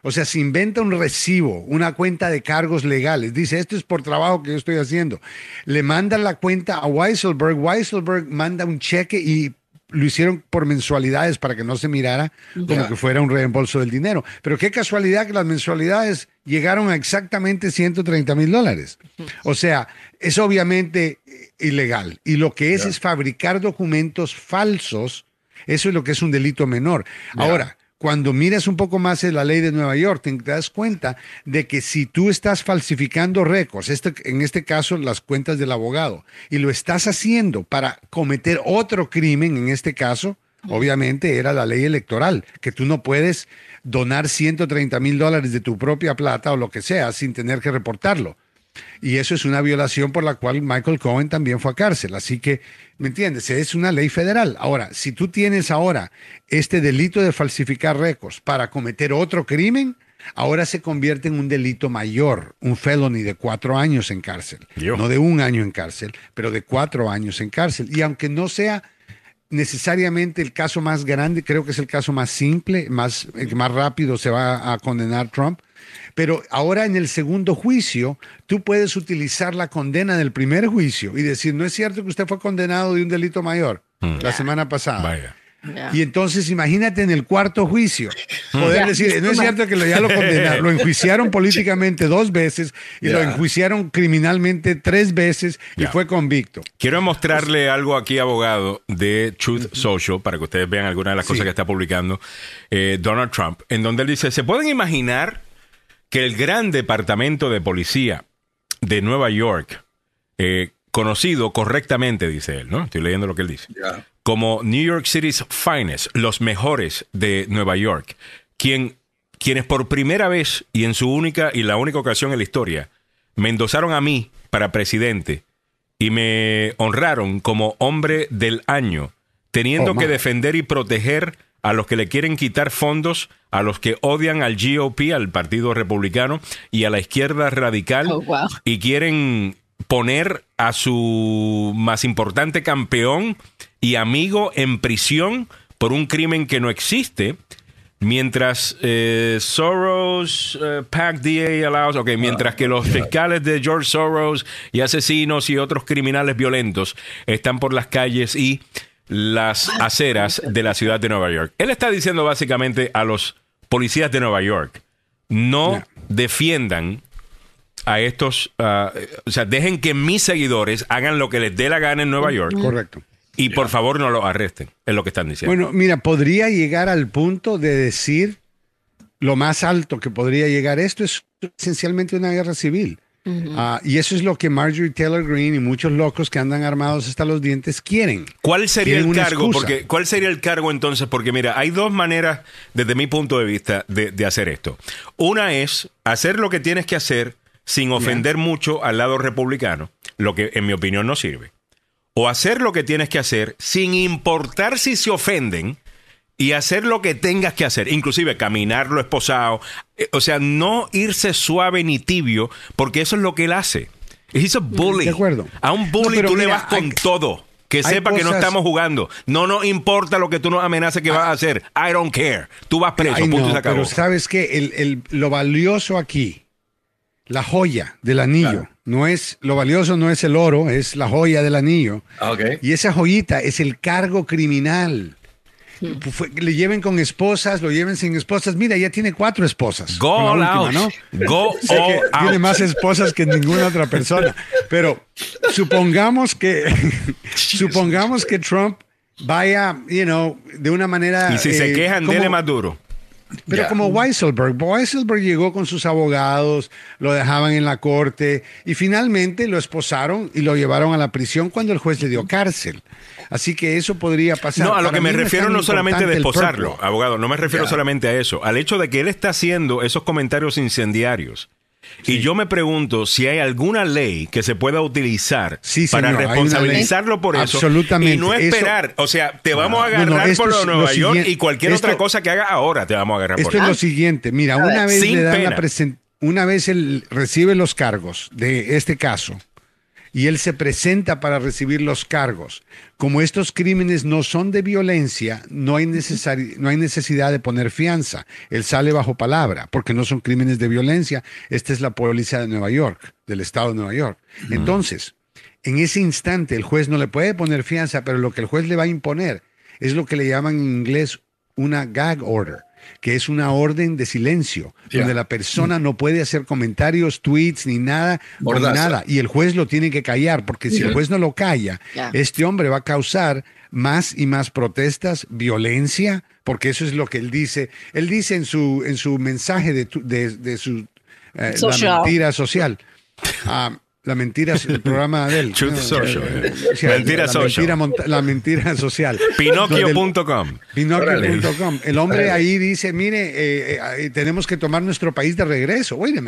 O sea, se inventa un recibo, una cuenta de cargos legales. Dice, esto es por trabajo que yo estoy haciendo. Le manda la cuenta a Weisselberg. Weisselberg manda un cheque y lo hicieron por mensualidades para que no se mirara como que fuera un reembolso del dinero. Pero qué casualidad que las mensualidades llegaron a exactamente 130 mil dólares. O sea, es obviamente eh, ilegal. Y lo que es es fabricar documentos falsos. Eso es lo que es un delito menor. Ahora, cuando miras un poco más en la ley de Nueva York, te das cuenta de que si tú estás falsificando récords, este, en este caso las cuentas del abogado, y lo estás haciendo para cometer otro crimen, en este caso, obviamente era la ley electoral, que tú no puedes donar 130 mil dólares de tu propia plata o lo que sea sin tener que reportarlo. Y eso es una violación por la cual Michael Cohen también fue a cárcel. Así que, ¿me entiendes? Es una ley federal. Ahora, si tú tienes ahora este delito de falsificar récords para cometer otro crimen, ahora se convierte en un delito mayor, un felony de cuatro años en cárcel. Dios. No de un año en cárcel, pero de cuatro años en cárcel. Y aunque no sea necesariamente el caso más grande, creo que es el caso más simple, más, más rápido se va a condenar Trump. Pero ahora en el segundo juicio, tú puedes utilizar la condena del primer juicio y decir, no es cierto que usted fue condenado de un delito mayor la semana pasada. Vaya. Ya. Y entonces imagínate en el cuarto juicio poder Ya. decir, no es cierto que lo- ya lo condenaron, lo enjuiciaron políticamente dos veces y lo enjuiciaron criminalmente tres veces y fue convicto. Quiero mostrarle algo aquí, abogado, de Truth Social, para que ustedes vean algunas de las cosas que está publicando eh, Donald Trump, en donde él dice, ¿se pueden imaginar que el gran departamento de policía de Nueva York, eh, conocido correctamente, dice él, ¿no? Estoy leyendo lo que él dice, como New York City's finest, los mejores de Nueva York, quien, quienes por primera vez y en su única y la única ocasión en la historia me endosaron a mí para presidente y me honraron como hombre del año, teniendo Oh, que defender y proteger a los que le quieren quitar fondos, a los que odian al GOP, al Partido Republicano y a la izquierda radical Oh, wow. y quieren poner a su más importante campeón y amigo en prisión por un crimen que no existe. Mientras eh, Soros, eh, PAC DA allows, ok, mientras que los fiscales de George Soros y asesinos y otros criminales violentos están por las calles y las aceras de la ciudad de Nueva York. Él está diciendo básicamente a los policías de Nueva York, no defiendan a estos, ah, o sea, dejen que mis seguidores hagan lo que les dé la gana en Nueva York Correcto. y por favor no los arresten, es lo que están diciendo. Bueno, mira, podría llegar al punto de decir lo más alto que podría llegar esto es esencialmente una guerra civil. Ah, y eso es lo que Marjorie Taylor Greene y muchos locos que andan armados hasta los dientes quieren. ¿Cuál sería el cargo? Porque, ¿Cuál sería el cargo entonces? Porque mira, hay dos maneras, desde mi punto de vista, de, de hacer esto. Una es hacer lo que tienes que hacer sin ofender mucho al lado republicano, lo que en mi opinión no sirve. O hacer lo que tienes que hacer sin importar si se ofenden y hacer lo que tengas que hacer, inclusive caminarlo esposado. Eh, O sea, no irse suave ni tibio, porque eso es lo que él hace. He's a bully. De acuerdo. A un bully No, tú le vas con hay- todo. Que sepa que no estamos jugando. No nos importa lo que tú nos amenaces que vas a hacer. I don't care. Tú vas preso. Ay, punto y no, se acabó. pero sabes que el, el- lo valioso aquí, la joya del anillo, no es lo valioso no es el oro, es la joya del anillo. Ah, ok. Y esa joyita es el cargo criminal. Fue- le lleven con esposas, lo lleven sin esposas. Mira, ya tiene cuatro esposas. Go all última, out. ¿no? Go tiene más esposas que ninguna otra persona. Pero supongamos que supongamos que Trump vaya, you know, de una manera. Y si se eh, quejan, como- dele más duro. Pero como Weisselberg, Weisselberg llegó con sus abogados, lo dejaban en la corte y finalmente lo esposaron y lo llevaron a la prisión cuando el juez le dio cárcel. Así que eso podría pasar. No, a lo Para que me refiero no solamente de esposarlo, abogado, no me refiero solamente a eso, al hecho de que él está haciendo esos comentarios incendiarios. Y yo me pregunto si hay alguna ley que se pueda utilizar Sí, para señor, responsabilizarlo por eso Absolutamente. y no Eso- esperar, o sea, te vamos a No, no, agarrar esto por lo lo Nueva York y cualquier Esto- otra cosa que haga ahora te vamos a agarrar Esto por es lo siguiente. Mira, una vez le dan la una vez él recibe los cargos de este caso y él se presenta para recibir los cargos. Como estos crímenes no son de violencia, no hay, necesari- no hay necesidad de poner fianza. Él sale bajo palabra, porque no son crímenes de violencia. Esta es la policía de Nueva York, del estado de Nueva York. Entonces, en ese instante el juez no le puede poner fianza, pero lo que el juez le va a imponer es lo que le llaman en inglés una gag order, que es una orden de silencio, donde la persona no puede hacer comentarios, tweets, ni nada, ni Mordaza. nada, y el juez lo tiene que callar, porque si el juez no lo calla, este hombre va a causar más y más protestas, violencia, porque eso es lo que él dice. Él dice en su, en su mensaje de, tu- de, de su eh, la mentira social. Ah, la mentira, el programa de él. Truth No, Social. eh, Mentira la social. Mentira, monta- la mentira social. Pinocchio.com. Pinocchio.com. El hombre ahí dice, mire, eh, eh, tenemos que tomar nuestro país de regreso. Oye,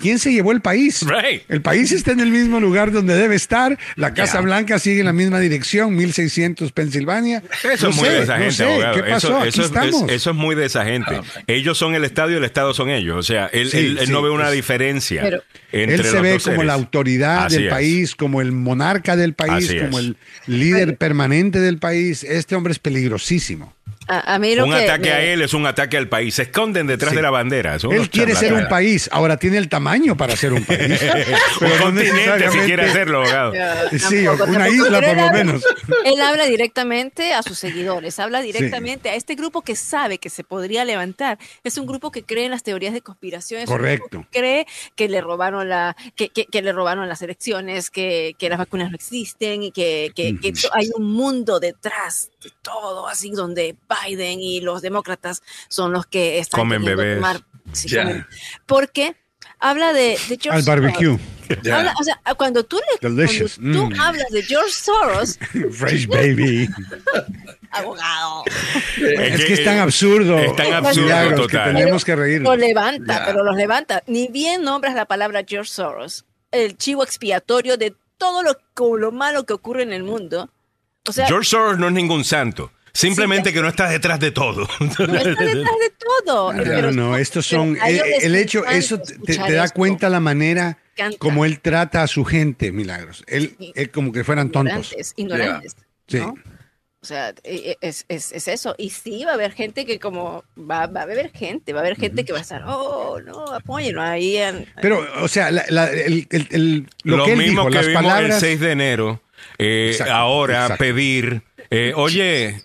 ¿quién se llevó el país? Right. El país está en el mismo lugar donde debe estar. La Casa. Blanca sigue en la misma dirección, 1600 Pensilvania. Eso No es muy sé, de esa no gente, sé. ¿Qué pasó? Eso, eso es, estamos. es- eso es muy de esa gente. Ellos son el Estado y el Estado son ellos. O sea, él, Sí, él- él sí, no ve una es- diferencia Pero- entre Él se los ve dos como seres. la autoridad Así del es. país, como el monarca del país, Así como es. el líder permanente del país. Este hombre es peligrosísimo. A, a mí lo Un que ataque me- a él es un ataque al país. Se esconden detrás Sí. de la bandera. Son Él quiere ser un país, ahora tiene el tamaño para ser un país. un no continente si quiere hacerlo, abogado. Sí, Tampoco, una tampoco. isla Pero por lo habla- menos. Él habla directamente a sus seguidores, habla directamente a este grupo que sabe que se podría levantar. Es un grupo que cree en las teorías de conspiración. es un grupo Correcto. que cree que le robaron la, que, que- que le robaron las elecciones, que, que las vacunas no existen y que, que- hay un mundo detrás de todo, así donde Biden y los demócratas son los que están Comen bebés. tomar- sí, Ya. comen. Porque habla de, de George Al barbecue. Ya. Habla- o sea, cuando tú, le, Delicious. cuando tú Mm. hablas de George Soros, Fresh baby. abogado, Es que es tan absurdo. Es tan absurdo, Milagros, que total. tenemos que reír. lo levanta, Ya. pero los levanta. Ni bien nombras la palabra George Soros, el chivo expiatorio de todo lo, lo malo que ocurre en el mundo. O sea, George Soros no es ningún santo. Simplemente que no está detrás de todo. No está detrás de todo. No, no, estos son. El, el hecho, eso te, te da cuenta la manera como él trata a su gente, Milagros. Él, él como que fueran tontos. Ignorantes, ignorantes. Sí. ¿no? O sea, e- e- es, es, es eso. Y sí, va a haber gente que como, va, va a haber gente, va a haber gente que va a estar, oh, no, apóyenlo ahí. en- Pero, o sea, la- la- el, el- el- lo, Lo, que él mismo dijo, que las vimos palabras. el 6 de enero. eh, Exacto, ahora exacto. pedir, eh, oye,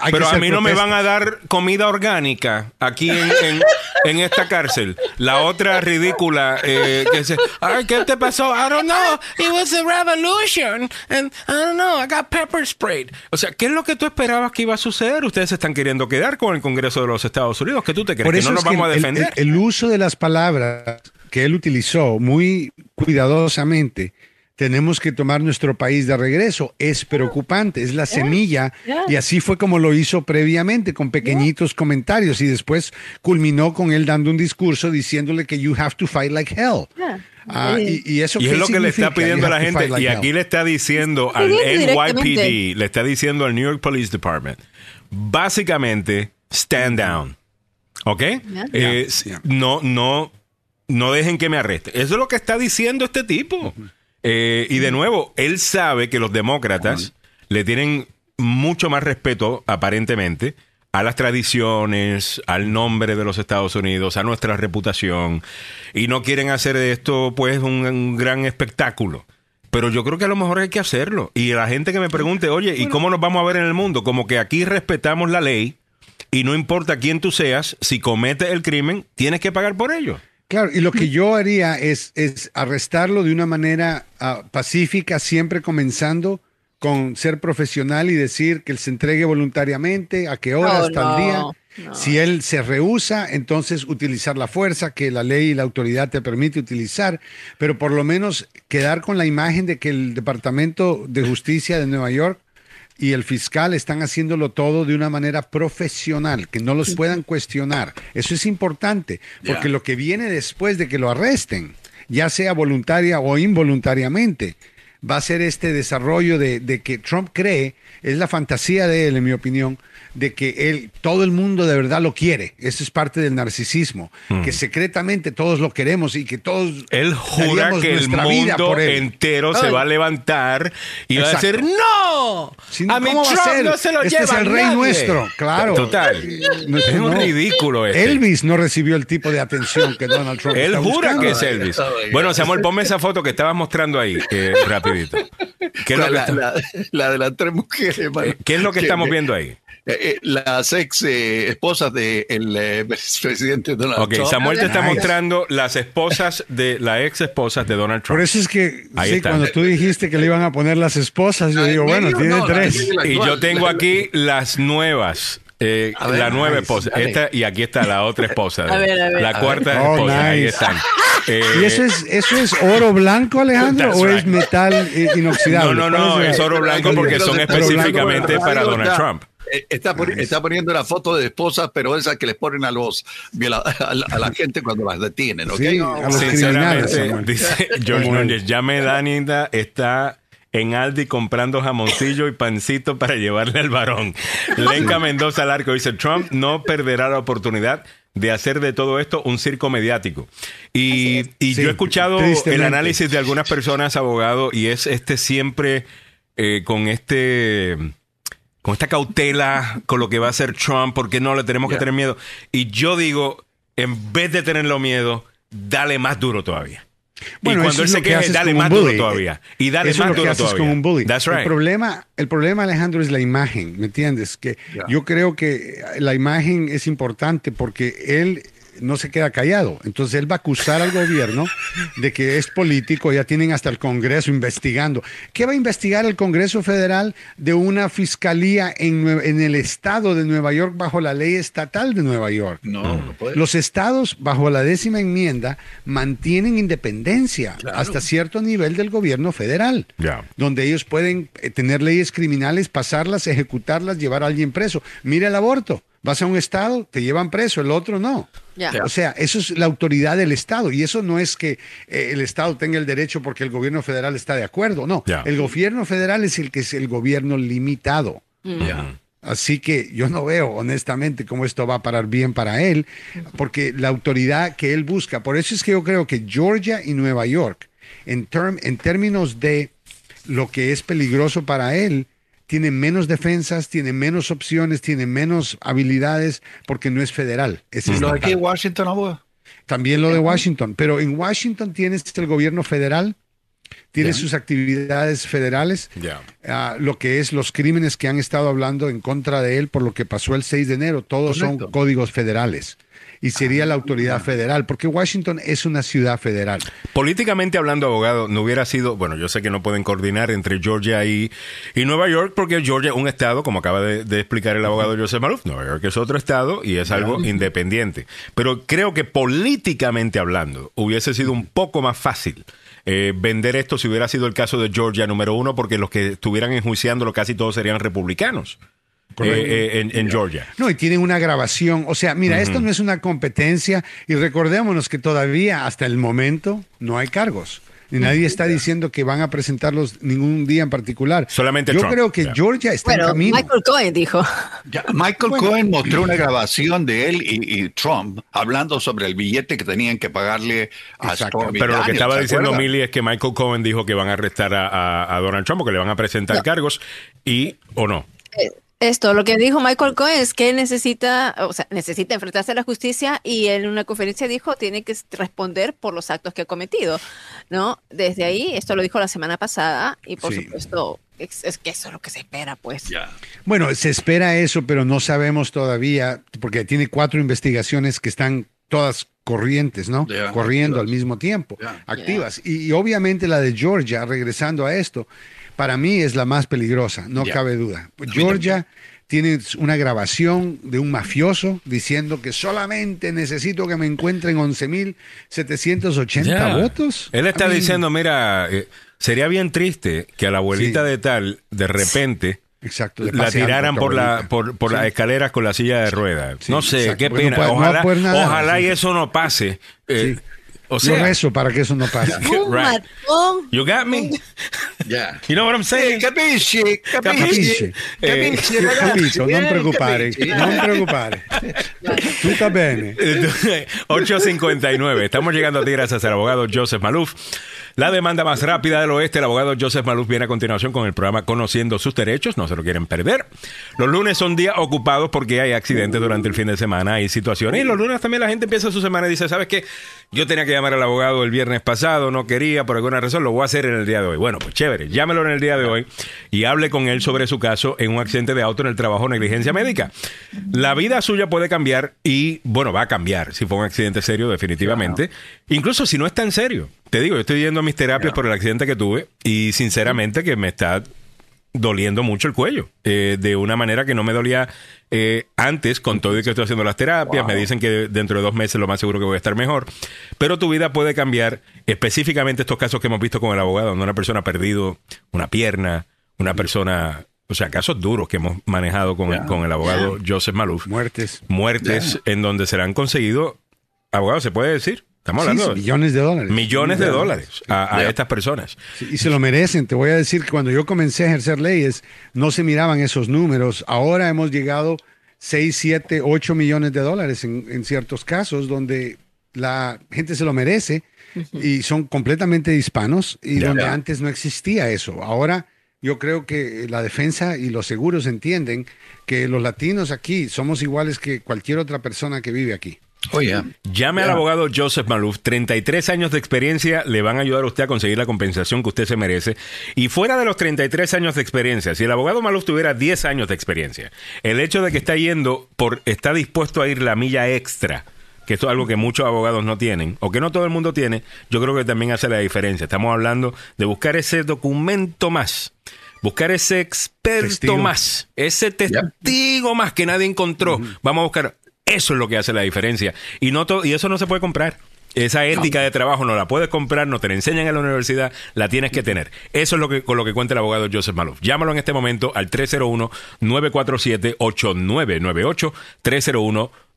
hay que pero a mí no me van a dar comida orgánica aquí en, en- en esta cárcel. La otra ridícula eh, que dice, ay, ¿qué te pasó? I don't know. It was a revolution. And I don't know. I got pepper sprayed. O sea, ¿qué es lo que tú esperabas que iba a suceder? Ustedes se están queriendo quedar con el Congreso de los Estados Unidos. ¿Qué tú te crees? Por ¿Que eso no es nos que vamos a el- defender? El, el uso de las palabras que él utilizó muy cuidadosamente, tenemos que tomar nuestro país de regreso. Es preocupante, es la semilla. yeah. Y así fue como lo hizo previamente, con pequeñitos comentarios. Y después culminó con él dando un discurso diciéndole que you have to fight like hell. Ah, y, y eso Y es lo que le está pidiendo a You la gente. like y aquí hell. le está diciendo al NYPD, le está diciendo al New York Police Department, básicamente, stand down. ¿Ok? Yeah. Eh, Yeah. No, no, no dejen que me arreste. Eso es lo que está diciendo este tipo. Eh, y de nuevo, él sabe que los demócratas le tienen mucho más respeto, aparentemente, a las tradiciones, al nombre de los Estados Unidos, a nuestra reputación, y no quieren hacer de esto, pues, un, un gran espectáculo. Pero yo creo que a lo mejor hay que hacerlo. Y la gente que me pregunte, oye, ¿y cómo nos vamos a ver en el mundo? Como que aquí respetamos la ley y no importa quién tú seas, si cometes el crimen, tienes que pagar por ello. Claro, y lo que yo haría es, es arrestarlo de una manera ah, pacífica, siempre comenzando con ser profesional y decir que él se entregue voluntariamente, a qué hora, No, el día. no. Si él se rehúsa, entonces utilizar la fuerza que la ley y la autoridad te permite utilizar, pero por lo menos quedar con la imagen de que el Departamento de Justicia de Nueva York y el fiscal están haciéndolo todo de una manera profesional, que no los puedan cuestionar. Eso es importante, porque lo que viene después de que lo arresten, ya sea voluntaria o involuntariamente, va a ser este desarrollo de, de que Trump cree, es la fantasía de él, en mi opinión, de que él, todo el mundo de verdad lo quiere. Eso es parte del narcisismo, que secretamente todos lo queremos y que todos Él jura que el mundo entero se va a levantar y va a decir ¡No! Si a mi ¿cómo va a Trump ser? no se lo Este es lleva el rey nadie". nuestro, claro. Total. No, es un no. ridículo este. Elvis no recibió el tipo de atención que Donald Trump Él está jura buscando. que es Elvis. Bueno, Samuel, ponme esa foto que estabas mostrando ahí, eh, rapidito. ¿Qué es lo que, la, la- la de las tres mujeres. eh, qué es lo que Que- estamos viendo ahí? Eh, eh, las ex eh, esposas del presidente Donald Ok, Trump. Samuel te está Nice. mostrando las esposas de las ex esposas de Donald Trump. Por eso es que Ahí sí, cuando tú dijiste que le iban a poner las esposas, yo digo, ¿en bueno, tiene No, la- tres. la- Y yo tengo aquí las nuevas. eh, ver, la nueva nice, esposa. Esta, y aquí está la otra esposa. A ver, a ver. la A cuarta ver. Oh, esposa. Ahí nice. están. Eh, ¿Y eso es, eso es oro blanco, Alejandro, o right. es metal eh, inoxidable? No, no, no, ¿Cuál es oro blanco porque son blanco, específicamente para ahí Donald. Trump. Eh, Está, poni- está poniendo la foto de esposas, pero esas que les ponen a los a la, a la gente cuando las detienen, ¿ok? Sí, a los criminales. Sinceramente, dice George. Núñez, ya Melanita está en Aldi comprando jamoncillo y pancito para llevarle al varón. Lenca Mendoza Larco dice, Trump no perderá la oportunidad de hacer de todo esto un circo mediático. Y, y Sí, yo he escuchado el análisis de algunas personas, abogado, y es este siempre eh, con este con esta cautela con lo que va a hacer Trump, porque no le tenemos que tener miedo. Y yo digo, en vez de tenerlo miedo, dale más duro todavía. Bueno, y cuando él es se que queje, haces dale más duro todavía. Y dale Eso más es lo que duro haces todavía. con un bully. That's El right. problema, el problema, Alejandro, es la imagen, ¿me entiendes? Que yo creo que la imagen es importante porque él no se queda callado. Entonces él va a acusar al gobierno de que es político, ya tienen hasta el Congreso investigando. ¿Qué va a investigar el Congreso Federal de una fiscalía en, el estado de Nueva York bajo la ley estatal de Nueva York? No, no puede. Los estados, bajo la décima enmienda, mantienen independencia Claro. hasta cierto nivel del gobierno federal, Ya. donde ellos pueden eh, tener leyes criminales, pasarlas, ejecutarlas, llevar a alguien preso. Mira el aborto. Vas a un estado, te llevan preso, el otro no. O sea, eso es la autoridad del Estado y eso no es que eh, el Estado tenga el derecho porque el gobierno federal está de acuerdo, no. El gobierno federal es el que es el gobierno limitado. Ya. Así que yo no veo honestamente cómo esto va a parar bien para él, porque la autoridad que él busca, por eso es que yo creo que Georgia y Nueva York, en, en términos de lo que es peligroso para él, tiene menos defensas, tiene menos opciones, tiene menos habilidades, porque no es federal. Es lo de aquí Washington, También lo de Washington, pero en Washington tienes el gobierno federal tiene sus actividades federales, uh, lo que es los crímenes que han estado hablando en contra de él por lo que pasó el 6 de enero, todos son códigos federales. Y sería la autoridad federal, porque Washington es una ciudad federal. Políticamente hablando, abogado, no hubiera sido, bueno, yo sé que no pueden coordinar entre Georgia y, y Nueva York, porque Georgia es un estado, como acaba de, explicar el abogado Joseph Malouf, Nueva York es otro estado y es algo independiente. Pero creo que políticamente hablando, hubiese sido un poco más fácil eh, vender esto si hubiera sido el caso de Georgia número uno, porque los que estuvieran enjuiciándolo casi todos serían republicanos. Eh, eh, en, Georgia. No, y tienen una grabación. O sea, mira, esto no es una competencia y recordémonos que todavía hasta el momento no hay cargos. Y nadie está diciendo que van a presentarlos ningún día en particular. Solamente Yo creo que Georgia está en camino. Michael Cohen dijo. Michael Cohen mostró una grabación de él y, Trump hablando sobre el billete que tenían que pagarle a Stormy Pero lo que estaba diciendo Millie es que Michael Cohen dijo que van a arrestar a, Donald Trump o que le van a presentar cargos y o no. Eh, esto, lo que dijo Michael Cohen es que necesita, o sea, necesita enfrentarse a la justicia y en una conferencia dijo tiene que responder por los actos que ha cometido, ¿no? Desde ahí, esto lo dijo la semana pasada y por supuesto es, que eso es lo que se espera, pues. Bueno, se espera eso, pero no sabemos todavía porque tiene cuatro investigaciones que están todas corrientes, ¿no? Corriendo al mismo tiempo, activas. y obviamente la de Georgia, regresando a esto, para mí es la más peligrosa, no cabe duda. Georgia tiene una grabación de un mafioso diciendo que solamente necesito que me encuentren 11.780 votos. Él está diciendo, mira, eh, sería bien triste que a la abuelita de tal, de repente... Exacto, la tiraran por, la, por, las escaleras con la silla de ruedas. no sé, qué pena. ojalá, ojalá y eso no pase. Eh, o sea, Yo rezo para que eso no pase. right. You got me? Yeah. You know what I'm saying? capisci, capisci. Capisci, eh, capito, non preoccupare, non preoccupare. Tutto bene. 8.59. Estamos llegando a ti gracias al abogado Joseph Maluf. La demanda más rápida del oeste, el abogado Joseph Maluf viene a continuación con el programa Conociendo sus derechos, no se lo quieren perder. Los lunes son días ocupados porque hay accidentes durante el fin de semana, hay situaciones. Y los lunes también la gente empieza su semana y dice, ¿sabes qué? Yo tenía que llamar al abogado el viernes pasado, no quería, por alguna razón, lo voy a hacer en el día de hoy. Bueno, pues chévere, llámelo en el día de hoy y hable con él sobre su caso en un accidente de auto en el trabajo negligencia médica. La vida suya puede cambiar y, bueno, va a cambiar si fue un accidente serio, definitivamente. Incluso si no es tan serio. Te digo, yo estoy yendo a mis terapias por el accidente que tuve y sinceramente que me está doliendo mucho el cuello, eh, de una manera que no me dolía eh, antes, con todo y que estoy haciendo las terapias, me dicen que dentro de dos meses lo más seguro que voy a estar mejor, pero tu vida puede cambiar, específicamente estos casos que hemos visto con el abogado, donde una persona ha perdido una pierna, una persona... O sea, casos duros que hemos manejado con, con el abogado Joseph Maluf. Muertes. Muertes en donde se le han conseguido, abogado, ¿se puede decir? Estamos hablando de millones de dólares. Millones de dólares a, estas personas. y se lo merecen. Te voy a decir que cuando yo comencé a ejercer leyes, no se miraban esos números. Ahora hemos llegado 6, 7, 8 millones de dólares en, ciertos casos donde la gente se lo merece y son completamente hispanos y donde antes no existía eso. Ahora yo creo que la defensa y los seguros entienden que los latinos aquí somos iguales que cualquier otra persona que vive aquí. Oh, Llame al abogado Joseph Maluf. 33 años de experiencia le van a ayudar a usted a conseguir la compensación que usted se merece. Y fuera de los 33 años de experiencia, si el abogado Maluf tuviera 10 años de experiencia, el hecho de que está yendo por, está dispuesto a ir la milla extra, que esto es algo que muchos abogados no tienen, o que no todo el mundo tiene, yo creo que también hace la diferencia. Estamos hablando de buscar ese documento más buscar ese experto más, ese testigo más que nadie encontró. Vamos a buscar eso es lo que hace la diferencia. Y, no y eso no se puede comprar. Esa ética de trabajo no la puedes comprar, no te la enseñan en la universidad, la tienes que tener. Eso es lo que, con lo que cuenta el abogado Joseph Maluf. Llámalo en este momento al 301-947-8998,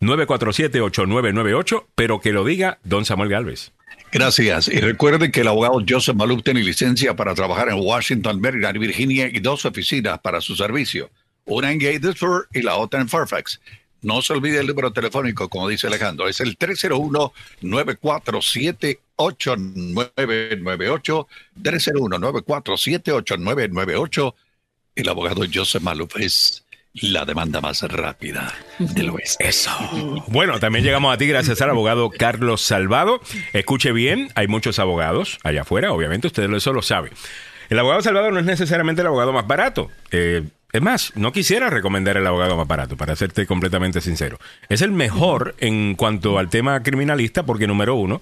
301-947-8998, pero que lo diga don Samuel Galvez. Gracias. Y recuerde que el abogado Joseph Maluf tiene licencia para trabajar en Washington, Maryland, Virginia y dos oficinas para su servicio. una en Gatesburg y la otra en Fairfax. No se olvide el número telefónico, como dice Alejandro, es el 301-947-8998, 301-947-8998. El abogado Joseph Maluf es la demanda más rápida del oeste. Eso. Bueno, también llegamos a ti gracias al abogado Carlos Salvado. Escuche bien, hay muchos abogados allá afuera, obviamente usted eso lo sabe. El abogado Salvado no es necesariamente el abogado más barato. Eh, es más, no quisiera recomendar el abogado más barato, para serte completamente sincero. Es el mejor en cuanto al tema criminalista porque, número uno,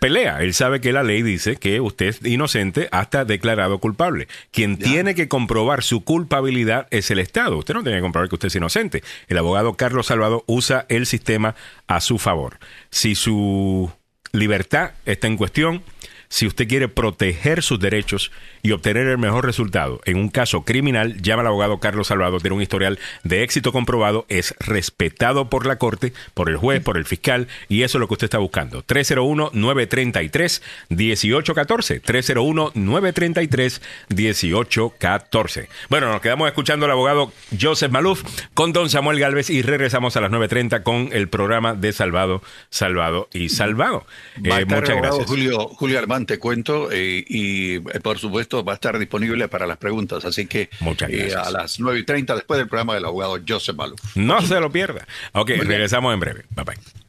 pelea. Él sabe que la ley dice que usted es inocente hasta declarado culpable. Quien tiene que comprobar su culpabilidad es el Estado. Usted no tiene que comprobar que usted es inocente. El abogado Carlos Salvado usa el sistema a su favor. Si su libertad está en cuestión, si usted quiere proteger sus derechos y obtener el mejor resultado en un caso criminal, llama al abogado Carlos Salvado, tiene un historial de éxito comprobado, es respetado por la corte, por el juez, por el fiscal, y eso es lo que usted está buscando. 301-933-1814. 301-933-1814. Bueno, nos quedamos escuchando al abogado Joseph Maluf con don Samuel Galvez y regresamos a las 9.30 con el programa de Salvado, Salvado y Salvado. Eh, muchas gracias. Julio, Julio te cuento, eh, y eh, por supuesto va a estar disponible para las preguntas. Así que eh, a las 9 y 30 después del programa del abogado Joseph Maluf. No se lo pierda. Ok, regresamos en breve. Bye bye.